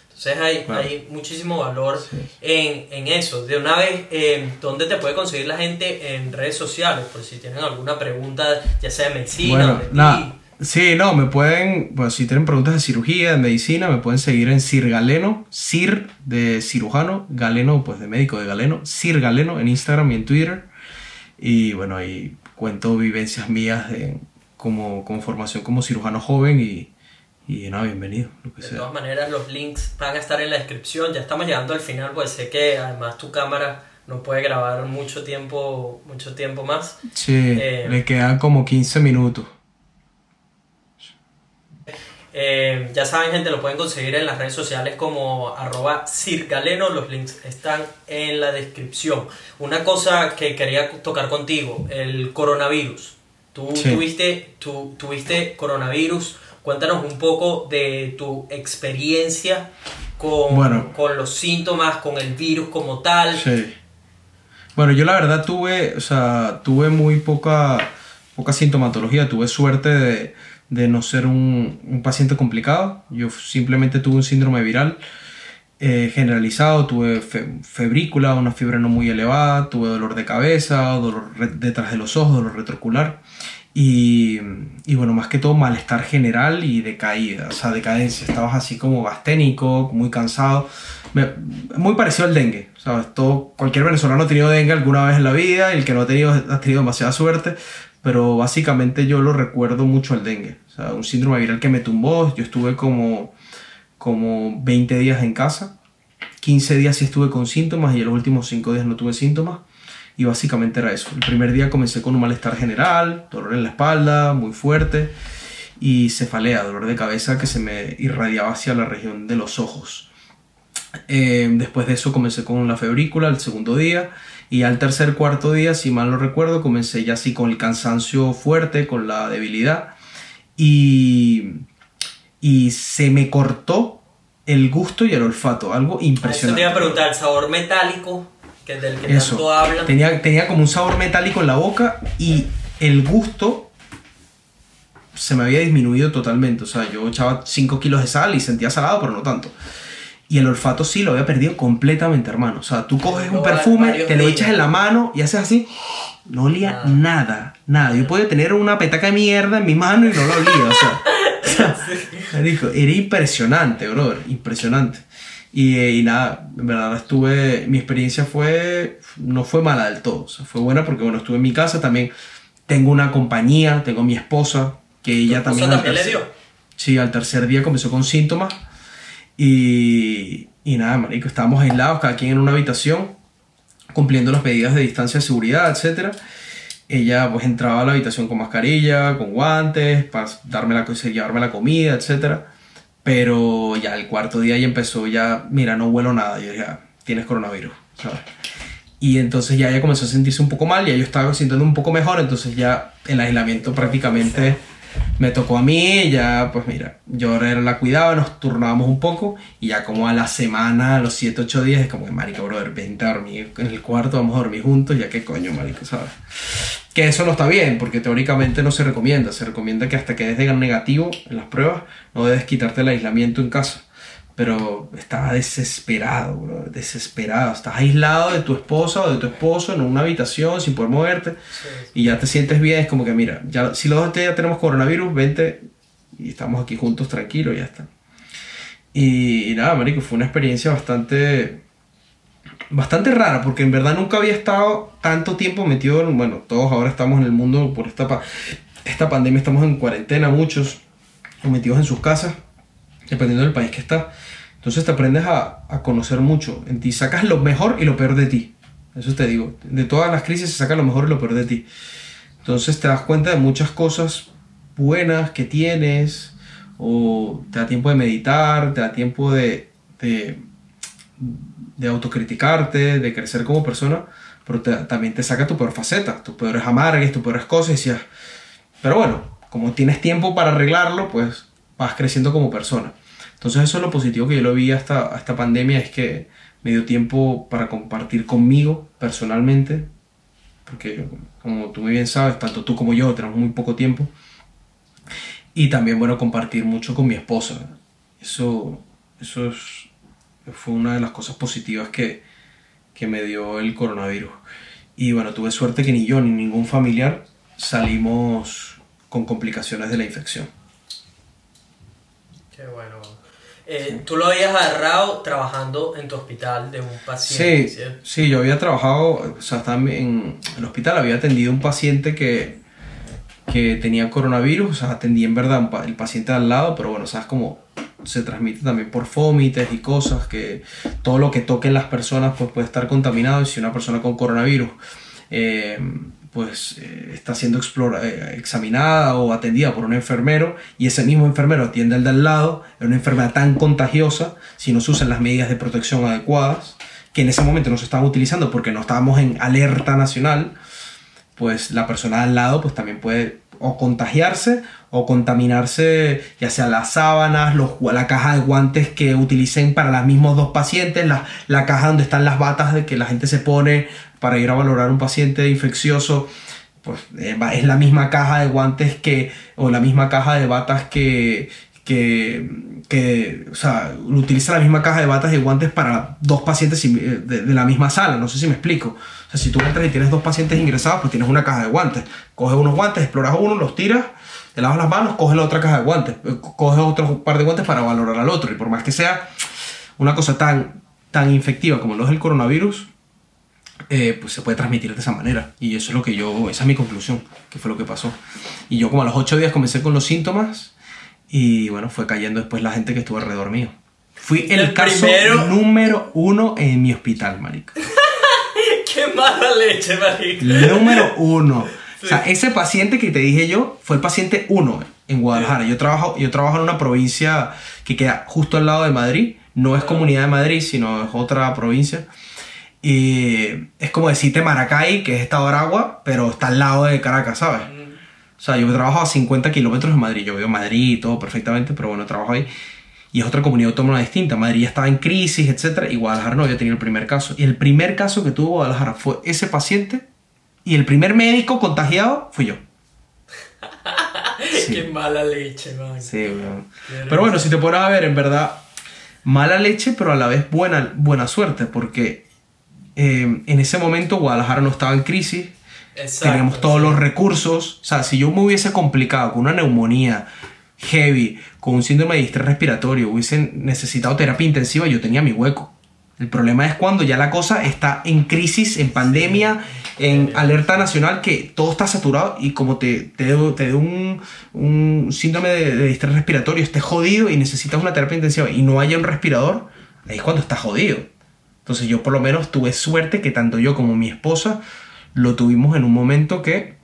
Entonces hay, Claro. hay muchísimo valor Sí. en, en eso. De una vez, eh, ¿dónde te puede conseguir la gente en redes sociales? Por si tienen alguna pregunta, ya sea de medicina o Bueno, de. Sí, no, me pueden, pues si tienen preguntas de cirugía, de medicina, me pueden seguir en Sir Galeno, Sir de cirujano, Galeno, pues de médico de Galeno, Sir Galeno en Instagram y en Twitter. Y bueno, ahí cuento vivencias mías de, como, como formación como cirujano joven y, y nada, bienvenido, lo que De sea. todas maneras, los links van a estar en la descripción. Ya estamos llegando al final, pues sé que además tu cámara no puede grabar mucho tiempo, mucho tiempo más. Sí, Eh, le quedan como 15 minutos. Eh, ya saben, gente, lo pueden conseguir en las redes sociales como arroba circaleno. Los links están en la descripción. Una cosa que quería tocar contigo, el coronavirus. Tú tuviste, tú, tuviste coronavirus. Cuéntanos un poco de tu experiencia con, con los síntomas, con el virus como tal. Sí. Bueno, yo la verdad tuve, o sea, tuve muy poca, poca sintomatología, tuve suerte de de no ser un, paciente complicado. Yo simplemente tuve un síndrome viral eh, generalizado, tuve febrícula, una fiebre no muy elevada, tuve dolor de cabeza, dolor detrás de los ojos, dolor retrocular. Y, bueno, más que todo malestar general y decaída, o sea, decadencia. Estabas así como gasténico, muy cansado. muy parecido al dengue, ¿sabes? Todo, cualquier venezolano ha tenido dengue alguna vez en la vida el que no ha tenido ha tenido demasiada suerte pero básicamente yo lo recuerdo mucho al dengue. O sea, un síndrome viral que me tumbó. Yo estuve como, como 20 días en casa. 15 días sí estuve con síntomas y los últimos 5 días no tuve síntomas. Y básicamente era eso. El primer día comencé con un malestar general, dolor en la espalda, muy fuerte, y cefalea, dolor de cabeza que se me irradiaba hacia la región de los ojos. Eh, después de eso comencé con la febrícula el segundo día y al tercer cuarto día, si mal no recuerdo, comencé ya así con el cansancio fuerte, con la debilidad. Y, y se me cortó el gusto y el olfato, algo impresionante. Eso te iba a preguntar, el sabor metálico, que del que tanto hablan. Tenía, tenía como un sabor metálico en la boca y el gusto se me había disminuido totalmente. O sea, yo echaba 5 kilos de sal y sentía salado, pero no tanto. Y el olfato sí lo había perdido completamente, hermano. O sea, tú coges un perfume, te lo echas en la mano y haces así. No olía nada, nada. Yo podía tener una petaca de mierda en mi mano y no lo olía. O sea, *laughs* era impresionante, brother. Impresionante. Y, y, nada, en verdad estuve. Mi experiencia fue. No fue mala del todo. O sea, fue buena porque, bueno, estuve en mi casa también. Tengo una compañía, tengo mi esposa, que ella también. también le dio? Sí, al tercer día comenzó con síntomas y, y nada, marico, estábamos aislados, cada quien en una habitación, cumpliendo las medidas de distancia de seguridad, etc. Ella pues entraba a la habitación con mascarilla, con guantes, para darme la, llevarme la comida, etc. Pero ya el cuarto día ya empezó, ya, mira, no huelo nada. Yo dije, ah, tienes coronavirus, ¿sabes? Y entonces ya ella comenzó a sentirse un poco mal, ya yo estaba sintiendo un poco mejor, entonces ya el aislamiento prácticamente me tocó a mí, ya pues mira, yo la cuidaba, nos turnábamos un poco y ya como a la semana, a los 7, 8 días, es como que marico, brother, vente a dormir en el cuarto, vamos a dormir juntos, ya que coño, marico, ¿sabes? Que eso no está bien, porque teóricamente no se recomienda, se recomienda que hasta que des negativo en las pruebas, no debes quitarte el aislamiento en casa pero estaba desesperado, bro, desesperado. Estás aislado de tu esposa o de tu esposo en una habitación sin poder moverte y ya te sientes bien. Es como que, mira, ya, si los dos ya tenemos coronavirus, vente y estamos aquí juntos tranquilos, ya está. Y, nada, marico, fue una experiencia bastante, bastante rara porque en verdad nunca había estado tanto tiempo metido en, bueno, todos ahora estamos en el mundo por esta, esta pandemia, estamos en cuarentena, muchos metidos en sus casas, dependiendo del país que está entonces te aprendes a, a, conocer mucho en ti, sacas lo mejor y lo peor de ti. Eso te digo, de todas las crisis se saca lo mejor y lo peor de ti. Entonces te das cuenta de muchas cosas buenas que tienes, o te da tiempo de meditar, te da tiempo de, de, de autocriticarte, de crecer como persona, pero también te saca tu peor faceta, tus peores amargues, tus peores cosas. Y pero bueno, como tienes tiempo para arreglarlo, pues vas creciendo como persona. Entonces eso es lo positivo que yo lo vi hasta esta pandemia, es que me dio tiempo para compartir conmigo personalmente, porque como tú muy bien sabes, tanto tú como yo tenemos muy poco tiempo, y también, bueno, compartir mucho con mi esposa. Eso, eso es, fue una de las cosas positivas que, que me dio el coronavirus. Y bueno, tuve suerte que ni yo ni ningún familiar salimos con complicaciones de la infección. Qué bueno. Eh, tú lo habías agarrado trabajando en tu hospital de un paciente. Sí, sí, yo había trabajado, o sea, en el hospital, había atendido un paciente que, que tenía coronavirus, o sea, atendí en verdad el paciente al lado, pero bueno, sabes cómo se transmite también por fómites y cosas, que todo lo que toquen las personas pues puede estar contaminado y si una persona con coronavirus eh, pues eh, está siendo eh, examinada o atendida por un enfermero y ese mismo enfermero atiende al de al lado, es una enfermedad tan contagiosa si no se usan las medidas de protección adecuadas, que en ese momento no se estaban utilizando porque no estábamos en alerta nacional, pues la persona al lado pues también puede o contagiarse o contaminarse ya sea las sábanas, los, la caja de guantes que utilicen para los mismos dos pacientes, la, la caja donde están las batas de que la gente se pone para ir a valorar un paciente infeccioso, pues eh, es la misma caja de guantes que, o la misma caja de batas que, que, o sea, utiliza la misma caja de batas y guantes para dos pacientes de, de, la misma sala, no sé si me explico. O sea, si tú entras y tienes dos pacientes ingresados, pues tienes una caja de guantes. Coges unos guantes, exploras uno, los tiras, te lavas las manos, coges la otra caja de guantes, eh, coges otro par de guantes para valorar al otro. Y por más que sea una cosa tan, tan infectiva como lo es el coronavirus, eh, pues se puede transmitir de esa manera. Y eso es lo que yo, esa es mi conclusión, que fue lo que pasó. Y yo como a los ocho días comencé con los síntomas y bueno, fue cayendo después la gente que estuvo alrededor mío. Fui el, caso número uno en mi hospital, marico. *laughs* ¡Qué mala leche, marico! Número uno. O sea, ese paciente que te dije yo fue el paciente uno en Guadalajara. Yo trabajo, yo trabajo en una provincia que queda justo al lado de Madrid. No es comunidad de Madrid, sino es otra provincia. Y es como decirte Maracay, que es Estado de Aragua, pero está al lado de Caracas, ¿sabes? O sea, yo trabajo a 50 kilómetros de Madrid. Yo veo Madrid y todo perfectamente, pero bueno, trabajo ahí. Y es otra comunidad autónoma distinta. Madrid ya estaba en crisis, etc. Y Guadalajara no había tenido el primer caso. Y el primer caso que tuvo Guadalajara fue ese paciente y el primer médico contagiado fui yo. *laughs* Qué mala leche, man. Sí, Pero bueno, si te pones a ver, en verdad, mala leche, pero a la vez buena, buena suerte, porque eh, en ese momento Guadalajara no estaba en crisis. teníamos todos los recursos. O sea, si yo me hubiese complicado con una neumonía heavy, con un síndrome de distrés respiratorio, hubiese necesitado terapia intensiva, yo tenía mi hueco. El problema es cuando ya la cosa está en crisis, en pandemia, en alerta nacional, que todo está saturado y como te, te, te un, un, síndrome de, de distrés respiratorio, estés jodido y necesitas una terapia intensiva y no haya un respirador, ahí es cuando estás jodido. Entonces yo por lo menos tuve suerte que tanto yo como mi esposa lo tuvimos en un momento que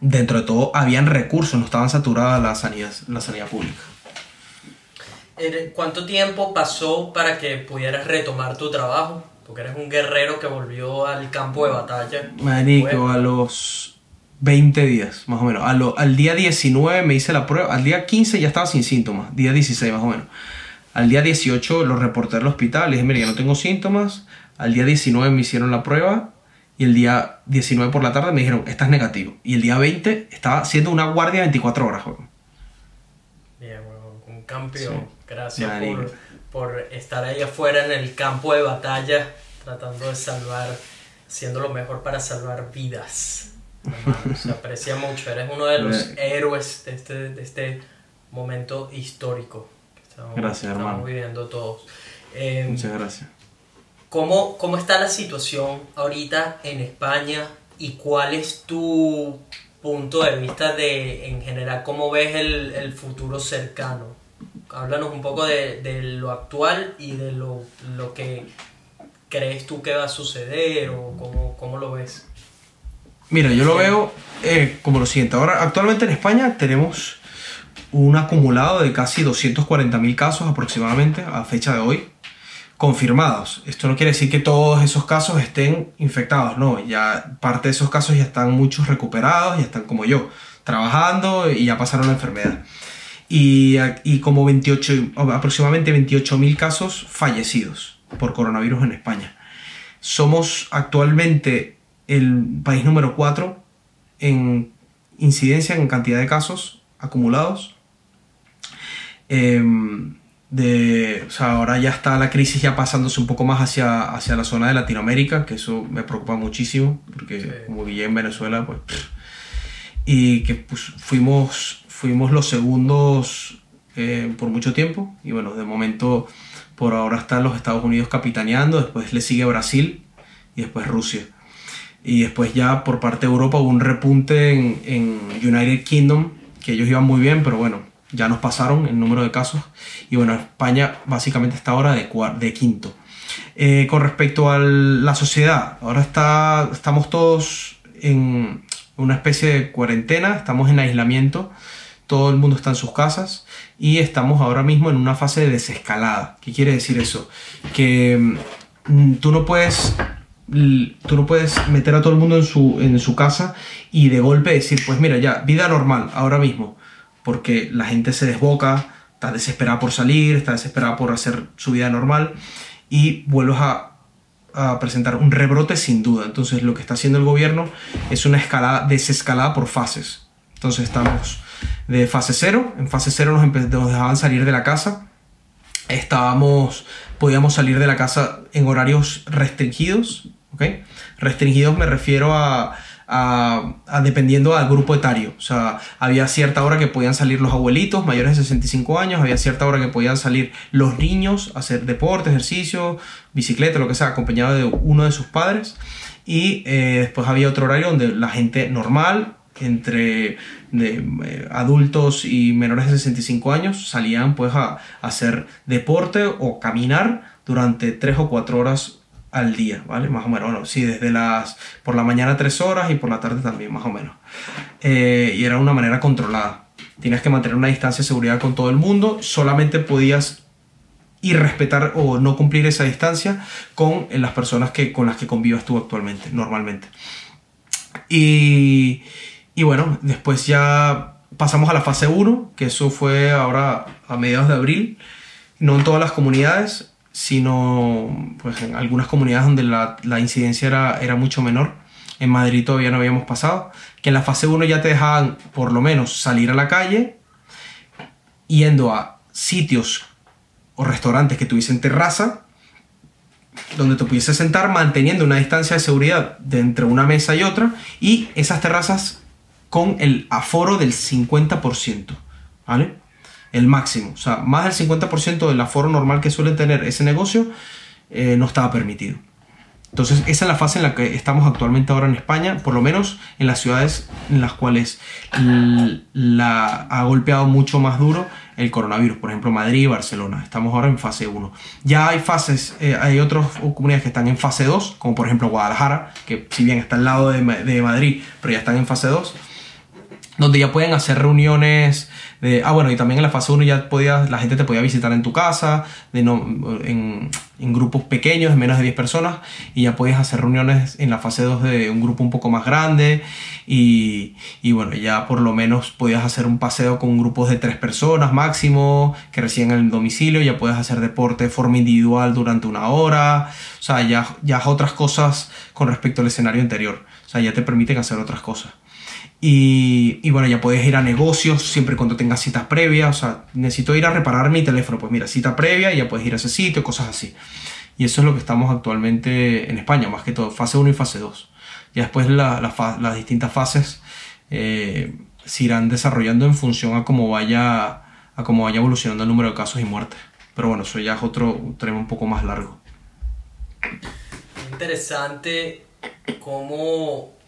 dentro de todo habían recursos, no estaban saturadas la sanidad, la sanidad pública. ¿Cuánto tiempo pasó para que pudieras retomar tu trabajo? Porque eres un guerrero que volvió al campo de batalla. Marico, a los 20 días, más o menos. al día 19 me hice la prueba. Al día 15 ya estaba sin síntomas. Día 16, más o menos. Al día 18 lo reporté al hospital. Le dije, mira, ya no tengo síntomas. Al día 19 me hicieron la prueba. Y el día 19 por la tarde me dijeron, estás negativo. Y el día 20 estaba haciendo una guardia 24 horas, Bien, un campeón. Gracias por, estar ahí afuera en el campo de batalla, tratando de salvar, haciendo lo mejor para salvar vidas. se aprecia mucho, eres uno de los *laughs* héroes de este, de este momento histórico estamos, gracias, estamos viviendo todos. Em, Muchas gracias. ¿cómo, ¿Cómo está la situación ahorita en España y cuál es tu punto de vista de, en general, cómo ves el, el futuro cercano? háblanos un poco de, de lo actual y de lo, lo, que crees tú que va a suceder o cómo, cómo lo ves. Mira, yo lo veo eh, como lo siguiente. Ahora, actualmente en España tenemos un acumulado de casi 240.000 casos aproximadamente a fecha de hoy confirmados. Esto no quiere decir que todos esos casos estén infectados, no, ya parte de esos casos ya están muchos recuperados, ya están como yo, trabajando y ya pasaron la enfermedad y, y como 28, aproximadamente 28.000 casos fallecidos por coronavirus en España. Somos actualmente el país número 4 en incidencia, en cantidad de casos acumulados. Em, de, o sea, ahora ya está la crisis ya pasándose un poco más hacia, hacia la zona de Latinoamérica, que eso me preocupa muchísimo, porque como vivía en Venezuela, pues... Y que pues, fuimos fuimos los segundos eh, por mucho tiempo. Y bueno, de momento por ahora están los Estados Unidos capitaneando, después le sigue Brasil y después Rusia. Y después ya por parte de Europa hubo un repunte en, United Kingdom, que ellos iban muy bien, pero bueno, ya nos pasaron el número de casos. Y bueno, España básicamente está ahora de, de quinto. Eh, con respecto a la sociedad, ahora está, estamos todos en una especie de cuarentena, estamos en aislamiento, todo el mundo está en sus casas y estamos ahora mismo en una fase de desescalada. ¿Qué quiere decir eso? Que mm, tú no puedes tú no puedes meter a todo el mundo en su, en su casa y de golpe decir, pues mira, ya, vida normal, ahora mismo, porque la gente se desboca, está desesperada por salir, está desesperada por hacer su vida normal y vuelves a, presentar un rebrote sin duda. Entonces lo que está haciendo el gobierno es una escalada, desescalada por fases. Entonces estamos de fase cero, en fase cero nos, nos dejaban salir de la casa, estábamos, podíamos salir de la casa en horarios restringidos, Restringidos me refiero a, dependiendo al grupo etario. O sea, había cierta hora que podían salir los abuelitos mayores de 65 años, había cierta hora que podían salir los niños a hacer deporte, ejercicio, bicicleta, lo que sea, acompañado de uno de sus padres. Y eh, después había otro horario donde la gente normal, entre eh, adultos y menores de 65 años, salían pues a, a hacer deporte o caminar durante 3 o 4 horas al día, ¿vale? Más o menos, bueno, sí, desde las, por la mañana tres horas y por la tarde también, más o menos. Eh, y era una manera controlada. Tienes que mantener una distancia de seguridad con todo el mundo, solamente podías ir respetar o no cumplir esa distancia con las personas que, con las que convivas tú actualmente, normalmente. Y, y bueno, después ya pasamos a la fase 1, que eso fue ahora a mediados de abril, no en todas las comunidades, sino pues, en algunas comunidades donde la, la incidencia era, era, mucho menor. En Madrid todavía no habíamos pasado. Que en la fase 1 ya te dejaban por lo menos salir a la calle, yendo a sitios o restaurantes que tuviesen terraza, donde te pudiese sentar manteniendo una distancia de seguridad entre una mesa y otra, y esas terrazas con el aforo del 50%. ¿Vale? El máximo. O sea, más del 50% del aforo normal que suele tener ese negocio eh, no estaba permitido. Entonces, esa es la fase en la que estamos actualmente ahora en España, por lo menos en las ciudades en las cuales la, ha golpeado mucho más duro el coronavirus, por ejemplo Madrid y Barcelona. Estamos ahora en fase 1. Ya hay fases, eh, hay otras comunidades que están en fase 2, como por ejemplo Guadalajara, que si bien está al lado de, de Madrid, pero ya están en fase 2, donde ya pueden hacer reuniones ah, bueno, y también en la fase 1 ya podías, la gente te podía visitar en tu casa, de no, en, grupos pequeños, de menos de 10 personas, y ya podías hacer reuniones en la fase 2 de un grupo un poco más grande, y, y bueno, ya por lo menos podías hacer un paseo con grupos de 3 personas máximo, que recién en el domicilio, ya puedes hacer deporte de forma individual durante una hora, o sea, ya, ya otras cosas con respecto al escenario anterior, o sea, ya te permiten hacer otras cosas. Y, bueno, ya puedes ir a negocios siempre cuando tengas citas previas. O sea, necesito ir a reparar mi teléfono. Pues mira, cita previa y ya puedes ir a ese sitio, cosas así. Y eso es lo que estamos actualmente en España, más que todo, fase 1 y fase 2. Ya después la, las distintas fases eh, se irán desarrollando en función a cómo, vaya, a cómo vaya evolucionando el número de casos y muertes. Pero bueno, eso ya es otro tema un poco más largo. Interesante cómo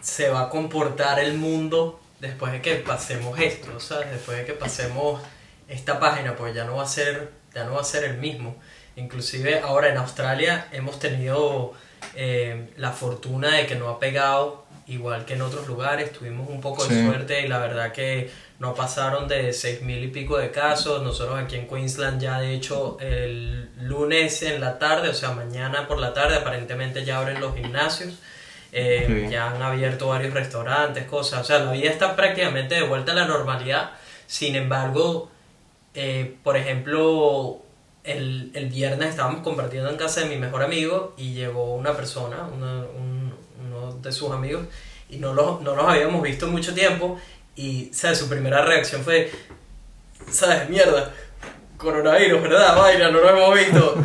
se va a comportar el mundo después de que pasemos esto, ¿sabes? Después de que pasemos esta página, pues ya no va a ser, ya no va a ser el mismo. Inclusive ahora en Australia hemos tenido eh, la fortuna de que no ha pegado igual que en otros lugares, tuvimos un poco de suerte y la verdad que no pasaron de seis mil y pico de casos. Nosotros aquí en Queensland ya de hecho el lunes en la tarde, o sea mañana por la tarde aparentemente ya abren los gimnasios. Eh, ya han abierto varios restaurantes, cosas. O sea, la vida está prácticamente de vuelta a la normalidad. Sin embargo, eh, por ejemplo, el, el, viernes estábamos compartiendo en casa de mi mejor amigo y llegó una persona, uno de sus amigos, y no, lo, no nos habíamos visto mucho tiempo. Y, ¿sabes? Su primera reacción fue, ¿sabes? Mierda coronavirus, ¿verdad? Vaya, no lo hemos visto.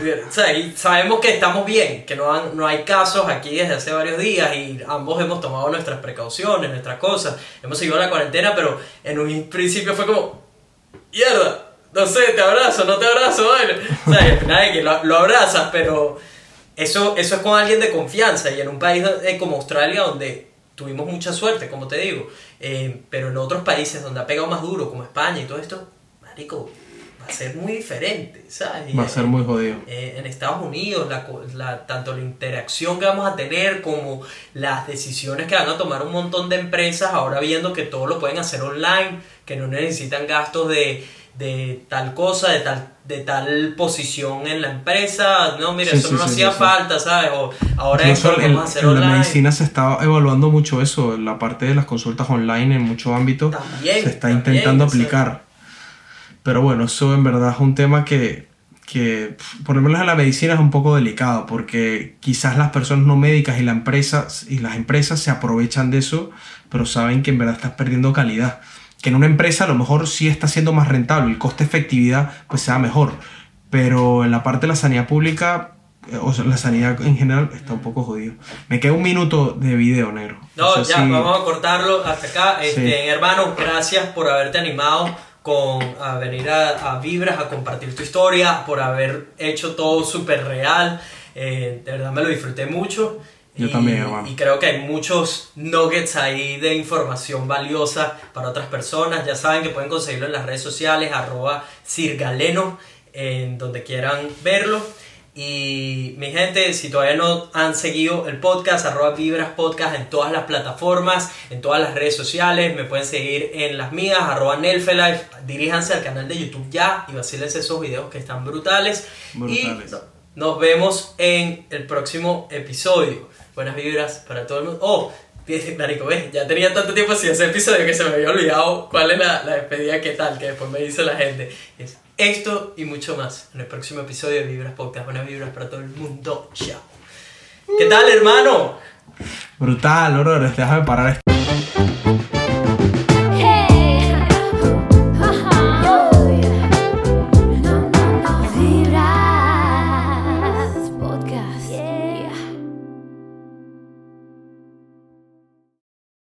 sabemos que estamos bien, que no, no hay casos aquí desde hace varios días y ambos hemos tomado nuestras precauciones, nuestras cosas. Hemos seguido la cuarentena, pero en un principio fue como, mierda, no sé, te abrazo, no te abrazo, vale. O sea, al final que lo, lo, abrazas, pero eso, eso es con alguien de confianza y en un país como Australia donde tuvimos mucha suerte, como te digo, eh, pero en otros países donde ha pegado más duro, como España y todo esto, marico, va a ser muy diferente, ¿sabes? Va a ser muy jodido. Eh, en Estados Unidos, la, la- tanto la interacción que vamos a tener como las decisiones que van a tomar un montón de empresas, ahora viendo que todo lo pueden hacer online, que no necesitan gastos de, de tal cosa, de tal, de tal posición en la empresa, no, mira, Sí, eso sí, no sí, hacía falta, ¿sabes? O ahora Incluso esto lo vamos a hacer en la online. medicina se está evaluando mucho eso, la parte de las consultas online en muchos ámbitos También, se está también, intentando aplicar. Pero bueno, eso en verdad es un tema que, que, por lo menos en la medicina es un poco delicado, porque quizás las personas no médicas y, la empresa, y las empresas se aprovechan de eso, pero saben que en verdad estás perdiendo calidad. Que en una empresa a lo mejor sí está siendo más rentable, el coste-efectividad pues sea mejor, pero en la parte de la sanidad pública, eh, o sea, la sanidad en general está un poco jodido. Me queda un minuto de video, negro. No, sé ya, si- vamos a cortarlo hasta acá. Este, Sí. Hermano, gracias por haberte animado con, a venir a, a Vibras a compartir tu historia, por haber hecho todo súper real. Eh, de verdad me lo disfruté mucho. Yo Y- también, hermano. Y creo que hay muchos nuggets ahí de información valiosa para otras personas. Ya saben que pueden conseguirlo en las redes sociales, arroba cirgaleno, en donde quieran verlo. Y mi gente, si todavía no han seguido el podcast, arroba Vibras Podcast en todas las plataformas, en todas las redes sociales, me pueden seguir en las mías, arroba Nelfelife, diríjanse al canal de YouTube ya y vacílense esos videos que están brutales. Brutales. Y no- nos vemos en el próximo episodio. Buenas vibras para todo el mundo. Oh, Marico, ves, ya tenía tanto tiempo sin hacer episodio que se me había olvidado cuál es la, la despedida, qué tal, que después me dice la gente. Es esto y mucho más en el próximo episodio de Vibras Podcast. Buenas vibras para todo el mundo. Chao. ¿Qué tal, hermano? Brutal, bro. Déjame parar esto.